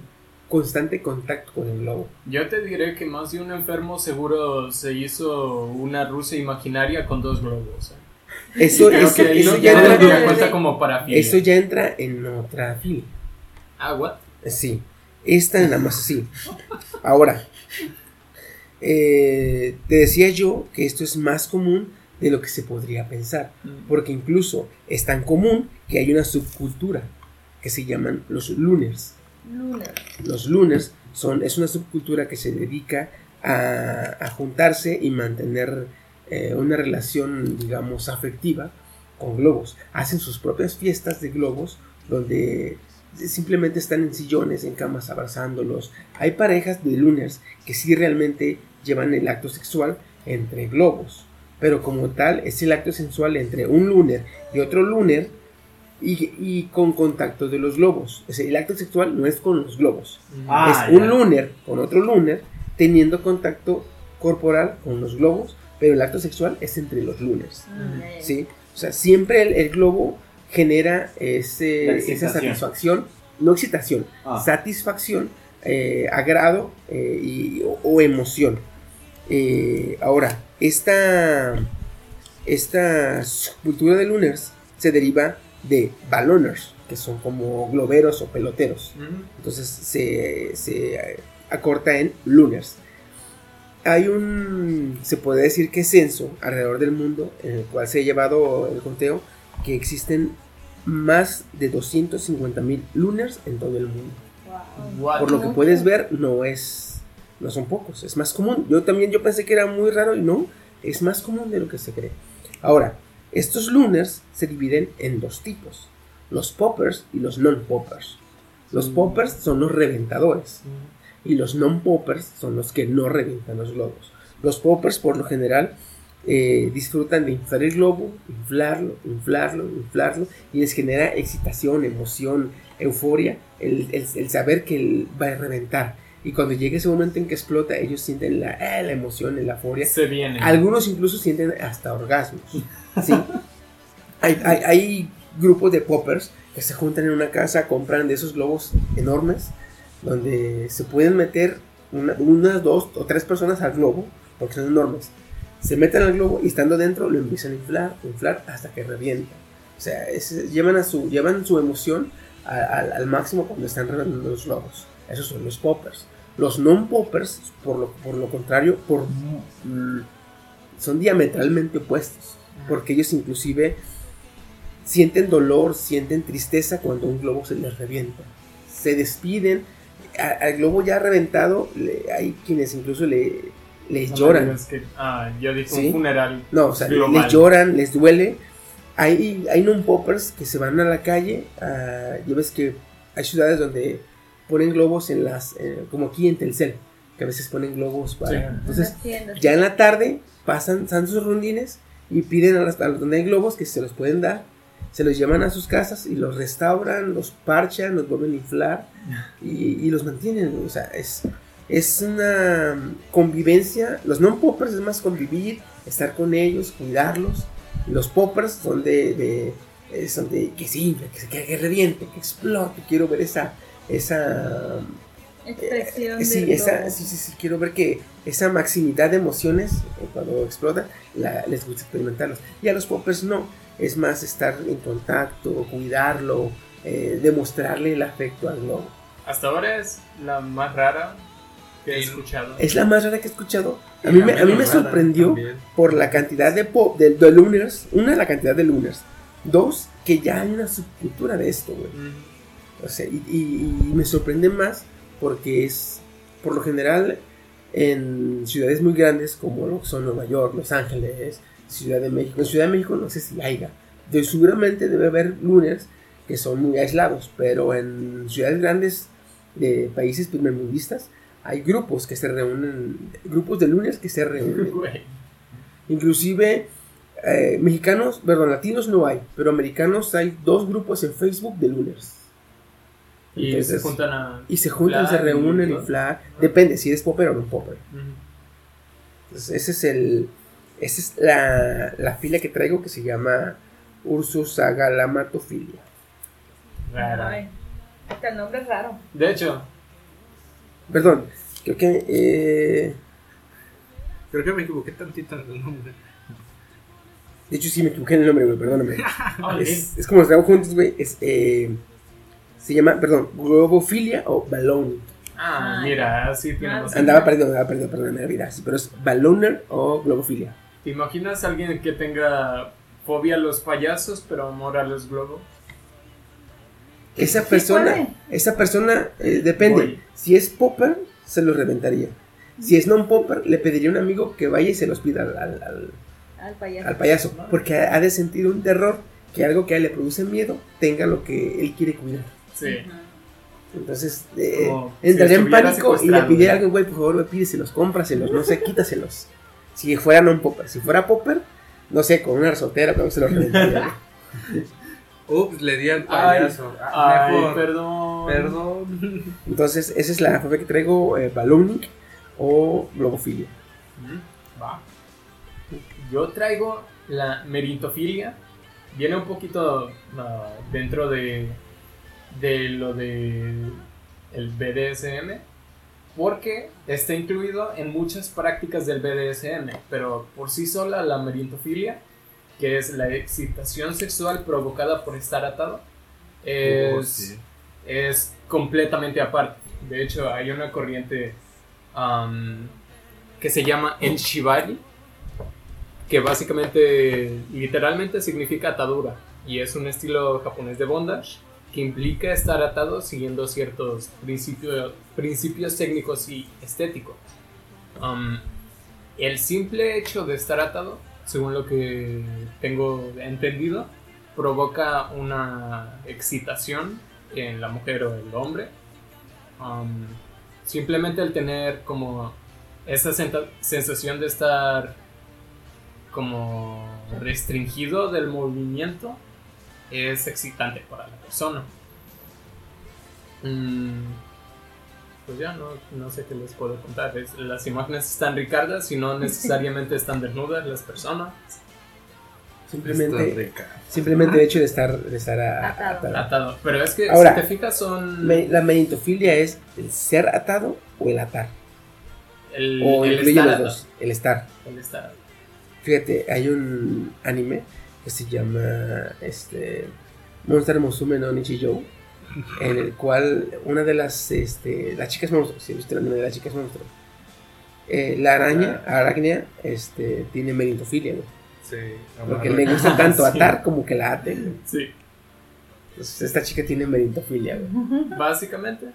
constante contacto con el globo. Yo te diré que más de un enfermo seguro se hizo una Rusia imaginaria con dos globos. ¿eh? Eso, eso- ya entra, como eso ya entra en otra filia. Ah, what? Sí, esta nada más así. Ahora, eh, te decía yo que esto es más común de lo que se podría pensar, porque incluso es tan común que hay una subcultura que se llaman los lunars. Lunar. Los lunars son, es una subcultura que se dedica a, a juntarse y mantener eh, una relación, digamos, afectiva con globos. Hacen sus propias fiestas de globos donde simplemente están en sillones, en camas, abrazándolos. Hay parejas de lunars que sí realmente llevan el acto sexual entre globos. Pero como tal, es el acto sensual entre un lunar y otro lunar y, y con contacto de los globos. O sea, el acto sexual no es con los globos. Ah, es un lunar con otro lunar teniendo contacto corporal con los globos pero el acto sexual es entre los lunars. Mm, ya, ya. ¿sí? O sea, siempre el, el globo genera ese- esa satisfacción, no excitación, Ah. satisfacción, eh, agrado eh, y- o, o emoción. Eh, ahora, esta, esta subcultura de lunars se deriva de balloners, que son como globeros o peloteros. Entonces se, se acorta en lunars. Hay un, se puede decir que censo alrededor del mundo en el cual se ha llevado el conteo que existen más de 250 mil lunars en todo el mundo. Por lo que puedes ver, no es, no son pocos, es más común. Yo también yo pensé que era muy raro y no, es más común de lo que se cree. Ahora, estos lunars se dividen en dos tipos, los poppers y los non-poppers. Los poppers son los reventadores y los non-poppers son los que no revientan los globos. Los poppers por lo general eh, disfrutan de inflar el globo, inflarlo, inflarlo, inflarlo y les genera excitación, emoción, euforia, el, el- el saber que va a reventar. Y cuando llega ese momento en que explota, ellos sienten la, eh, la emoción, la euforia. Se viene. Algunos incluso sienten hasta orgasmos. ¿sí? <laughs> hay, hay- hay grupos de poppers que se juntan en una casa, compran de esos globos enormes, donde se pueden meter una- unas dos o tres personas al globo, porque son enormes. Se meten al globo y estando dentro lo empiezan a inflar, inflar hasta que revienta. O sea, es- llevan, a su, llevan su emoción a- al- al máximo cuando están reventando los globos. Esos son los poppers. Los non-poppers, por lo, por lo contrario, por, mm, son diametralmente opuestos. Porque ellos inclusive sienten dolor, sienten tristeza cuando un globo se les revienta. Se despiden. a- al globo ya reventado, le- hay quienes incluso le, les No lloran. que- ah, yo dije ¿Sí? un funeral. No, o sea, global. les lloran, les duele. Hay, hay non-poppers que se van a la calle. ah, ya ves que hay ciudades donde ponen globos en las. eh, como aquí en Telcel, que a veces ponen globos para. Sí. Entonces, ya en la tarde pasan, dan sus rondines y piden a, las, a donde hay globos que se los pueden dar. Se los llevan a sus casas y los restauran, los parchan, los vuelven a inflar y, y los mantienen. O sea, es, es una convivencia. Los non-poppers es más convivir, estar con ellos, cuidarlos. Los poppers son de, de- eh, son de que se que, se- que, que reviente, que explote. Quiero ver esa, esa Expresión eh, sí, esa, sí, sí, sí, quiero ver que esa maximidad de emociones eh, cuando explota la- les gusta experimentarlos. Y a los poppers no, es más estar en contacto, cuidarlo, eh, demostrarle el afecto al globo. Hasta ahora es la más rara que he escuchado. Es la más rara que he escuchado. A mí, me, a mí me sorprendió también. por la cantidad de, pop, de, de lunars. Una, la cantidad de lunars. Dos, que ya hay una subcultura de esto, güey. O sea, y, y- y me sorprende más porque es, por lo general, en ciudades muy grandes como lo son Nueva York, Los Ángeles, Ciudad de México. En Ciudad de México no sé si haya. De, seguramente debe haber lunars que son muy aislados, pero en ciudades grandes de países primermundistas hay grupos que se reúnen, grupos de lunars que se reúnen. <laughs> Inclusive eh, mexicanos, perdón, latinos no hay, pero americanos hay dos grupos en Facebook de lunars. Y Entonces, se juntan a. y se juntan, se inflar y reúnen, todo. inflar. Depende si eres popper o no popper. Entonces, ese es el. Esa es la, la fila que traigo que se llama Ursus agalamatofilia. Rara. Hasta el nombre es raro. De hecho, Perdón, creo que. eh, Creo que me equivoqué tantito en el nombre. de hecho, sí me equivoqué en el nombre, güey, perdóname. <laughs> Ah, es, es como los traigo juntos, güey. Es, eh, se llama, perdón, globofilia o balón. ah, Ay. mira, así tenemos. Andaba perdido, andaba perdido, perdón, me olvidé, sí, pero es balloner o globofilia. ¿Te imaginas a alguien que tenga fobia a los payasos, pero amor a los globos? Esa Sí persona, esa persona, eh, depende. Voy. Si es popper, se lo reventaría. Si es non-popper, le pediría a un amigo que vaya y se los pida al, al- al- Al payaso. al payaso. Porque ha ha de sentir un terror que algo que a él le produce miedo tenga lo que él quiere cuidar. Sí. Entonces, eh, si en pánico y le pidiera a alguien, güey, por favor, güey, pídeselos, cómpraselos, no sé, quítaselos. Si fuera non-popper, si fuera popper, no sé, con una resortera, pero se los reventaría. Ups, le di al Ay, payaso. Ah, ay, mejor. perdón. Perdón. Entonces, esa es la fobia que traigo, eh, ballooning o globofilia. Mm, Va. yo traigo la merintofilia. Viene un poquito ah, dentro de, de lo de el BDSM. Porque está incluido en muchas prácticas del BDSM. Pero por sí sola la merintofilia, que es la excitación sexual provocada por estar atado, es, Oh, sí. es completamente aparte. De hecho, hay una corriente que se llama el Shibari, que básicamente, literalmente significa atadura, y es un estilo japonés de bondage que implica estar atado siguiendo ciertos principios, principios técnicos y estéticos. Am, el simple hecho de estar atado, según lo que tengo entendido, provoca una excitación en la mujer o el hombre. Um, simplemente el tener como esa sensación de estar como restringido del movimiento es excitante para la persona. Mm, pues ya no, no sé qué les puedo contar. Es- las imágenes están ricardas y no <laughs> necesariamente están desnudas las personas. Simplemente, simplemente el hecho de estar, de estar a- Atado. atado. Atado. Pero es que Ahora, si te fijas son... Me- la merintofilia es el ser atado o el atar. el, o el estar los dos. El estar. El estar. Fíjate, hay un anime que se llama este Monster Musume no Nichijou en el cual una de las este las chicas monstruos, si viste el anime de las chicas monstruos. eh, la araña, aracnia, este, tiene merintofilia, güey. Sí. Porque le gusta tanto <laughs> Sí. atar como que la aten. Sí. Entonces, esta chica tiene merintofilia, güey. <laughs> Básicamente.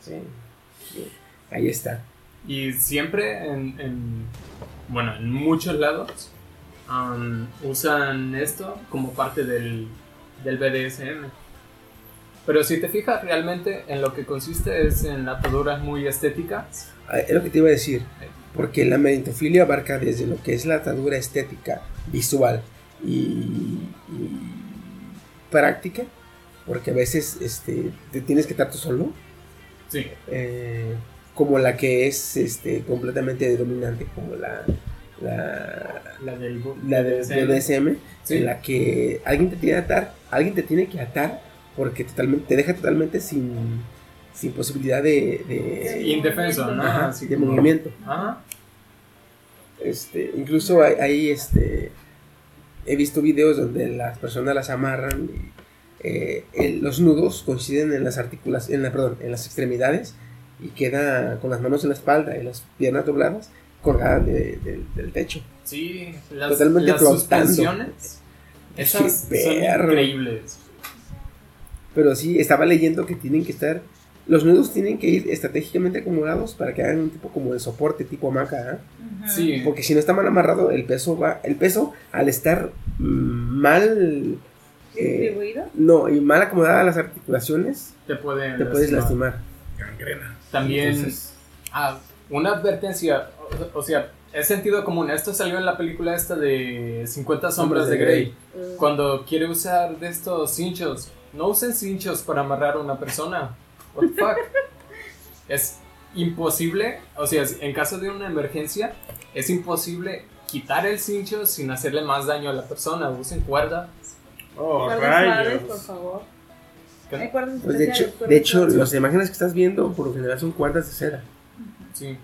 Sí. Sí. Ahí está. Y siempre en, en- bueno, en muchos lados um, usan esto como parte del, del BDSM. Pero si te fijas realmente en lo que consiste es en ataduras muy estéticas. Ah, Es lo que te iba a decir. Porque la merintofilia abarca desde lo que es la atadura estética, visual y, y práctica. Porque a veces este, te tienes que estar tú solo. Sí. eh, como la que es este, completamente dominante, como la, la, La del la del BDSM, Sí. en la que alguien te tiene que atar, alguien te tiene que atar porque totalmente, te deja totalmente sin, sin posibilidad de, de- Indefenso, ¿no? Ajá, Así de como- movimiento. Ajá. Este, incluso hay, hay, este, he visto videos donde las personas las amarran y eh, el- los nudos coinciden en las articulaciones, en la, perdón, en las extremidades y queda con las manos en la espalda y las piernas dobladas de- de- del techo. Sí, las, Totalmente las suspensiones. Esas Qué son increíbles. Pero sí, estaba leyendo que tienen que estar. Los nudos tienen que ir estratégicamente acomodados para que hagan un tipo como de soporte, tipo hamaca. ¿ah? Sí. Porque si no está mal amarrado, el peso va. El peso, al estar mal. eh, ¿Distribuido? no, y mal acomodadas las articulaciones, Te pueden te puedes lastimar. Gangrena. También, Entonces- ah, una advertencia, o, sea, es sentido común. Esto salió en la película esta de 50 sombras de Grey. Cuando quiere usar de estos cinchos, no usen cinchos para amarrar a una persona. What the fuck? <laughs> es imposible, o sea, en caso de una emergencia, es imposible quitar el cincho sin hacerle más daño a la persona. Usen cuerda. Oh, Cuerdas rayos. por favor. ¿Qué? Hay cuerdas Pues de hecho, de hecho las imágenes que estás viendo por lo general son cuerdas de seda. Sí.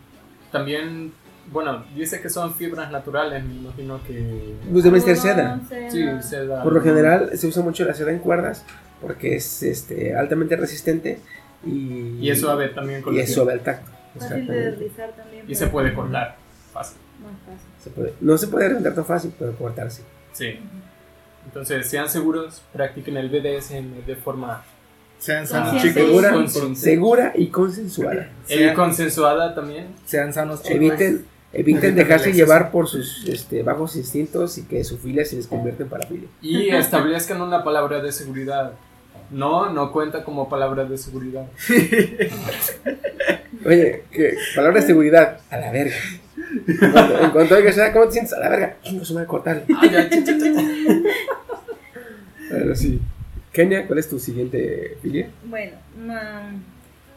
También, bueno, dice que son fibras naturales, me imagino que... Pues deben ser seda. seda. Sí, seda. Por lo general se usa mucho la seda en cuerdas porque es este, altamente resistente y, Y es suave también con y es suave al tacto. Fácil de deslizar también. Y se puede cortar. Fácil. Más fácil. Se puede- no se puede rentar tan fácil, pero cortarse. Sí. Entonces, sean seguros, practiquen el BDSM de forma Sean sanos, chicos. Segura, y consensuada. y Sean- consensuada también. Sean sanos, chicos. Eviten, eviten dejarse llevar por sus este, bajos instintos y que su filia se les convierta en parafilia. Y <laughs> establezcan una palabra de seguridad. No, no cuenta como palabra de seguridad. <laughs> Oye, ¿qué? palabra de seguridad, a la verga. En cuanto, en cuanto oigas, "Ah, ¿cómo te sientes? A la verga. Chingo, se me va a cortar. Ah. Pero sí. Kenia, ¿cuál es tu siguiente filia? Bueno,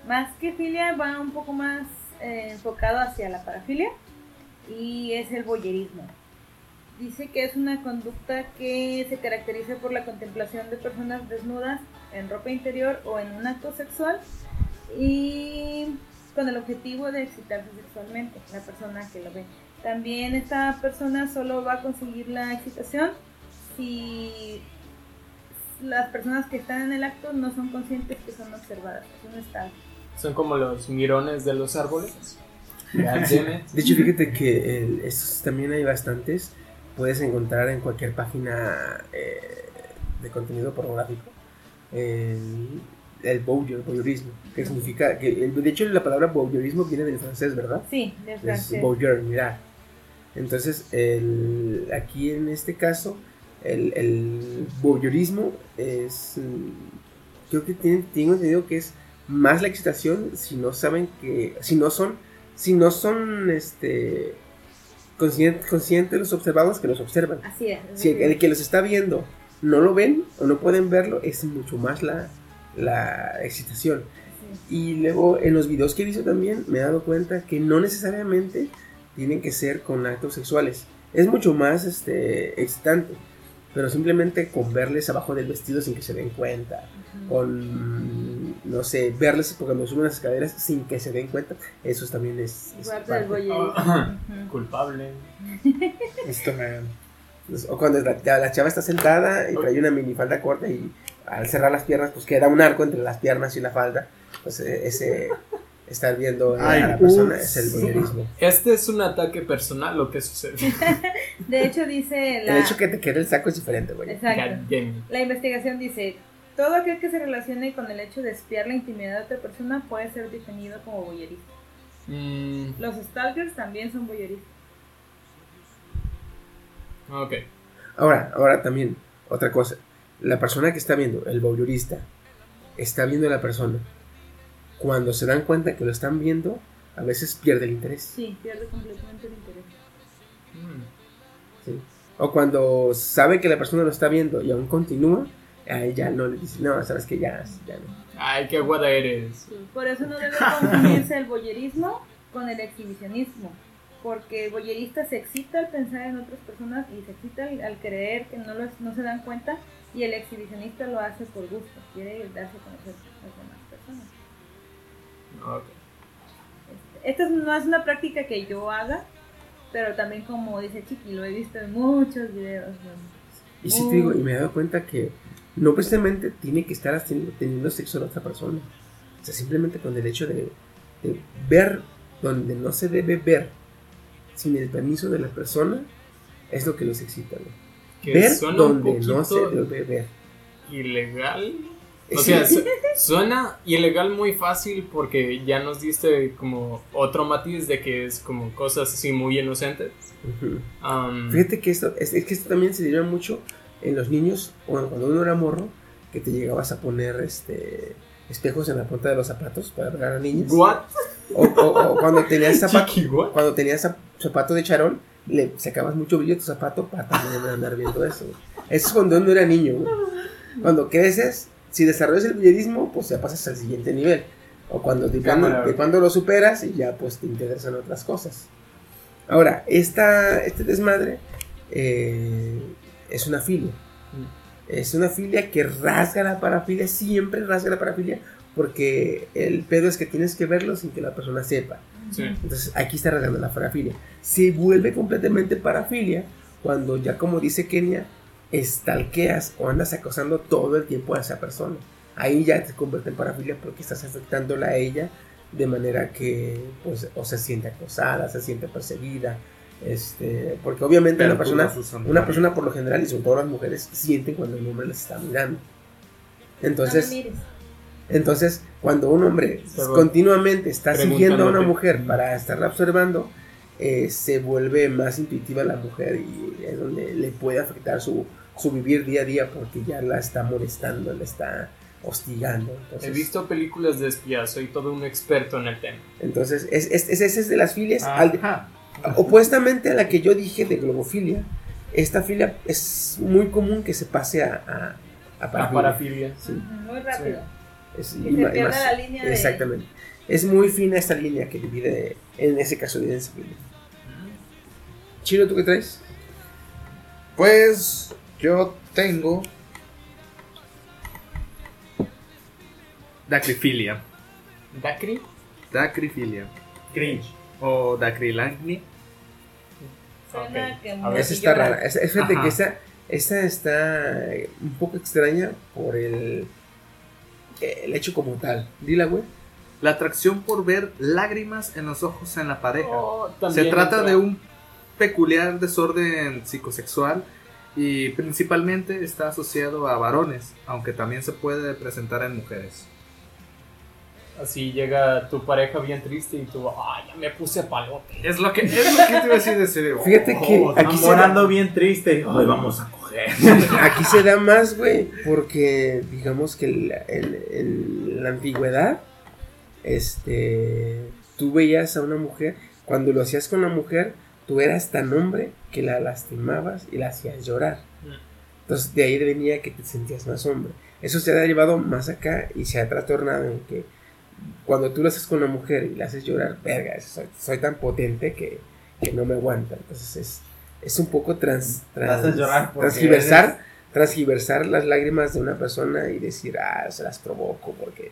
más que filia va un poco más eh, enfocado hacia la parafilia y es el boyerismo. dice que es una conducta que se caracteriza por la contemplación de personas desnudas en ropa interior o en un acto sexual y con el objetivo de excitarse sexualmente la persona que lo ve. También esta persona solo va a conseguir la excitación si las personas que están en el acto no son conscientes que son observadas. Es un estado. Son como los mirones de los árboles. Sí. De hecho, fíjate que el- estos también hay bastantes. Puedes encontrar en cualquier página eh, de contenido pornográfico el, el voyeur, voyeurismo, que significa que el- de hecho la palabra voyeurismo viene del francés, ¿verdad? Sí, de Es francés. voyeur, mirar. Entonces, el, aquí en este caso, el, el voyeurismo es. mm, Creo que tienen, tengo entendido que es más la excitación si no saben que. Si no son. Si no son este. Conscientes conscientes los observados que los observan. Así es. es Si el que los está viendo no lo ven o no pueden verlo, es mucho más la, la excitación. Y luego en los videos que he visto también me he dado cuenta que no necesariamente tienen que ser con actos sexuales. Es mucho más este, excitante, pero simplemente con verles abajo del vestido sin que se den cuenta. Con, no sé, verles porque me suben las escaleras sin que se den cuenta. Eso también es... es Parte. Ujú. Culpable. <laughs> Esto me... Pues, O cuando la, la chava está sentada y trae una minifalda corta y al cerrar las piernas pues queda un arco entre las piernas y la falda. Pues eh, ese estar viendo a la persona ups. es el voyeurismo. Este es un ataque personal lo que sucede. <laughs> De hecho, dice la. El hecho que te quede el saco es diferente, güey. Exacto. La investigación dice: todo aquel que se relacione con el hecho de espiar la intimidad de otra persona puede ser definido como voyerista. Mm, Los stalkers también son voyeristas. ok. Ahora, ahora también, otra cosa. La persona que está viendo, el voyeurista, está viendo a la persona. Cuando se dan cuenta que lo están viendo, a veces pierde el interés. Sí, pierde completamente el interés. ¿sí? O cuando sabe que la persona lo está viendo y aún continúa, a ella no le dice, no, sabes que ya, ya no. Ay, qué aguada eres. Por eso no debe confundirse el voyerismo con el exhibicionismo. Porque el voyerista se excita al pensar en otras personas y se excita al, al creer que no, los- no se dan cuenta. Y el exhibicionista lo hace por gusto, quiere darse a conocer Ok. Esta es- no es una práctica que yo haga, pero también como dice Chiqui, lo he visto en muchos videos. ¿no? Y sí te digo, y me he dado cuenta que no precisamente tiene que estar haciendo, teniendo sexo a la otra persona. O sea, simplemente con el hecho de, de ver donde no se debe ver sin el permiso de la persona es lo que los excita. ¿no? Que Ver donde no se debe ver. ilegal. O sea, su- suena ilegal muy fácil porque ya nos diste como otro matiz de que es como cosas así muy inocentes. Ujú. Um, Fíjate que esto, es, es que esto también se dieron mucho en los niños, bueno, cuando uno era morro, que te llegabas a poner este espejos en la punta de los zapatos para ver a niños. What? O, o- o cuando tenías <laughs> zapato, Chiqui, cuando tenías zap- zapato de charol, le sacabas mucho brillo a tu zapato para también andar viendo eso. Eso es cuando uno era niño. güey. Cuando creces, si desarrollas el billerismo, pues ya pasas al siguiente nivel. O cuando de cuando, de cuando lo superas y ya pues te interesan otras cosas. Ahora, esta, este desmadre eh, es una filia. Es una filia que rasga la parafilia, siempre rasga la parafilia, porque el pedo es que tienes que verlo sin que la persona sepa. Sí. Entonces aquí está rasgando la parafilia. Se vuelve completamente parafilia cuando ya como dice Kenia, estalqueas o andas acosando todo el tiempo a esa persona. Ahí ya te convierte en parafilia porque estás afectándola a ella de manera que pues o se siente acosada, se siente perseguida. Este, porque obviamente una persona, una persona por lo general y sobre todo las mujeres sienten cuando el hombre las está mirando. Entonces, no entonces, cuando un hombre Pero- continuamente está siguiendo a una mujer para estarla observando, eh, se vuelve más intuitiva la mujer y es donde le puede afectar su, su vivir día a día porque ya la está molestando, la está hostigando. Entonces, He visto películas de espías, soy todo un experto en el tema. entonces es, es, es- esa es de las filias. Al- opuestamente a la que yo dije de globofilia, esta filia es muy común que se pase a, a, a parafilia. parafilia. Sí. Muy rápido. Es- Que y se más- la línea de- Exactamente. Es muy fina esta línea que divide, en ese caso, divide esa filia. Chino, ¿tú qué traes? Pues yo tengo dacrifilia. ¿Dacri? Dacrifilia. Cringe. O dacrilagnia. Suena que A ver, Esa está rara. Esa- es fíjate Ajá. que esa, esa está un poco extraña por el, el hecho como tal. Dila, güey. La atracción por ver lágrimas en los ojos en la pareja. Oh, Se trata entra. de un peculiar desorden psicosexual y principalmente está asociado a varones, aunque también se puede presentar en mujeres. Así llega tu pareja bien triste y tú, ay, ya me puse palote. Es lo que, es lo que te iba a decir de ese <laughs> Fíjate que Oh, aquí se, enamorando da, bien triste. Hoy vamos a coger. <laughs> aquí se da más, güey, porque digamos que en la, la antigüedad, este, tú veías a una mujer, cuando lo hacías con la mujer, tú eras tan hombre que la lastimabas y la hacías llorar. Entonces de ahí venía que te sentías más hombre. Eso se ha llevado más acá y se ha trastornado en que cuando tú lo haces con una mujer y la haces llorar, verga, soy, soy tan potente que, que no me aguanta. Entonces es, es un poco trans, trans- transgiversar, transgiversar las lágrimas de una persona y decir, ah, se las provoco porque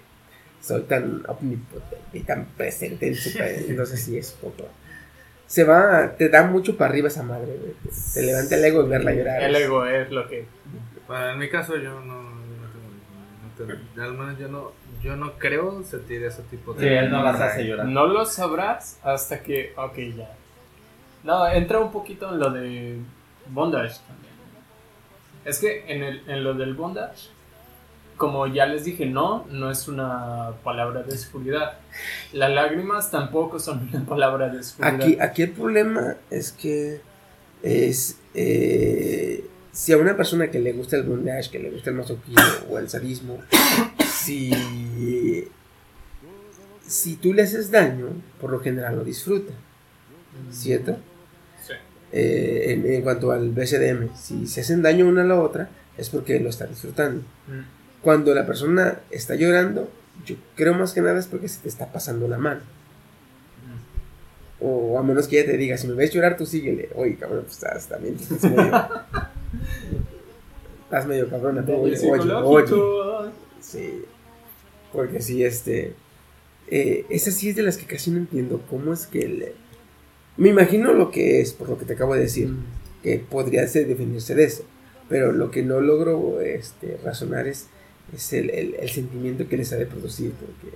soy tan omnipotente y tan presente en su <laughs> pe-". Entonces sí es un poco. Se va, te da mucho para arriba esa madre, güey. Te, te levanta el ego y verla llorar. El ego es lo que... Bueno, en mi caso yo no, no tengo- no tengo- al menos yo no, yo no creo sentir ese tipo de... Sí, él no las hace llorar. No lo sabrás hasta que... Ok, ya. No, entra un poquito en lo de bondage también. Es que en, el, en lo del bondage, como ya les dije, no, no es una palabra de seguridad. Las lágrimas tampoco son una <laughs> palabra de seguridad. Aquí, aquí el problema es que es eh, si a una persona que le gusta el bondage, que le gusta el masoquismo o el sadismo, <coughs> si, si tú le haces daño, por lo general lo disfruta, ¿cierto? Sí. Eh, en, en cuanto al BCDM, si se hacen daño una a la otra, es porque lo está disfrutando. Mm. Cuando la persona está llorando, yo creo más que nada es porque se te está pasando la mano. O a menos que ella te diga, si me ves llorar, tú síguele. Oye, cabrón, pues estás también. Estás medio, <laughs> estás medio cabrona. Daño Oye, oye. Sí. Porque sí, este. Eh, esa sí es de las que casi no entiendo. ¿Cómo es que le- Me imagino lo que es, por lo que te acabo de decir. Que podría ser definirse de eso. Pero lo que no logro este, razonar es, es el, el- el sentimiento que les ha de producir. Porque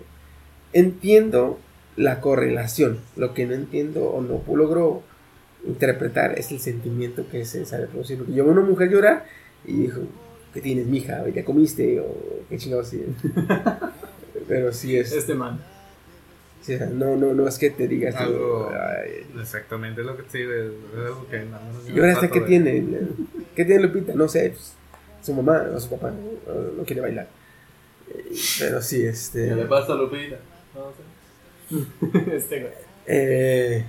entiendo la correlación. Lo que no entiendo o no logro interpretar es el sentimiento que se sabe producir. Porque yo veo a una mujer llorar y dijo, ¿qué tienes, mija? ¿Ya comiste? O qué chingados así. <laughs> Pero sí es. Este man. sí, no, no, no es que te digas. tú, Algo "Ay, exactamente lo que te digo, es algo que al menos yo ¿Y ahora trato qué de- tiene? ¿Qué tiene Lupita? No sé, pues, su mamá o su papá no, no quiere bailar. Pero sí, este. ¿Qué le pasa a Lupita? <laughs> este güey. eh,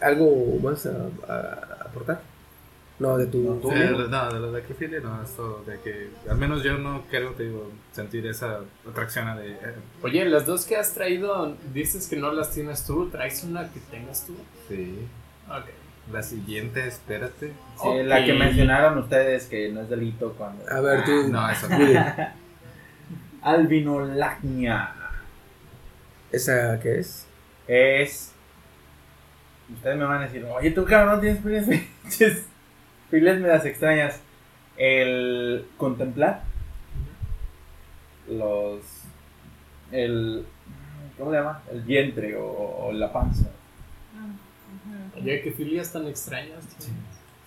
¿Algo más a, a aportar? No, de tu. Sí, de, no, de lo de Crifilia, no, esto de que al menos yo no creo, te digo, sentir esa atracción a de... eh, Oye, las dos que has traído, dices que no las tienes tú, ¿traes una que tengas tú? sí. Ok. La siguiente, espérate. Sí, la que mencionaron ustedes que no es delito cuando. A ver, tú. No, eso Dile, <laughs> Albinolagnia ¿Esa qué es? es. Ustedes me van a decir, oye, tú cabrón tienes filas <laughs> medias extrañas. El contemplar los. El. ¿Cómo se llama? El vientre o, o la panza. Oye, qué filias tan extrañas.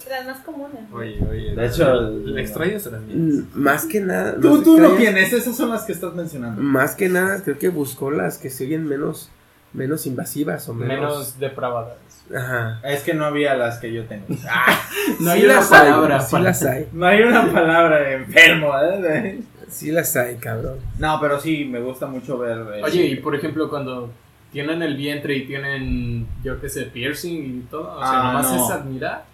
Las más comunes. ¿no? Oye, oye. De hecho, el- extraño. Mm, Más que nada. Tú, tú lo extrañas- tienes, esas son las que estás mencionando. Más que nada, creo que buscó las que se oyen menos, menos invasivas o menos. Menos depravadas. Ajá. Es que no había las que yo tengo. <laughs> No Sí hay una las hay, palabra sí las hay. No hay una palabra de enfermo, ¿eh? Sí las hay, cabrón. No, pero sí, me gusta mucho ver. el- Oye, y por ejemplo, cuando tienen el vientre y tienen, yo qué sé, piercing y todo, o sea, Ah, nomás no. es admirar.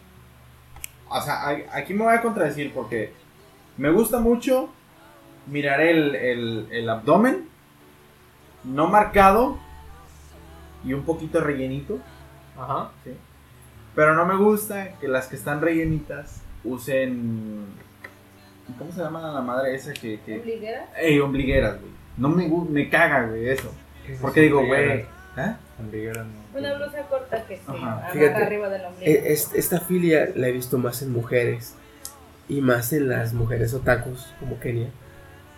O sea, aquí me voy a contradecir porque me gusta mucho mirar el, el- el abdomen no marcado y un poquito rellenito, Ajá. ¿sí? pero no me gusta que las que están rellenitas usen. ¿Cómo se llama la madre esa que. que... ¿Ombliguera? Ey, ombligueras, güey. No me, me caga, güey, eso. Porque digo, güey. ¿eh? Una blusa corta que se amarra Fíjate, arriba del ombligo. e- es- esta filia la he visto más en mujeres y más en las mujeres otakus como Kenia.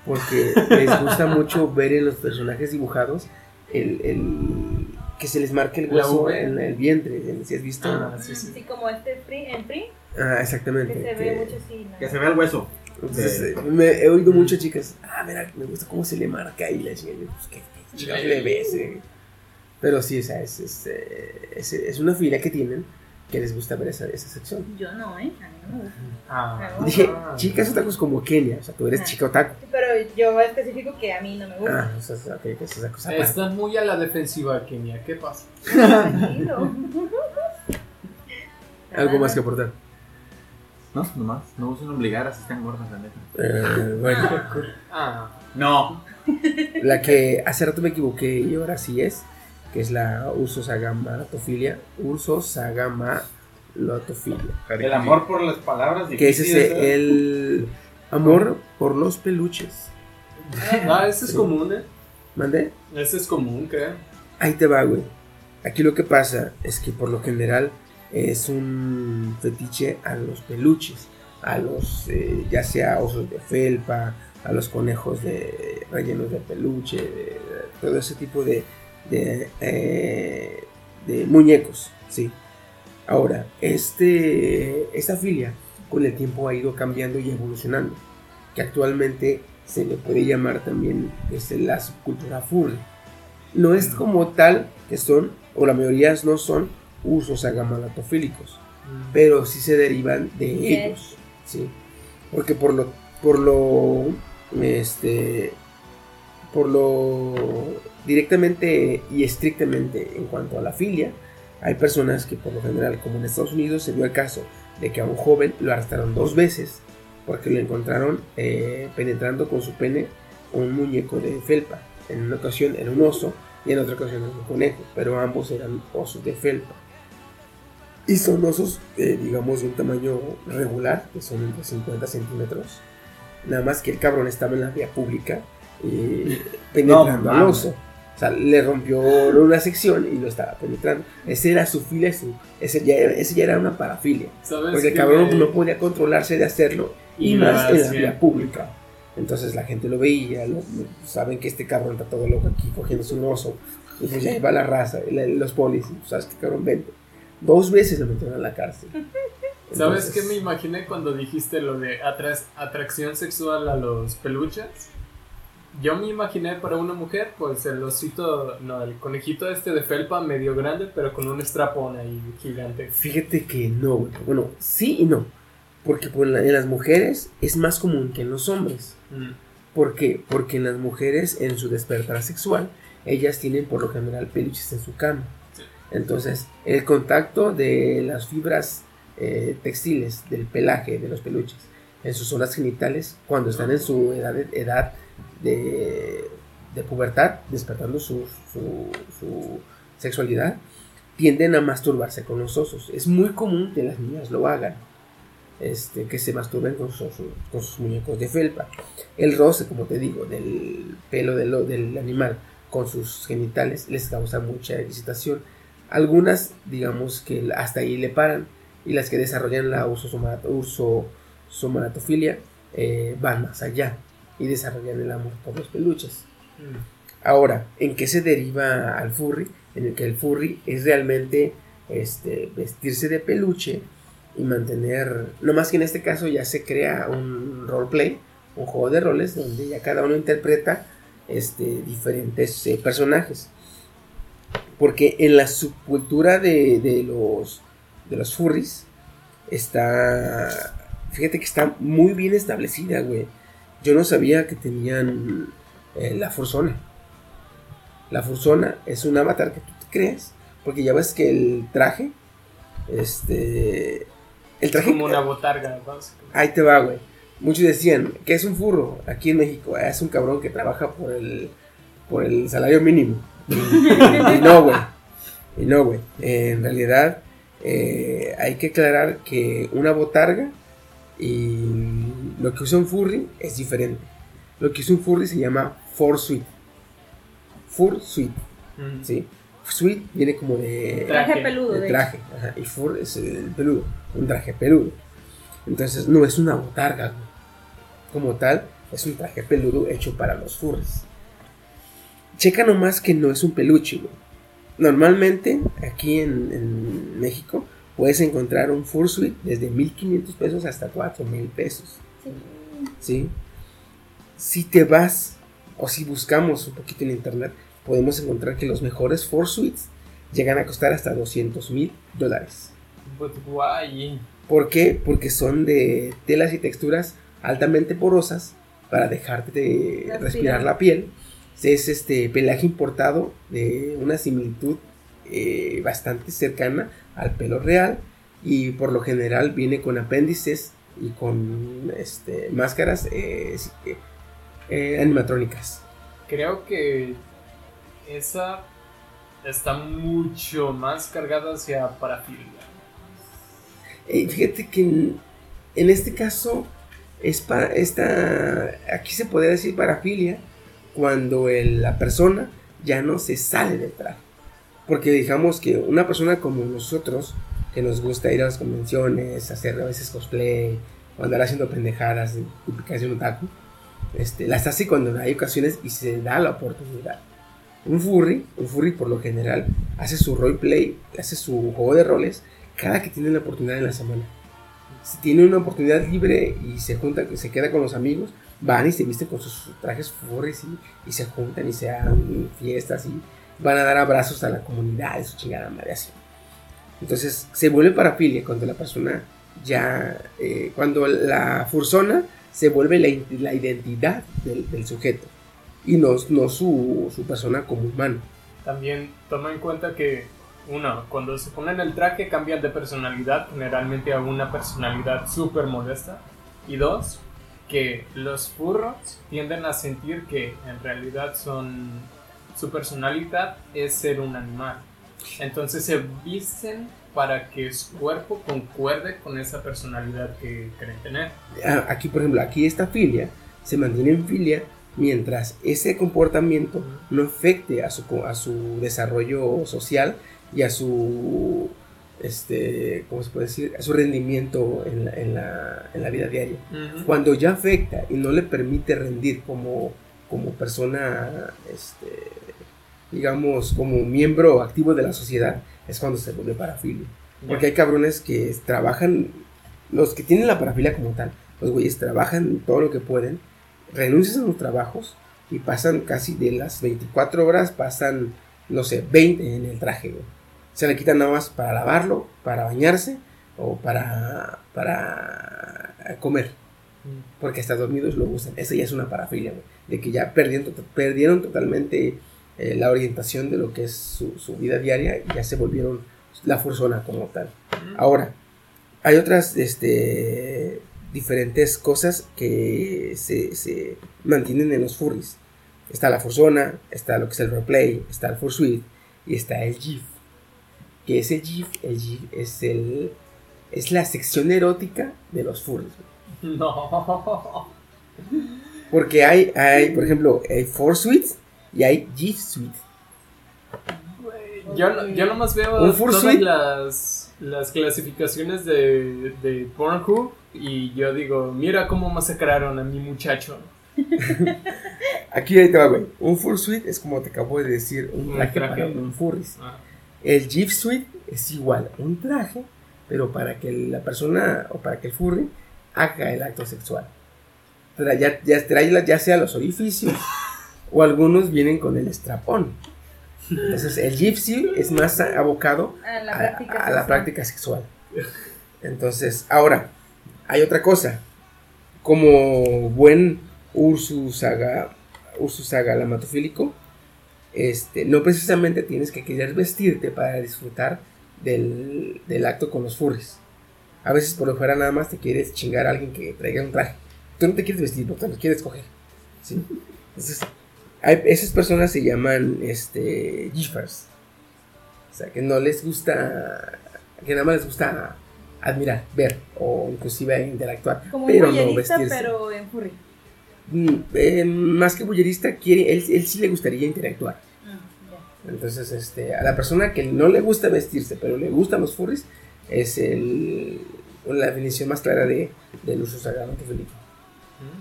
Porque <laughs> les gusta mucho ver en los personajes dibujados el, el- que se les marque el hueso en el vientre. ¿Si has visto? Ah, sí, sí. Así como este free, en free, Ah, que exactamente. se ve que- mucho así. ¿no? Que se vea el hueso. Entonces, Sí. eh, me- he oído muchas chicas, ah, mira, me gusta cómo se le marca ahí la chica. Yo, Pues, ¿qué, le ves, eh?" Pero sí, o sea, es, es, eh, es, es una fila que tienen que les gusta ver esa, esa sección. Yo no, ¿eh? A mí no me gusta. Ah, Dije, chicas otakus como Kenia, o sea, tú eres Ah. chica otaku. Pero yo especifico que a mí no me gusta. Ah, o sea, ok, que es esa cosa. Estás muy a la defensiva, Kenia. ¿Qué pasa? <laughs> <laughs> Algo más que aportar. No, nomás. No usen ombligaras, están gordas, la neta. Eh, bueno, <laughs> Ah, No. La que hace rato me equivoqué y ahora sí es, que es la Ursosagamatofilia. Ursosagamatofilia. El amor por las palabras Que es ese, ¿eh? el amor por los peluches. ah ese es común, ¿eh? ¿Mandé? Ese es común, creo. Ahí te va, güey. Aquí lo que pasa es que por lo general es un fetiche a los peluches, a los, eh, ya sea osos de felpa, a los conejos de rellenos de peluche, de- todo ese tipo de, de, eh, de muñecos, sí. Ahora, este, esta filia con el tiempo ha ido cambiando y evolucionando, que actualmente se le puede llamar también este, la subcultura furry. No es como tal que son, o la mayoría no son, usos agamalotofílicos, pero sí se derivan de Yes. ellos, ¿sí? Porque por lo, por lo, este, por lo directamente y estrictamente en cuanto a la filia, hay personas que por lo general, como en Estados Unidos, se dio el caso de que a un joven lo arrestaron dos veces porque lo encontraron eh, penetrando con su pene un muñeco de felpa. En una ocasión era un oso y en otra ocasión era un conejo, pero ambos eran osos de felpa. Y son osos, eh, digamos, de un tamaño regular, que son entre 50 centímetros. Nada más que el cabrón estaba en la vía pública eh, <laughs> penetrando al mames. oso. O sea, le rompió una sección y lo estaba penetrando. Ese era su filia, su, ese, ya era, ese ya era una parafilia. ¿Sabes Porque el qué cabrón me- no podía controlarse de hacerlo y Y más en la vía pública. Entonces la gente lo veía, lo- saben que este cabrón está todo loco aquí cogiéndose un oso. Y pues ya va la raza, y la- los polis, y, sabes que cabrón vente. Dos veces lo metieron a la cárcel. <laughs> ¿Sabes qué me imaginé cuando dijiste lo de atra- atracción sexual a los peluches? Yo me imaginé para una mujer, pues el osito, no, el conejito este de felpa medio grande, pero con un strapón ahí gigante. Fíjate que no, güey. Bueno, sí y no. Porque la- en las mujeres es más común que en los hombres. Mm. ¿Por qué? Porque en las mujeres, en su despertar sexual, ellas tienen por lo general peluches en su cama. Entonces, el contacto de las fibras eh, textiles, del pelaje de los peluches, en sus zonas genitales, cuando están en su edad, edad de, de pubertad, despertando su, sexualidad, tienden a masturbarse con los osos. Es muy común que las niñas lo hagan. Este, que se masturben con sus, con sus muñecos de felpa. El roce, como te digo, del pelo del, del animal con sus genitales les causa mucha excitación. Algunas, digamos que hasta ahí le paran, y las que desarrollan la ursosomanatofilia eh, van más allá y desarrollan el amor por los peluches. Ahora, ¿en qué se deriva al furry? En el que el furry es realmente este, vestirse de peluche y mantener, no más que en este caso ya se crea un roleplay, un juego de roles donde ya cada uno interpreta este, diferentes eh, personajes. Porque en la subcultura de, de los, de los furries está, fíjate que está muy bien establecida, güey. Yo no sabía que tenían eh, la fursona. La fursona es un avatar que tú te creas, porque ya ves que el traje, este, el Es traje como una botarga, básicamente. Ahí te va, güey. Muchos decían que es un furro aquí en México. "Ah, Es un cabrón que trabaja por el, por el salario mínimo. Y, <laughs> y no, güey. Y no, güey. Eh, en realidad, eh, hay que aclarar que una botarga Y lo que usa un furry es diferente. Lo que usa un furry se llama fursuit. Fursuit, Mm. ¿sí? Suite viene como de Traje peludo, de traje, ajá, y fur es el peludo, un traje peludo. Entonces no es una botarga. Como tal, es un traje peludo hecho para los furries. Checa nomás que no es un peluche, güey. Normalmente, aquí en, en México, puedes encontrar un fursuit desde 1500 pesos hasta 4000 pesos. ¿Sí? Si te vas, o si buscamos un poquito en internet, podemos encontrar que los mejores fursuits llegan a costar hasta 200 mil dólares. But why? ¿Por qué? Porque son de telas y texturas altamente porosas para dejarte de Respirar. respirar la piel. Es este pelaje importado de una similitud eh, bastante cercana al pelo real y por lo general viene con apéndices y con este, máscaras eh, eh, animatrónicas. Creo que esa está mucho más cargada hacia parafilia. Fíjate que en, en este caso es para esta aquí se podría decir parafilia cuando el- la persona ya no se sale del traje. Porque digamos que una persona como nosotros, que nos gusta ir a las convenciones, hacer a veces cosplay, o andar haciendo pendejadas típicas de un otaku, este, las hace cuando hay ocasiones y se da la oportunidad. Un furry, un furry por lo general, hace su roleplay, hace su juego de roles cada que tiene la oportunidad en la semana. Si tiene una oportunidad libre y se junta, se queda con los amigos, van y se visten con sus trajes furries y, y se juntan y se dan fiestas y van a dar abrazos a la comunidad y su chingada madre así. Entonces se vuelve parafilia cuando la persona ya, eh, cuando la fursona se vuelve la, la identidad del, del sujeto y no, no su, su persona como humano. También toma en cuenta que, uno, cuando se ponen el traje cambian de personalidad, generalmente a una personalidad súper modesta. Y dos, que los furros tienden a sentir que en realidad son. su personalidad es ser un animal. Entonces se visten para que su cuerpo concuerde con esa personalidad que creen tener. Ah, Aquí, por ejemplo, aquí esta filia se mantiene en filia mientras ese comportamiento no afecte a su, a su desarrollo social y a su, este, ¿cómo se puede decir? A su rendimiento en la, en la- en la vida diaria. Cuando ya afecta y no le permite rendir como, como persona, este, digamos, como miembro activo de la sociedad, es cuando se vuelve parafilia. Porque hay cabrones que trabajan, los que tienen la parafilia como tal, los güeyes trabajan todo lo que pueden, renuncian a los trabajos y pasan casi de las 24 horas, pasan, no sé, 20 en el traje, güey. Se le quitan nada más para lavarlo, para bañarse o para, para comer. Porque hasta dormidos lo usan. Eso ya es una parafilia, güey. De que ya perdieron, perdieron totalmente eh, la orientación de lo que es su, su vida diaria y ya se volvieron la fursona como tal. Ahora, hay otras este, diferentes cosas que se, se mantienen en los furries. Está la fursona, está lo que es el roleplay, está el fursuit y está el GIF. Que ese GIF, el GIF es el es la sección erótica de los furries. güey. No. Porque hay, hay, por ejemplo, hay fursuits y hay GIF suite. Yo, no- yo nomás veo Un todas las, las clasificaciones de, de Pornhub y yo digo, mira cómo masacraron a mi muchacho. <laughs> Aquí ahí te va, güey. Un fursuit es como te acabo de decir, un Un traje, traje. para un furries. Ah. El GIF suite es igual, un traje, pero para que la persona o para que el furry haga el acto sexual. Tra- Ya, ya, trae ya sea los orificios o algunos vienen con el estrapón. Entonces el suite es más abocado A la práctica a la sexual. práctica sexual. Entonces, ahora, hay otra cosa. Como buen Ursusaga, Ursusaga lamatofílico, este, no precisamente tienes que querer vestirte para disfrutar del, del acto con los furries. A veces por lo fuera nada más te quieres chingar a alguien que traiga un traje. Tú no te quieres vestir, no te lo quieres coger. ¿sí? Entonces, hay- esas personas se llaman este, gifers. O sea, que no les gusta, que nada más les gusta admirar, ver o inclusive interactuar, Como pero no vestirse. pero en furry. Mm, eh, más que bullerista, quiere, él, él sí le gustaría interactuar. Ah. Entonces, este, a la persona que no le gusta vestirse, pero le gustan los furries, es el, la definición más clara de, del uso sagrado fílico.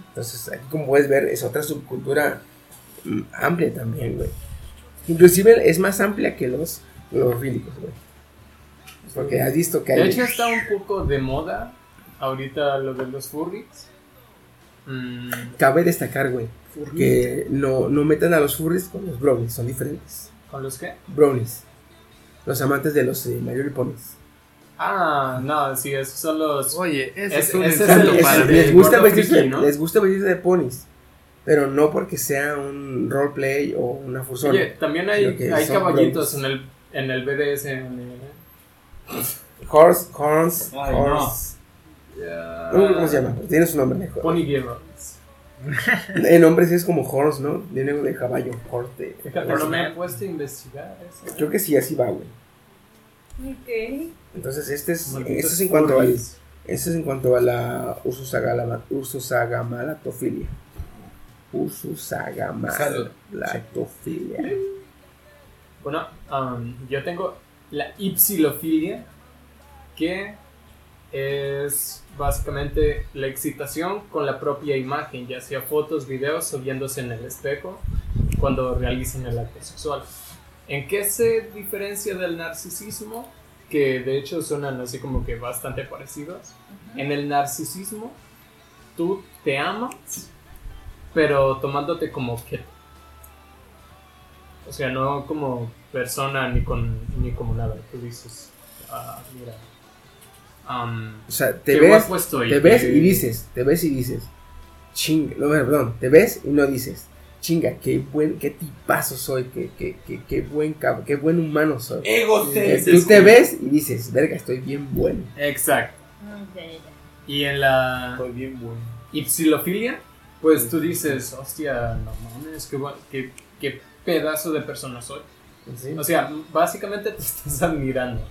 Entonces, aquí como puedes ver, es otra subcultura mm, amplia también, güey. Inclusive es más amplia que los, los fílicos, güey. Porque has visto que De hecho está un poco de moda ahorita lo de los furries. Mm, Cabe destacar, güey, que no, no metan a los furries con los brownies, son diferentes. ¿Con los qué? Brownies. Los amantes de los eh, Ponies. Ah, no, sí, esos son los... Oye, ese Es- es un ese es insulto el- para es- mí. les gusta vestirse, les gusta vestirse de ponies, pero no porque sea un roleplay o una fursona. Oye, también hay, hay caballitos brownies. en el, en el BDSM. Horse, horns, Ay, horse. Ya. No, ¿Cómo se llama? Tiene su nombre mejor. Pony Girls. <laughs> En nombres es como horse, ¿no? Viene de caballo, horse. de- no me he puesto a investigar eso. Creo que sí, así va, güey. Ok. Entonces, este es, este es en cuanto al, furries. este es en cuanto a la ususagamatofilia. Ususagamatofilia. Bueno, um, yo tengo la ipsilofilia, que es básicamente la excitación con la propia imagen, ya sea fotos, videos o viéndose en el espejo cuando realizan el acto sexual. ¿En qué se diferencia del narcisismo? Que de hecho suenan así como que bastante parecidos. En el narcisismo, tú te amas, pero tomándote como objeto. O sea, no como persona ni, con, ni como nada. Tú dices, ah, mira. Am, O sea, te qué ves, guapo estoy, te ves y dices, te ves y dices, chinga, no, perdón, te ves y no dices, chinga, qué buen, qué tipazo soy, qué, qué, qué, qué buen cab- qué buen humano soy. Eh, Egocéntrico. Tú te ves y dices, verga, estoy bien bueno. Exacto. Ok, ya. Y en la Estoy bien bueno. ipsilofilia, pues tú dices, hostia, no mames, qué, qué, qué pedazo de persona soy. ¿Sí? O sea, básicamente te <laughs> estás admirando.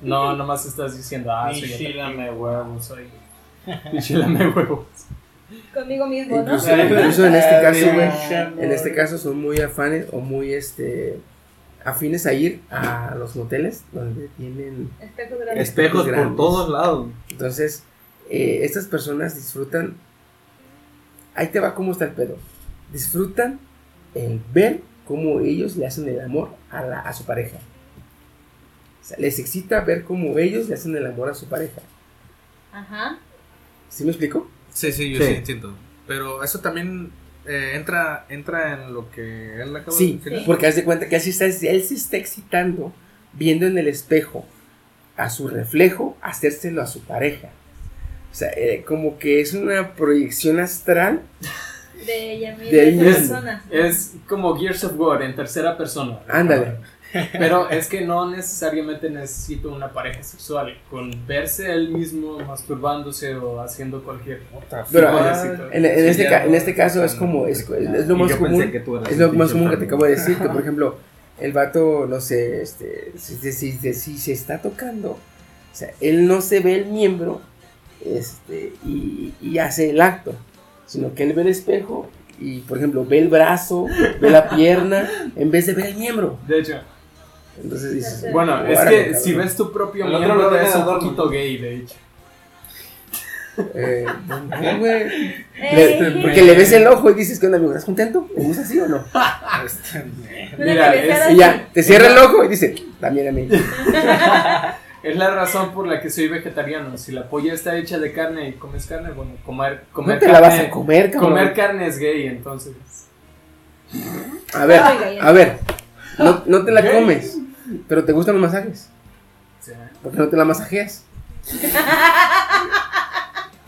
No, nomás estás diciendo, ah, soy Enchilame huevos. soy. Enchilame huevos. Conmigo mismo, ¿no? Incluso, incluso en este <laughs> caso, güey, en este caso son muy afanes o muy este afines a ir a los moteles donde tienen Espejos grandes. Espejos por todos lados. Entonces, eh, estas personas disfrutan. Ahí te va cómo está el pedo. Disfrutan el ver cómo ellos le hacen el amor a, la- a su pareja. Sea, les excita ver cómo ellos le hacen el amor a su pareja. Ajá. ¿Sí me explico? Sí, sí, yo Sí. sí, entiendo. Pero eso también eh, entra, entra en lo que él acaba Sí, de decir. porque haz de cuenta que así está, él se está excitando viendo en el espejo a su reflejo hacérselo a su pareja. O sea, eh, como que es una proyección astral De ella misma. De él de mismo. personas. Es como Gears of War en tercera persona. Ándale. Pero es que no necesariamente necesito una pareja sexual. Con verse él mismo masturbándose o haciendo cualquier otra Pero ah, en, en este, ca- en este caso es como, es, es lo más común, es lo más común que te acabo de decir, que por <laughs> ejemplo, el vato, no sé, este, si, si, si- si- si se está tocando, o sea, él no se ve el miembro, este, y, y hace el acto, sino que él ve el espejo y, por ejemplo, ve el brazo, ve la pierna, en vez de ver el miembro. De hecho, Entonces dices, bueno, es "Órale, que cabrón". si ves tu propio El otro miembro lo es un poquito gay, de hecho. Eh, no, <laughs> güey. Le- porque le ves el ojo y dices, ¿qué onda, amigo? ¿Estás contento? ¿Me gusta así o no? <laughs> Mira, es, Y ya, te cierra el ojo y dice, también a mí. <laughs> es la razón por la que soy vegetariano. Si la polla está hecha de carne y comes carne, bueno, comer, comer No te carne. la vas a comer, cabrón. Comer carne es gay, entonces. A ver, a ver. No, no te la comes, pero te gustan los masajes. sea, ¿Por qué no te la masajeas? <laughs>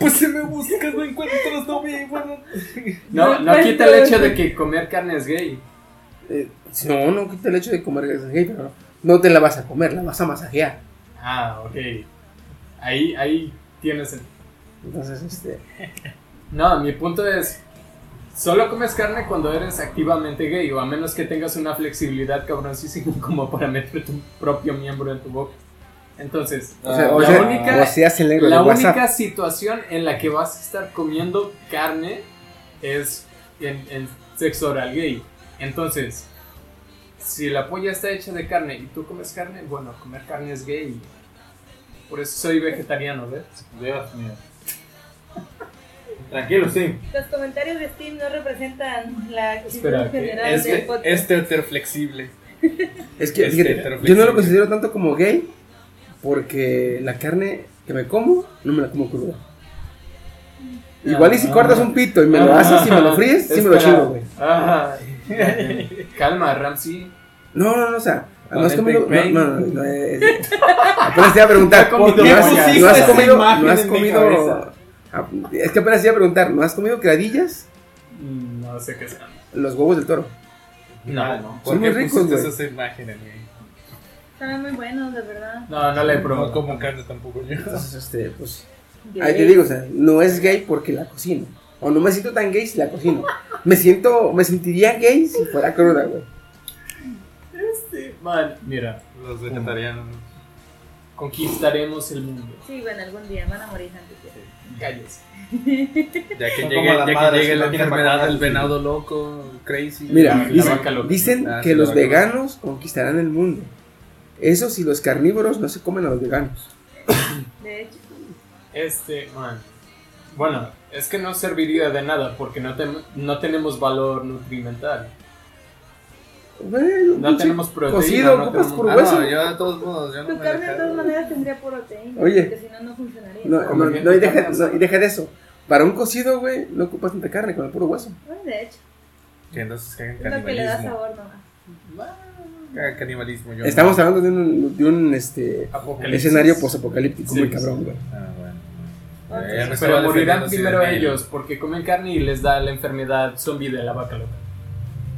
Pues si me buscas, no encuentras no me bueno. No, no quita el hecho de que comer carne es gay. Eh, no, no quita el hecho de comer que es gay, pero no, no te la vas a comer, la vas a masajear. Ah, ok. Ahí, ahí tienes el... Entonces, este. <laughs> No, mi punto es... Solo comes carne cuando eres activamente gay o a menos que tengas una flexibilidad cabroncísima <laughs> como para meter tu propio miembro en tu boca. Entonces, O sea, la o sea, o única situación en la que vas a estar comiendo carne es en, en sexo oral gay. Entonces, si la polla está hecha de carne y tú comes carne, bueno, comer carne es gay. Por eso soy vegetariano, ¿ves? Dios mío. Tranquilo, sí. Los comentarios de Steam no representan la Espera, general Es, del podcast. es heteroflexible. Es que, Es fíjate, yo no lo considero tanto como gay porque la carne que me como, no me la como cruda. Igual y si Ah. cortas un pito y me lo haces y me lo <laughs> fríes, sí me lo chingo, güey. Ah. <laughs> Calma, Ramsey. No, no, no, o sea, no has comido. No, no, no, no, eh, apenas te iba a <laughs> preguntar. ¿Por ¿No qué has, comido. No has comido. Ah, Es que apenas iba a preguntar, ¿no has comido cradillas? No sé qué sea. Los huevos del toro. No, Ah, no. Son ¿Por muy qué ricos, güey. esa imagen en mí? Saben muy buenos, de verdad. No, no la he No probado. como carne tampoco yo. Entonces, este, pues. Ahí te digo, o sea, no es gay porque la cocino. O no me siento tan gay si la cocino. Me siento, me sentiría gay si fuera cruda, güey. Este, man, mira, Los vegetarianos. Conquistaremos el mundo. Sí, bueno, algún día van a morir antes de Calles. <laughs> Ya que Son llegue, como las ya que madres llegue que la no quieren enfermedad vacunar del venado loco, crazy. Mira, la dicen, vaca loca. dicen Ah, que sí, la los vaca loca. veganos conquistarán el mundo. Eso si los carnívoros no se comen a los veganos. De hecho, Este, man. Bueno, es que no serviría de nada porque no, tem- no tenemos valor nutrimental. Bueno, No tenemos proteína. Cocido, no ocupas tenemos por Ah, hueso. no, yo de todos modos, yo no tu me carne de todas maneras tendría proteína. Oye. Porque si no, no funcionaría. No, no, Comer no, y deja, carne no, y deja de eso. Para un cocido, güey, no ocupas tanta carne con el puro hueso. Bueno, de hecho, Que entonces que hagan es lo que le da sabor nomás. Hagan canibalismo. Yo Estamos no. hablando de un, de un este, escenario posapocalíptico Sí, muy sí. cabrón, güey. Ah, bueno. Eh, Pero morirán primero ellos porque comen carne y les da la enfermedad zombie de la vaca loca.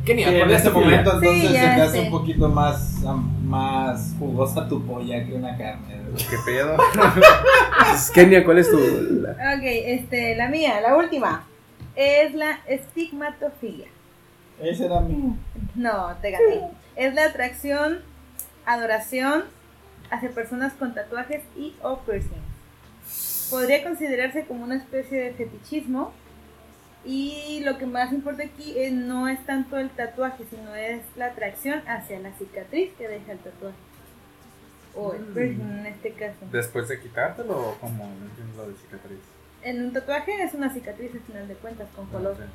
Kenia, Sí, ¿cuál en este momento entonces Sí, se te hace un poquito más, más jugosa tu polla que una carne. <laughs> ¿Qué pedo? <laughs> Kenia, ¿cuál es tu...? la- Ok, este, la mía, la última. Es la estigmatofilia. Ese era mi. No, te gané. Es la atracción, adoración hacia personas con tatuajes y o piercings. Podría considerarse como una especie de fetichismo. Y lo que más importa aquí eh, no es tanto el tatuaje, sino es la atracción hacia la cicatriz que deja el tatuaje. O el piercing en este caso. ¿Después de quitártelo o como no entiendo lo de cicatriz? En un tatuaje es una cicatriz al final de cuentas con color. Ah,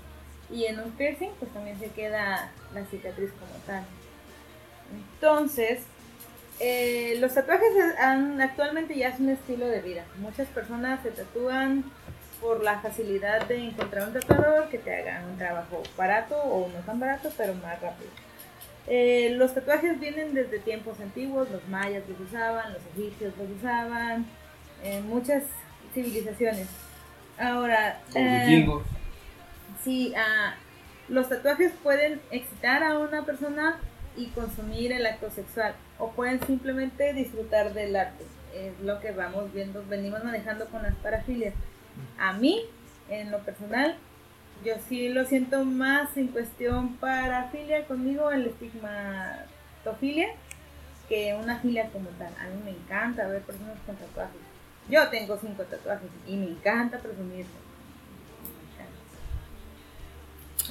Y en un piercing, pues también se queda la cicatriz como tal. Entonces, eh, los tatuajes han- actualmente ya es un estilo de vida. Muchas personas se tatúan por la facilidad de encontrar un tatuador que te haga un trabajo barato o no tan barato, pero más rápido. Eh, los tatuajes vienen desde tiempos antiguos, los mayas los usaban, los egipcios los usaban, en muchas civilizaciones. Ahora, Los eh, vikingos. Sí, ah, los tatuajes pueden excitar a una persona y consumir el acto sexual o pueden simplemente disfrutar del arte. Es lo que vamos viendo, venimos manejando con las parafilias. A mí, en lo personal, yo sí lo siento más en cuestión parafilia conmigo, el estigmatofilia, que una filia como tal. A mí me encanta ver personas con tatuajes. Yo tengo cinco tatuajes y me encanta presumirlo.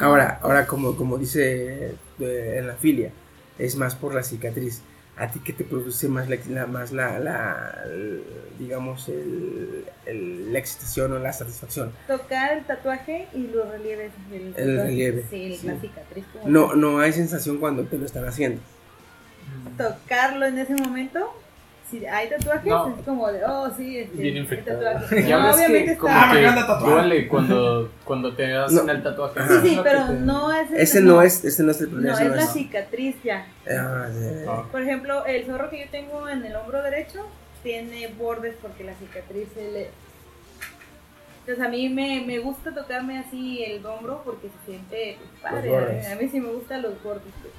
Ahora, ahora como, como dice eh, en la filia, es más por la cicatriz. ¿A ti qué te produce más la, más la, la- el- digamos, el, el- la excitación o la satisfacción? tocar el tatuaje y los relieves del El tatuaje. relieve, Sí, sí. la cicatriz. No, no hay sensación cuando te lo están haciendo. Tocarlo en ese momento, si hay tatuajes, No. es como de, oh, sí, este, Bien el infectado. tatuaje. <laughs> Ya No, ves obviamente que como está. que duele cuando, cuando te hacen No. el tatuaje. Sí, sí, pero te- no es. Ese no es, ese no es el problema. No, es no la es- cicatriz ya. Ah. Ah. Por ejemplo, el zorro que yo tengo en el hombro derecho tiene bordes porque la cicatriz se le... Entonces a mí me, me gusta tocarme así el hombro porque se siente pues, padre. A mí sí me gustan los bordes. pues.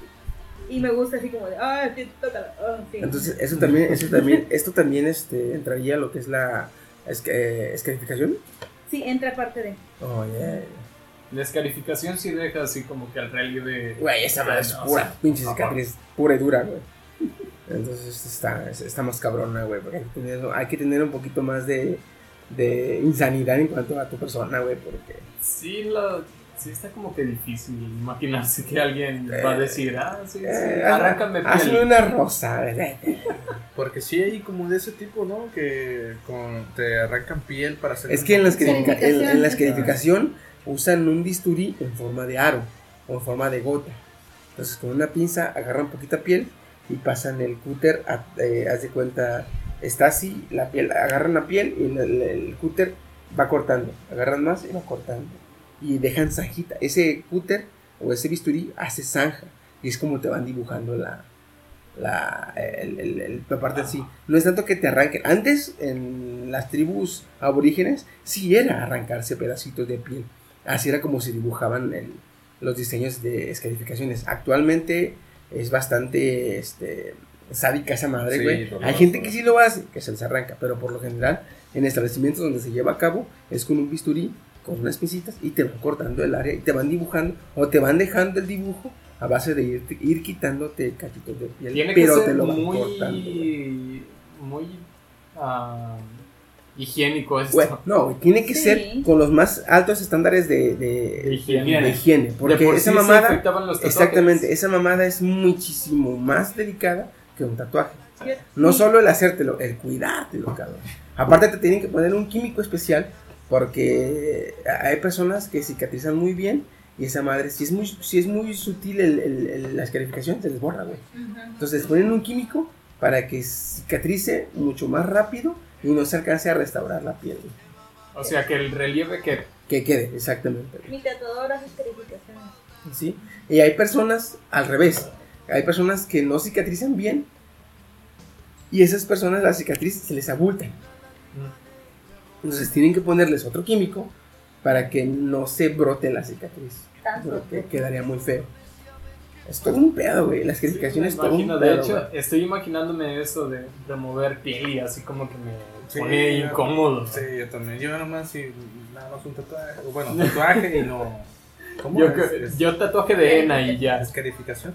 Y me gusta así como de, ay, sí, tócalo. Ah, sí. Entonces, eso también, eso también, esto también este, entraría a lo que es la es, eh, escarificación. Sí, entra parte de... Oh, yeah. La escarificación sí deja así como que el relieve. Güey, esa madre es pura pinche cicatriz, pura y dura, güey. Entonces está, está más cabrona, güey, porque hay que, tener, hay que tener un poquito más de, de insanidad en cuanto a tu persona, güey, porque... Sí, lo, sí está como que difícil imaginarse que alguien va a decir, ah, sí, sí, Eh, arráncame hazme piel. una rosa, güey. <laughs> Porque sí hay como de ese tipo, ¿no? Que con, te arrancan piel para hacer... Es que en la, Sí. escarifica- en, en la escarificación usan un bisturí en forma de aro o en forma de gota. Entonces con una pinza agarran poquita piel y pasan el cúter, a- eh, haz de cuenta, está así, la piel, agarran la piel y el, el- el cúter va cortando, agarran más y va cortando. Y dejan zanjita. Ese cúter o ese bisturí hace zanja y es como te van dibujando la, la, el- el- el- la parte así. No es tanto que te arranquen. Antes, en las tribus aborígenes, sí era arrancarse pedacitos de piel. Así era como se dibujaban el- los diseños de escarificaciones. Actualmente es bastante este, sádica esa madre, güey. Hay gente que sí lo hace, que se les arranca, pero por lo general, en establecimientos donde se lleva a cabo, es con un bisturí, con unas pincitas, y te van cortando el área, y te van dibujando, o te van dejando el dibujo a base de ir, ir quitándote cachitos de piel. Tiene pero que te lo van cortando. muy, muy ah, higiénico esto. Güey, no, güey, tiene que Sí. ser con los más altos estándares de, de, De higiene. de higiene, Porque De por esa sí mamada. exactamente, esa mamada es muchísimo más delicada que un tatuaje. No solo el hacértelo, el cuidártelo, cabrón. Aparte, te tienen que poner un químico especial porque hay personas que cicatrizan muy bien y esa madre, si es muy, si es muy sutil el, el- el- la escarificación, se les borra, güey. Entonces, ponen un químico para que cicatrice mucho más rápido y no se alcance a restaurar la piel. güey. O sea, que el relieve que... Que quede, exactamente. Mi tatuador hace escarificaciones. ¿sí? Y hay personas al revés. Hay personas que no cicatrizan bien y esas personas la cicatriz se les abultan. Entonces tienen que ponerles otro químico para que no se brote la cicatriz. Tanto. Porque quedaría muy feo. Es todo un pedo, güey. La escarificación es todo un Imagino, pedo. de hecho, estoy imaginándome eso de remover piel y así como que me Sí, pone yo- incómodo. Sí, yo también. Yo nomás sí, nada más un tatuaje. Bueno, tatuaje y no. ¿Cómo Yo es? que- Es- yo tatuaje de henna y ya. Escarificación.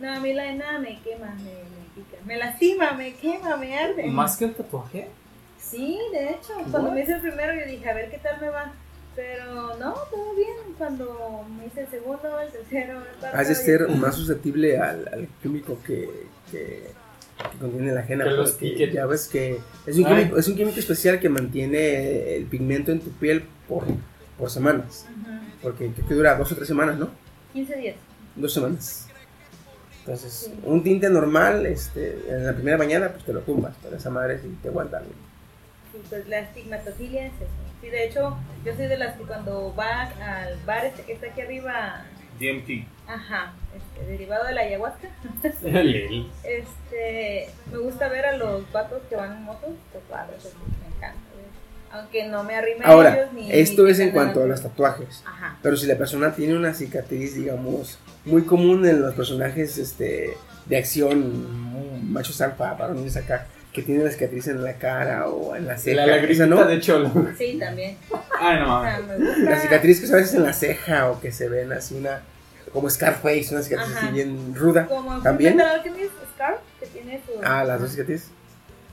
No, a mí la henna me quema, me, me pica. Me lastima, me quema, me arde. ¿Más que un tatuaje? Sí, de hecho. Cuando What? me hice el primero yo dije, a ver qué tal me va. Pero no, todo bien. Cuando me hice el segundo, el tercero, el cuarto. Has de ser más susceptible al, al químico que, que, que contiene la ajena. Que. Ya ves que es un, químico, es un químico especial que mantiene el pigmento en tu piel por, por semanas. Porque creo que dura dos o tres semanas, ¿no? 15 días. Dos semanas. Entonces, Sí. un tinte normal, este, en la primera mañana, pues te lo tumbas, pero esa madre sí te aguanta. Sí, pues la estigmatofilia es eso. Sí, de hecho, yo soy de las que cuando va al bar este que está aquí arriba, DMT. ajá, este, derivado de la ayahuasca, <laughs> este, me gusta ver a los vatos que van en motos tatuados, así, me encanta. Aunque no me arrime a Ahora, ellos ni... esto ni es en cuanto a los tatuajes. Ajá. Pero si la persona tiene una cicatriz, digamos, muy común en los personajes este, de acción, machos alfa, varones acá, que tienen la cicatriz en la cara o en la ceja. La lagrimita no. de cholo. Sí, también. Ay, no. O sea, me gusta. La cicatriz que a veces en la ceja o que se ven así una, como Scarface, una cicatriz así bien ruda. Como También. Alchemist, Scar, que tiene su... Ah, las dos cicatrices.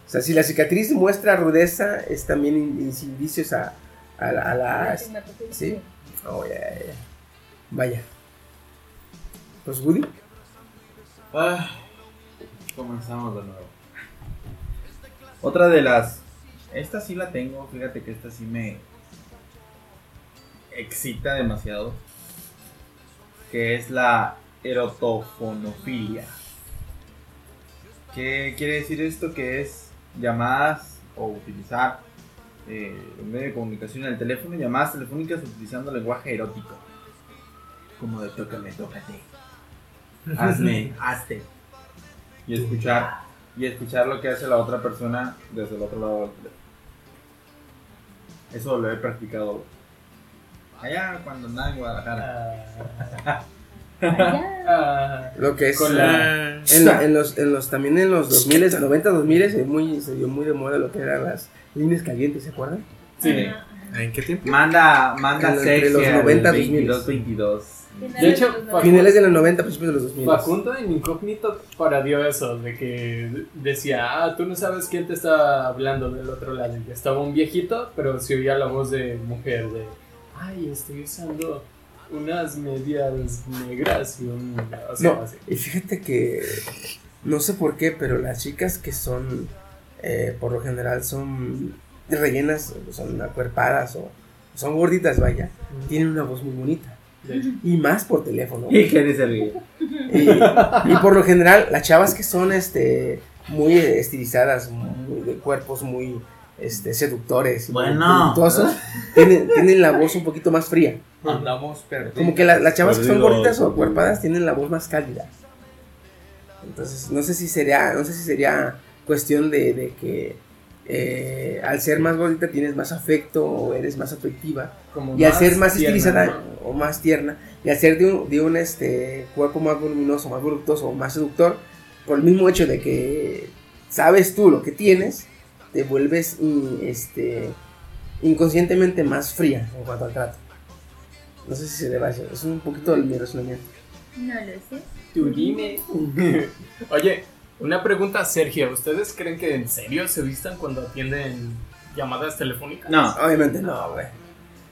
O sea, si la cicatriz muestra rudeza, es también in- in- indicios a, a, la- a la. ¿Sí? Oh, ya, ya, ya. Vaya. Pues Woody. Ah, comenzamos de nuevo. Otra de las. Esta sí la tengo, fíjate que esta sí me excita demasiado. Que es la erotofonofilia. ¿Qué quiere decir esto? Que es llamadas o utilizar eh, en medio de comunicación en el teléfono, llamadas telefónicas utilizando lenguaje erótico. Como de tócame, tócate. <laughs> Hazme, hazte. Y escuchar, y escuchar lo que hace la otra persona desde el otro lado del teléfono. Eso lo he practicado allá cuando andaba en Guadalajara. <laughs> Lo que es Con la- en, la- en los, en los también en los 2000, 90, 2000 se, muy, se dio muy de moda lo que eran las líneas calientes, ¿se acuerdan? sí. ¿En qué tiempo? Manda, manda Entre sexy los al 90 22 22 Finales De hecho, de Finales de los 90, principios de los 2000. Facundo en Incógnito parodió eso, de que decía, ah, tú no sabes quién te está hablando del otro lado. Y estaba un viejito, pero se oía la voz de mujer, de, ay, estoy usando unas medias negras y un... O sea, No, así. y fíjate que no sé por qué, pero las chicas que son, eh, por lo general, son rellenas, son acuerpadas o son gorditas, vaya, tienen una voz muy bonita. Y más por teléfono. ¿Y y por lo general, las chavas que son este muy estilizadas, muy de cuerpos muy este, seductores Bueno. tienen, tienen la voz un poquito más fría. Andamos perdidos. Como que la- las chavas que son gorditas o acuerpadas tienen la voz más cálida. Entonces, no sé si sería, no sé si sería cuestión de, de que eh, al ser más gordita tienes más afecto o eres más afectiva. Como Y al ser más tierna, estilizada ¿no? o más tierna, y al ser de un, de un este, cuerpo más voluminoso, más voluptuoso o más seductor, por el mismo hecho de que sabes tú lo que tienes, te vuelves este, inconscientemente más fría en cuanto al trato. No sé si se debe a eso, es un poquito el mi razonamiento. No lo sé. Tú dime. <laughs> Oye, una pregunta, Sergio. ¿Ustedes creen que en serio se vistan cuando atienden llamadas telefónicas? No. Obviamente no, güey.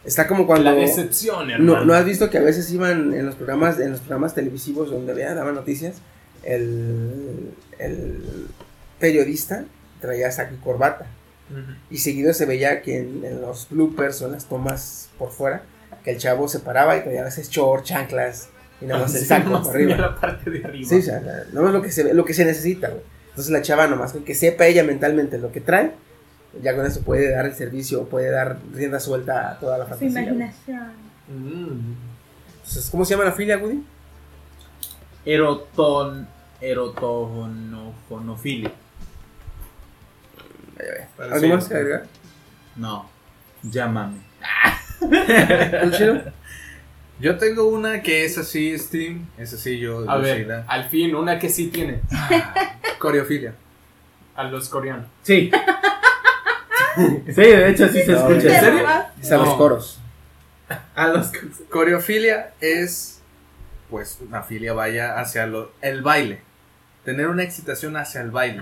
Está como cuando... La decepción, hermano. ¿No, ¿No has visto que a veces iban en los programas, en los programas televisivos donde vean, daban noticias, el, el periodista traía saco y corbata? Y seguido se veía que en, en los bloopers o en las tomas por fuera, que el chavo se paraba y traía a veces short, chanclas y nada más <laughs> el saco tenía arriba. la parte de arriba. Sí, o sea, la- nomás lo que se ve, lo que se necesita, güey. Entonces la chava nomás con que sepa ella mentalmente lo que trae, ya con eso puede dar el servicio, puede dar rienda suelta a toda la Su fantasía. güey. imaginación. Mm. Entonces, ¿cómo se llama la filia, Woody? Eroton. Erotonofonofilia. ¿Algo más que agregar? No. Llámame. <laughs> ¿Tú, Chiro? Yo tengo una que es así, Steam. Es así, yo. A yo ver, sí la- al fin, una que sí tiene. Coreofilia. A los coreanos. Sí. sí, de hecho sí se No, escucha. ¿en serio? Es a los coros. A los <laughs> Coreofilia es, pues, una filia vaya hacia lo- el baile. Tener una excitación hacia el baile.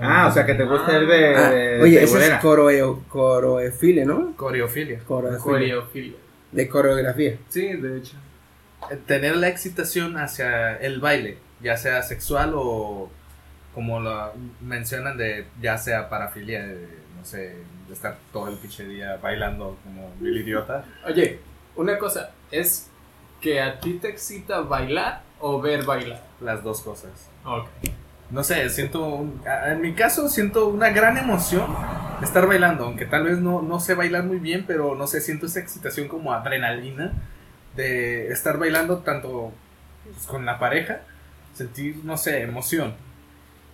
Ah, o sea que te gusta el de. Ah, de oye, ese es coreo, coreofilia, ¿no? Coreofilia. Coreofilia. Coreofilia. De coreografía. Sí, de hecho. Eh, Tener la excitación hacia el baile, ya sea sexual o como lo mencionan de ya sea parafilia, de, no sé, de estar todo el pinche día bailando como el idiota. Oye, una cosa, ¿es que a ti te excita bailar o ver bailar? Las dos cosas. Ok. No sé, siento, un- en mi caso siento una gran emoción de estar bailando, aunque tal vez no, no sé bailar muy bien, pero no sé, siento esa excitación como adrenalina de estar bailando tanto pues, con la pareja, sentir, no sé, emoción.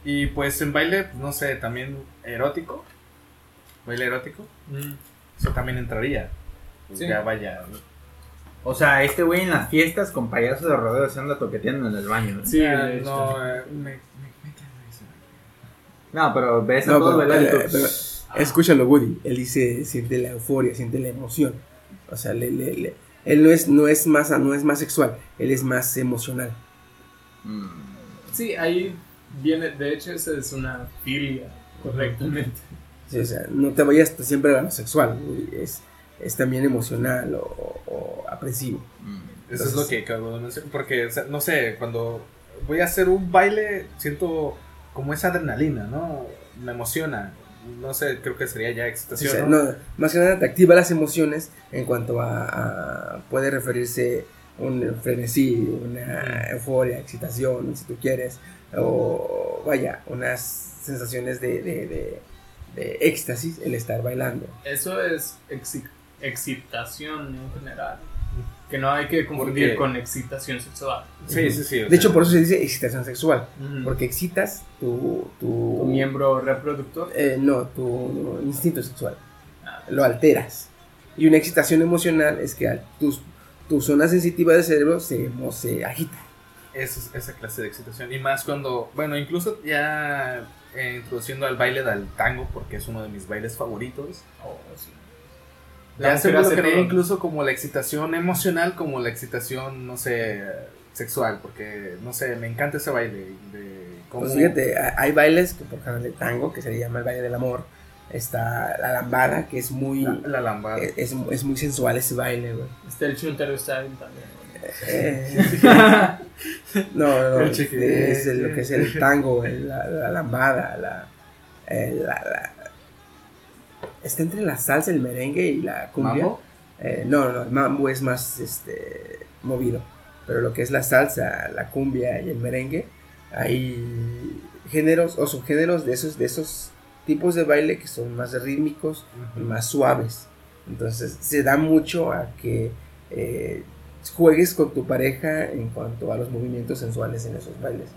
Y pues en baile, no sé, también erótico, baile erótico, Mm. eso también entraría. Pues Sí. Ya vaya. O sea, este güey en las fiestas con payasos de rodeo se anda toqueteando en el baño. Sí, hecho. no, eh, me- No, pero ves a No, todos pero, escúchalo, Woody. Él dice, siente la euforia, siente la emoción. O sea, le- le- le- él no es, no, es más, no es más sexual, él es más emocional. Mm. Sí, ahí viene, de hecho, esa es una filia, correctamente. Sí, o sea, no te vayas siempre a lo sexual, Woody, es, es también emocional o, o apresivo. Eso es lo que acabo de mencionar. Porque, o sea, no sé, cuando voy a hacer un baile, siento como esa adrenalina, ¿no? Me emociona. No sé, creo que sería ya Sí, o excitación. sea, ¿no? no, más que nada te activa las emociones en cuanto a, a- puede referirse un frenesí, una euforia, excitación, si tú quieres, o vaya, unas sensaciones de, de, de- de éxtasis el estar bailando. Eso es exi- excitación en general. Que no hay que confundir Porque- con excitación sexual. Sí, sí, sí. De sea, hecho, por eso se dice excitación sexual, porque excitas tu, tu, Tu miembro reproductor. eh, no, tu instinto sexual, lo alteras. Y una excitación emocional es que tus, tu zona sensitiva del cerebro se, se agita. es- esa clase de excitación. Y más cuando, bueno, incluso ya eh, introduciendo al baile del tango, porque es uno de mis bailes favoritos. Oh, sí. La Ya se todo. incluso como la excitación emocional, como la excitación, no sé, sexual, porque, no sé, me encanta ese baile. De cómo- Pues fíjate, ha- hay bailes, que por ejemplo el tango, que se le llama el baile del amor. Está la lambada, que es muy. La, la lambada. es, es- es muy sensual ese baile, güey. Está el Chuntaro Style también. Eh, no, no, <laughs> es, lo que es el <laughs> tango, el- la, la lambada, la, la- Está entre la salsa, el merengue y la cumbia. ¿Mambo? Eh, no, no, el mambo es más este, movido. Pero lo que es la salsa, la cumbia y el merengue, hay géneros o subgéneros de esos, de esos tipos de baile que son más rítmicos y más suaves. Entonces se da mucho a que eh, juegues con tu pareja en cuanto a los movimientos sensuales en esos bailes.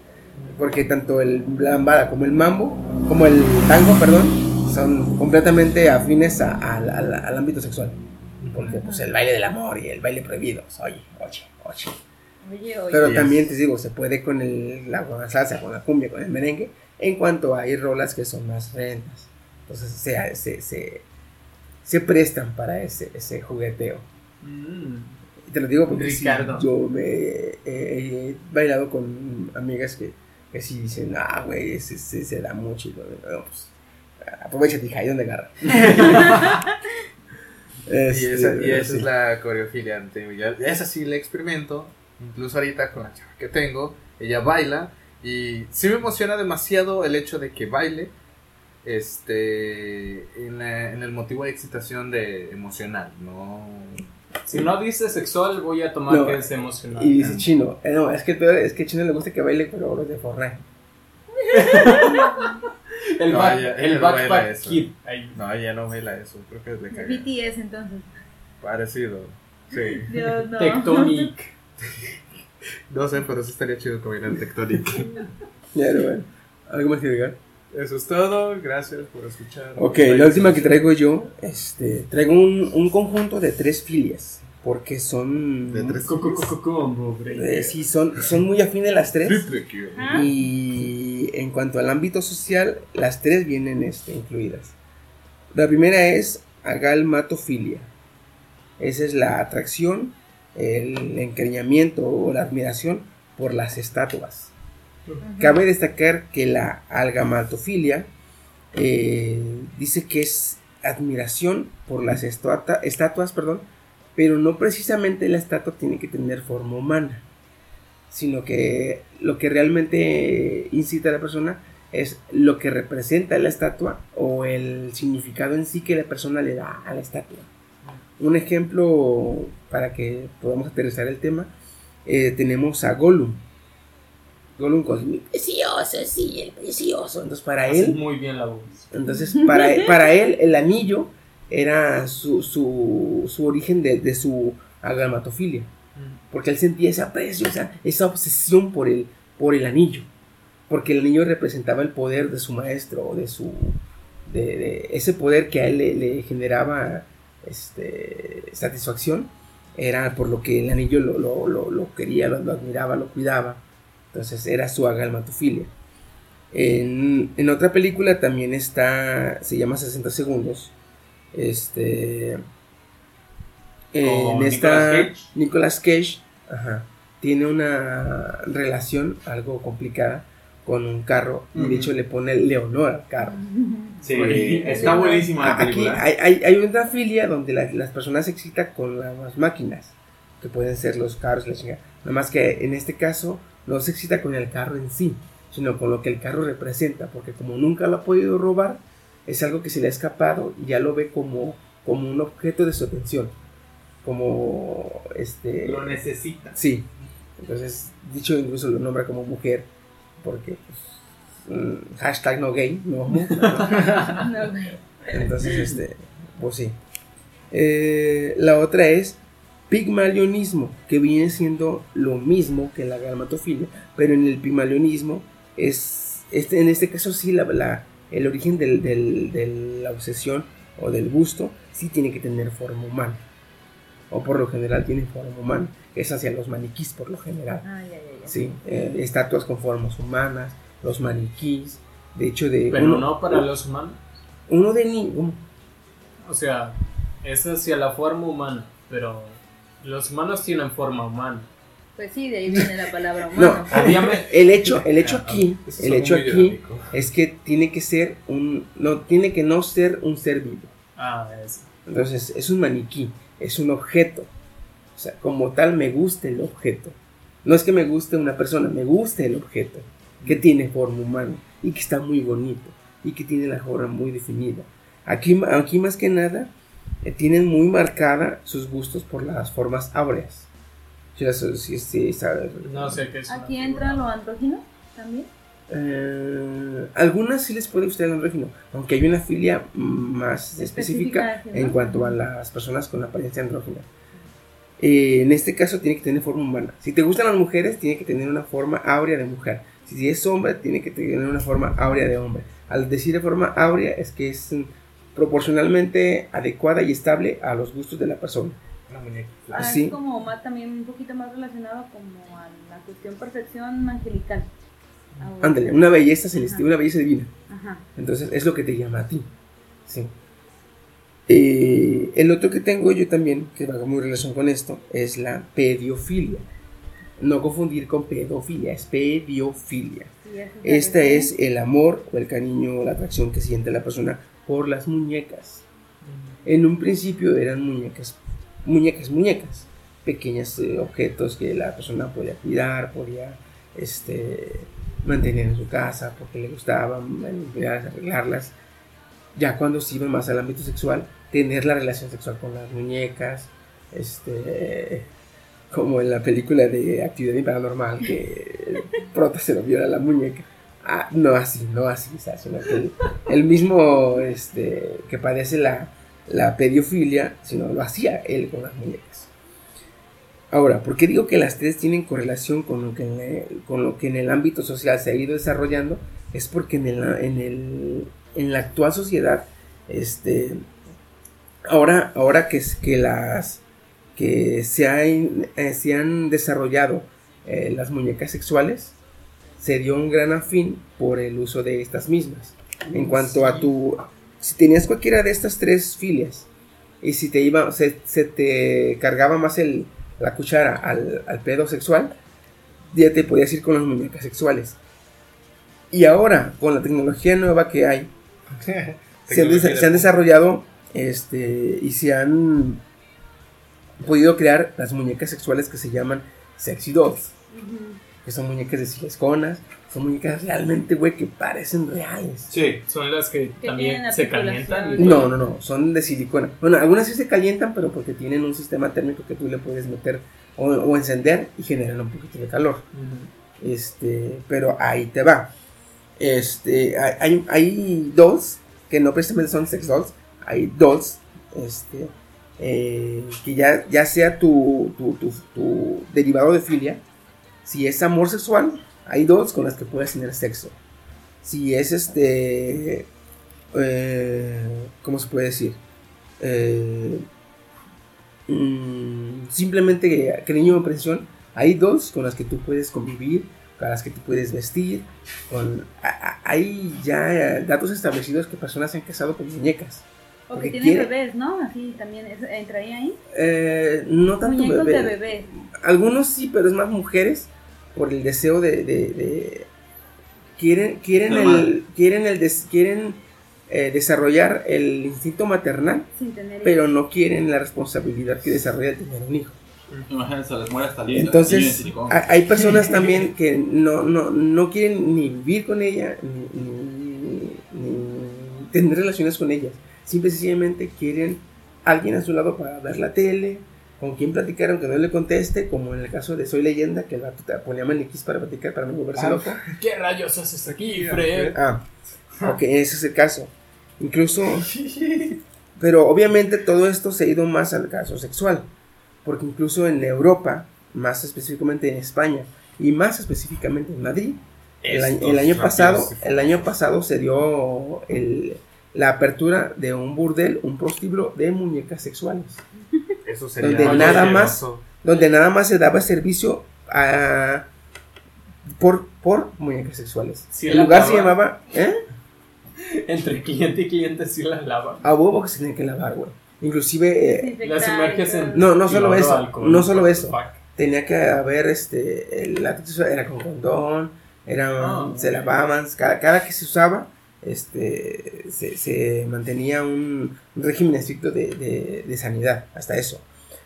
Porque tanto el la lambada como el mambo, como el tango, perdón, son completamente afines a- a- al- al ámbito sexual. Porque pues el baile del amor y el baile prohibido, pues, oye, oye, oye. Oye, oye. Pero también te digo, se puede con, el, la, con la salsa, con la cumbia, con el merengue, en cuanto hay rolas que son más lentas. Entonces se, se, se, se prestan para ese, ese jugueteo. Y te lo digo porque sí, yo me he, he bailado con amigas que, que sí dicen, ah, güey, ese, ese se da mucho. Y yo, "No, pues, aprovechate, hija, ¿y dónde agarra? <laughs> <laughs> Y esa, y esa sí. es la coreofilia. Esa sí la experimento. Incluso ahorita con la chava que tengo. Ella baila. Y sí me emociona demasiado el hecho de que baile. Este. En, la- en el motivo de excitación de emocional. No. Si no dice sexual, voy a tomar No, que es emocional. Y dice chino, eh, no, es que es que a chino le gusta que baile, pero los de forré. <laughs> El, No, back- ella- el ella no backpack eso. kid. Ahí. No, ella no baila eso. Creo que es de cagar. BTS entonces. Parecido. Sí. Dios no. Tectonic. <laughs> No sé, pero sí estaría chido que bailar Tectonic. Ya, pero bueno. ¿Algo más que agregar? Eso es todo. Gracias por escuchar. Ok, la última que traigo yo, este, traigo un, un conjunto de tres filias, porque son... De tres Co- co- co- co- combo, eh, sí, son, son muy afines las tres. Y en cuanto al ámbito social, las tres vienen este, incluidas. La primera es agalmatofilia. Esa es la atracción, el encariñamiento o la admiración por las estatuas. Cabe destacar que la algamatofilia eh, dice que es admiración por las estatua- estatuas, perdón, pero no precisamente la estatua tiene que tener forma humana, sino que lo que realmente incita a la persona es lo que representa la estatua o el significado en sí que la persona le da a la estatua. Un ejemplo para que podamos aterrizar el tema, eh, tenemos a Gollum. Gollum con mi precioso, sí, el precioso. Entonces para Hace él, muy bien la voz. entonces para, para él el anillo era su, su, su origen de, de su agalmatofilia. Porque él sentía ese aprecio, esa, esa obsesión por el, por el anillo. Porque el anillo representaba el poder de su maestro, de su. De, de ese poder que a él le, le generaba este, satisfacción. Era por lo que el anillo lo, lo, lo- lo quería, lo admiraba, lo cuidaba. Entonces era su agalmatofilia. En, en otra película también está. Se llama 60 segundos. Este. En esta. Nicolas Cage. Nicolas Cage ajá, tiene una relación algo complicada con un carro. Y de hecho le pone Leonor al carro. Sí, está buenísima la Aquí película. hay, hay, hay una filia donde la- las personas se excitan con las máquinas, que pueden ser los carros, la chingada. Nada más que en este caso no se excita con el carro en sí, sino con lo que el carro representa, porque como nunca lo ha podido robar, es algo que se le ha escapado y ya lo ve como, como un objeto de su atención. Como este. Lo necesita. Sí. Entonces, dicho incluso lo nombra como mujer, porque pues, mm, hashtag no gay, no. <laughs> No, güey. Entonces, este, pues sí. Eh, la otra es pigmalionismo, que viene siendo lo mismo que la galmatofilia, pero en el pigmalionismo es, este, en este caso sí, la, la- el origen del- del- de la obsesión o del gusto sí tiene que tener forma humana. O por lo general tiene forma humana. Es hacia los maniquís por lo general. Ah, ya, ya, ya. Sí, eh, estatuas con formas humanas, los maniquís. De hecho, de Pero uno, no para los humanos. uno de ni- uno- O sea, es hacia la forma humana, pero los humanos tienen forma humana. Pues sí, de ahí viene la palabra <laughs> No, humano. Obviamente. el hecho, el hecho aquí, Eso el hecho aquí es que tiene que ser un, no, tiene que no ser un ser vivo. Ah, eso. Entonces, es un maniquí, es un objeto. O sea, como tal me gusta el objeto. No es que me guste una persona, me gusta el objeto, que tiene forma humana y que está muy bonito y que tiene la forma muy definida. Aquí, aquí más que nada, tienen muy marcada sus gustos por las formas áureas. Sí, eso- sí, sí, sabe- No sé qué es. Aquí entra lo andrógino también. Eh, algunas sí les puede gustar el andrógino, aunque hay una filia más específica Específica, en cuanto a las personas con apariencia andrógina. Eh, en este caso tiene que tener forma humana. Si te gustan las mujeres, tiene que tener una forma áurea de mujer. Si es hombre, tiene que tener una forma áurea de hombre. Al decir de forma áurea es que es proporcionalmente adecuada y estable a los gustos de la persona. Muñeca. Ah, Sí. Es como más también un poquito más relacionado como a la cuestión perfección angelical. Ándale, una belleza celestial, una belleza divina. Ajá. Entonces es lo que te llama a ti. Sí. Eh, el otro que tengo yo también, que va muy relación con esto, es la pediofilia. No confundir con pedofilia, es pediofilia. Esta es el amor o el cariño o la atracción que siente la persona por las muñecas. En un principio eran muñecas, muñecas, muñecas, pequeños eh, objetos que la persona podía cuidar, podía este, mantener en su casa porque le gustaban, limpiarlas, arreglarlas. Ya cuando se iba más al ámbito sexual, tener la relación sexual con las muñecas, este, como en la película de Actividad Paranormal que <laughs> Prota se lo viola la muñeca. Ah, no así, no así, sino que el, mismo este, que padece la, la pediofilia, sino lo hacía él con las muñecas. Ahora, ¿por qué digo que las tres tienen correlación con lo que en el, con lo que en el ámbito social se ha ido desarrollando? Es porque en, el, en, el, en la actual sociedad, este, ahora, ahora que, que las que se, eh, se han desarrollado eh, las muñecas sexuales, se dio un gran afín por el uso de estas mismas. En cuanto a tu, si tenías cualquiera de estas tres filias y si te iba, se, se te cargaba más el, la cuchara al, al pedo sexual, ya te podías ir con las muñecas sexuales. Y ahora, con la tecnología nueva que hay, <laughs> se han, se desarrollado este, y se han podido crear las muñecas sexuales que se llaman sexy dolls, que son muñecas de silicona, son muñecas realmente, güey, que parecen reales. Sí, son las que, Que también se calientan. y No, no, no, son de silicona. Bueno, algunas sí se calientan, pero porque tienen un sistema térmico que tú le puedes meter o, o encender y generan un poquito de calor. Este, pero ahí te va. Este, hay, hay, dolls que no precisamente son sex dolls, hay dolls, este, eh, que ya, ya sea tu, tu, tu- tu derivado de filia, si es amor sexual, hay dolls con las que puedes tener sexo. Si es este, eh, ¿cómo se puede decir? Eh, mm, simplemente cariño o presión, hay dos con las que tú puedes convivir, con las que tú puedes vestir, con a- a- hay ya datos establecidos que personas se han casado con muñecas. O que tienen quiere- bebés, ¿no? Así también es- entraría ahí. Eh, no tanto Muñecos bebé. de bebé. Algunos sí, pero es más mujeres por el deseo de, de- de- quieren quieren el madre. quieren el des- quieren eh, desarrollar el instinto maternal, Sin tener pero no quieren la responsabilidad que desarrolla el tener un hijo. Imagínate, se les muere hasta linda. Entonces, ha- hay personas <laughs> también que no, no, no quieren ni vivir con ella, ni, ni- ni tener relaciones con ellas. Simple y sencillamente quieren alguien a su lado para ver la tele, con quien platicar aunque no le conteste, como en el caso de Soy Leyenda, que el vato te ponía maniquís para platicar, para no volverse Ah, loco. <laughs> ¿Qué rayos haces aquí, Fred? Ah, ok, ese es el caso. Incluso, <laughs> pero obviamente todo esto se ha ido más al caso sexual, porque incluso en Europa, más específicamente en España y más específicamente en Madrid, el, año- el Estos año pasado, el año pasado se dio el- la apertura de un burdel, un prostíbulo de muñecas sexuales Eso sería donde nada más donde nada más se daba servicio a por por muñecas sexuales. Sí, el la lugar se llamaba ¿eh? <laughs> Entre cliente y cliente sí las lavan. a huevo que se tiene que lavar güey. Inclusive, eh, Las emerges en no, no solo eso, alcohol, no solo eso. Tenía que haber, este, el acto era con condón, era, Ah, se lavaban, cada, cada que se usaba, este, se, se mantenía un régimen estricto de, de- de sanidad, hasta eso.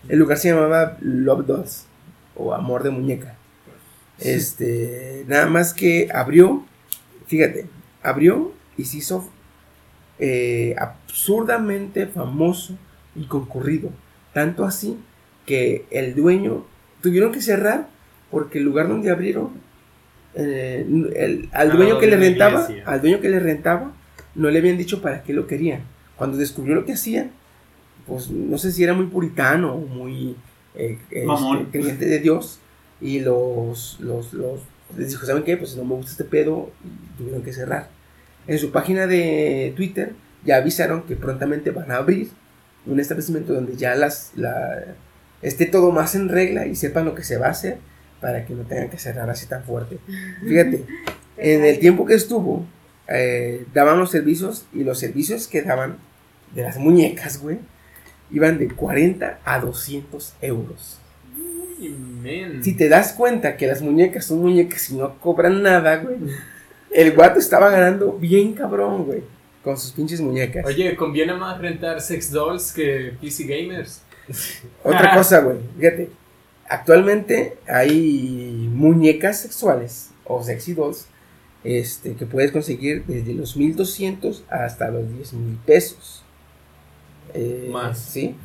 El lugar se llamaba Love Dolls, o Amor de Muñeca. Este, nada más que abrió, fíjate, abrió y se hizo eh, absurdamente famoso y concurrido. Tanto así que el dueño tuvieron que cerrar porque el lugar donde abrieron, eh, el- al Al dueño que le rentaba, al dueño que le rentaba, no le habían dicho para qué lo querían. Cuando descubrió lo que hacían, pues no sé si era muy puritano o muy eh, este, creyente de Dios y los, los, los les dijo, ¿saben qué? Pues no me gusta este pedo y tuvieron que cerrar. En su página de Twitter ya avisaron que prontamente van a abrir un establecimiento donde ya las la, esté todo más en regla y sepan lo que se va a hacer para que no tengan que cerrar así tan fuerte. Fíjate, <laughs> en el tiempo que estuvo, eh, daban los servicios y los servicios que daban de las muñecas, güey, iban de 40 a 200 euros. Si te das cuenta que las muñecas son muñecas y no cobran nada, güey, el guato estaba ganando bien cabrón, güey, con sus pinches muñecas. Oye, conviene más rentar sex dolls que PC gamers. Otra <laughs> cosa, güey, fíjate. Actualmente hay muñecas sexuales o sexy dolls este, que puedes conseguir desde los 1200 hasta los 10 mil pesos. Eh, Más. Sí.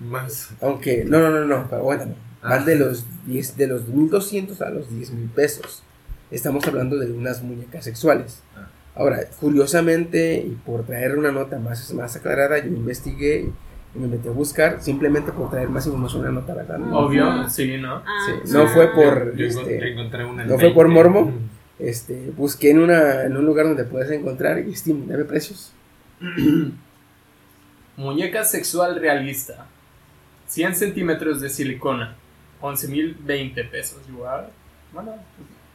Más. Aunque, no, no, no, no, pero aguántame. Van Ah. de los 10, de los 1200 a los 10 mil pesos. Estamos hablando de unas muñecas sexuales. Ah. Ahora, curiosamente, y por traer una nota más, más aclarada, yo investigué y me metí a buscar, simplemente por traer más información una nota, ¿verdad? No, Obvio, sí, ¿no? Ah, Sí, no fue por, Yo, yo este, encontré una en no fue por 20. morbo. este, busqué en, una, en un lugar donde puedes encontrar y Steam, dame precios. <clears throat> Muñeca sexual realista. 100 centímetros de silicona. 11.020 pesos. Igual. Bueno,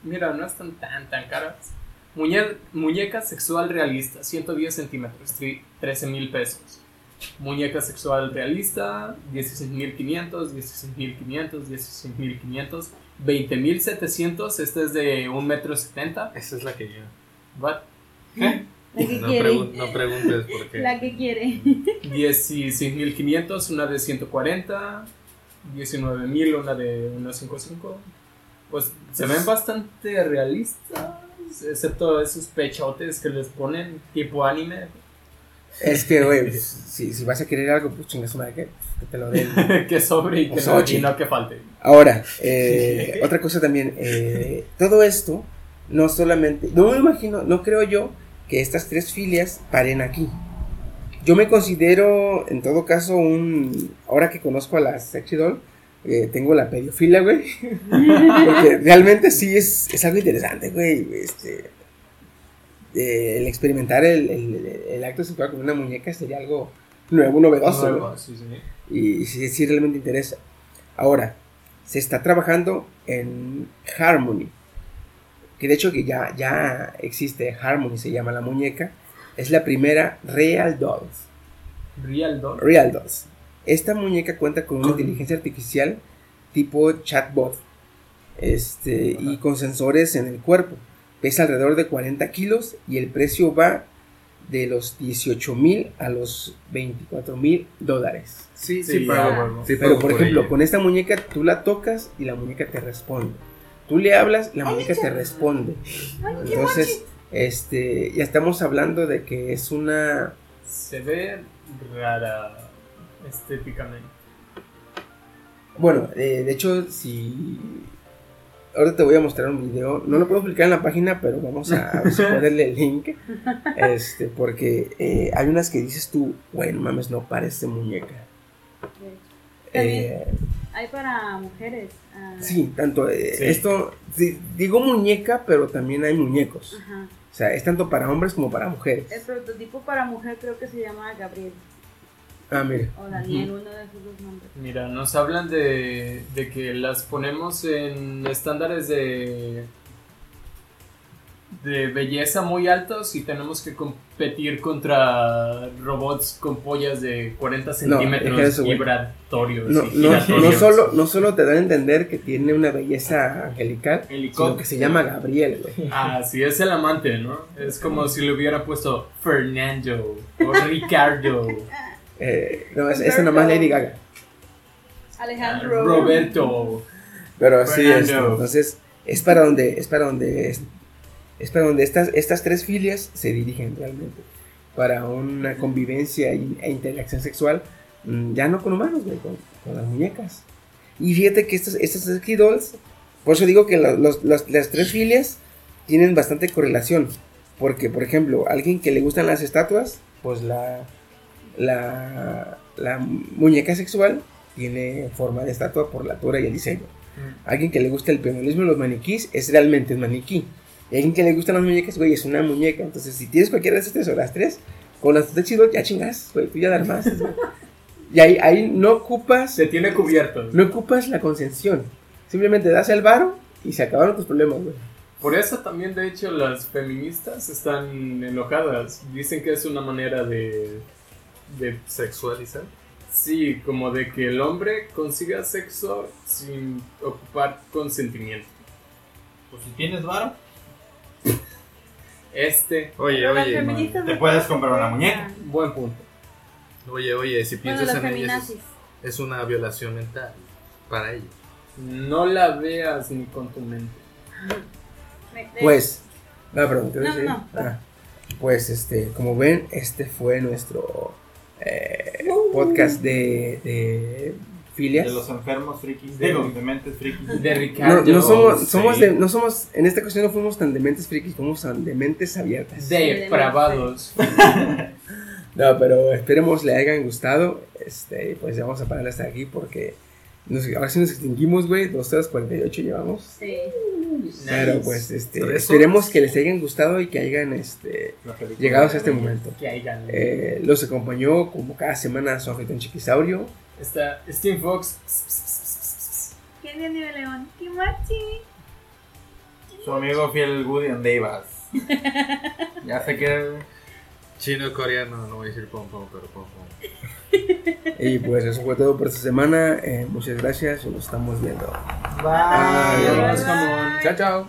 mira, no están tan, tan caras. Muñe- muñeca sexual realista. 110 centímetros. 13.000 pesos. Muñeca sexual realista. 16.500, 16.500, 16.500. 20.700. Este es de 1 metro 70. Esa es la que yo. What? La que No, quiere. pregun- no preguntes por qué. La que quiere. 16.500, una de 140, 19.000, una de 155. Pues se ven bastante realistas, excepto esos pechotes que les ponen tipo anime. Es que, güey, <laughs> si, si vas a querer algo, pues chingas madre que, que te lo den. <laughs> que sobre y que no, y no que falte. Ahora, <laughs> eh, otra cosa también, eh, todo esto, no solamente, no me imagino, no creo yo que estas tres filias paren aquí. Yo me considero, en todo caso, un, ahora que conozco a la sexy doll, eh, tengo la pediofilia, güey. Porque realmente sí es, es algo interesante, güey. Este, eh, el experimentar el, el- el acto sexual con una muñeca sería algo nuevo, novedoso. Nuevo, ¿no? sí, sí. y sí, sí realmente interesa. Ahora, se está trabajando en Harmony, que de hecho que ya, ya existe Harmony, se llama la muñeca, es la primera Real Dolls. Real Doll. Real Dolls. Esta muñeca cuenta con una inteligencia artificial tipo chatbot este, y con sensores en el cuerpo. Pesa alrededor de 40 kilos y el precio va de los 18 mil a los 24 mil dólares. Sí, Sí, sí, pago. sí Pero por ejemplo, ella. con esta muñeca tú la tocas y la muñeca te responde. Tú le hablas, la muñeca te responde. Entonces, este, ya estamos hablando de que es una Se ve rara estéticamente. Bueno, eh, de hecho, si. Ahora te voy a mostrar un video. No lo puedo publicar en la página, pero vamos a, ponerle el link. <laughs> Este, porque eh, hay unas que dices tú, bueno, mames, no parece muñeca. También Eh, hay para mujeres. ah, sí, tanto. eh, Sí. Esto, sí, digo muñeca, pero también hay muñecos. Ajá. O sea, es tanto para hombres como para mujeres. El prototipo para mujer creo que se llama Gabriel Ah, mira. o Daniel, Ujú. uno de esos dos nombres. Mira, nos hablan de, de que las ponemos en estándares de de belleza muy altos y tenemos que competir contra robots con pollas de 40 centímetros eso, güey. vibratorios No, y no, no, solo, no solo te dan a entender que tiene una belleza angelical, sino Helicóptero. que se llama Gabriel, güey. Ah, sí, es el amante, ¿no? Es como si le hubiera puesto Fernando o Ricardo, <laughs> Eh, no, es, es nomás Lady Gaga. Alejandro. Roberto. Pero sí, Fernando. este, entonces es para donde, es para donde, es, es para donde estas, estas tres filias se dirigen realmente. Para una convivencia y- e interacción sexual, mm, ya no con humanos, güey, con, con las muñecas. Y fíjate que estos, estos Sexy Dolls, por eso digo que la- los- los- las tres filias tienen bastante correlación. Porque, por ejemplo, alguien que le gustan las estatuas, pues la, la, la muñeca sexual tiene forma de estatua por la altura y el diseño. Alguien que le gusta el peonismo y los maniquís es realmente un maniquí. Y alguien que le gustan las muñecas, güey, es una muñeca. Entonces, si tienes cualquiera de esas tres o las tres, con las tres chido, ya chingas, güey, tú ya dar más. y ahí, ahí no ocupas. Se tiene cubierto. No ocupas la concesión. Simplemente das el varo y se acabaron tus problemas, güey. Por eso también, de hecho, las feministas están enojadas. Dicen que es una manera de... de Sexualizar. Sí, como de que el hombre consiga sexo sin ocupar consentimiento. Pues si tienes varo, Este. Oye, Pero oye, man. te puedes comprar una muñeca. Buen punto. Oye, oye, si piensas en ellas, es, es una violación mental para ellos. No la veas ni con tu mente. Pues, no, perdón, ¿te voy a No, decir? no, Ah, pues, este, como ven, este fue nuestro eh, Uh. podcast de, de filias. De los enfermos frikis, De- de mentes frikis. De Ricardo. no somos, sí. somos de- no somos, en esta ocasión no fuimos tan dementes frikis, fuimos tan dementes abiertas. Depravados. <laughs> No, pero esperemos le hayan gustado. Este, pues ya vamos a parar hasta aquí porque nos, ahora sí nos extinguimos, güey. 2 horas 48 llevamos. Sí. Pero pues este, esperemos que les hayan gustado y que hayan este, La película. llegado a este momento. Que hayan. Eh, los acompañó como cada semana su anfitrión Chiquisaurio. Está Steam Fox. Genio León. Kimachi. Su amigo fiel Woody and Davis. <laughs> ya sé que. Chino, coreano, no voy a decir pom pom, pero pom pom. <laughs> Y pues eso fue todo por esta semana. Eh, muchas gracias y nos estamos viendo. Bye. Adiós, jamón. Chao, chao.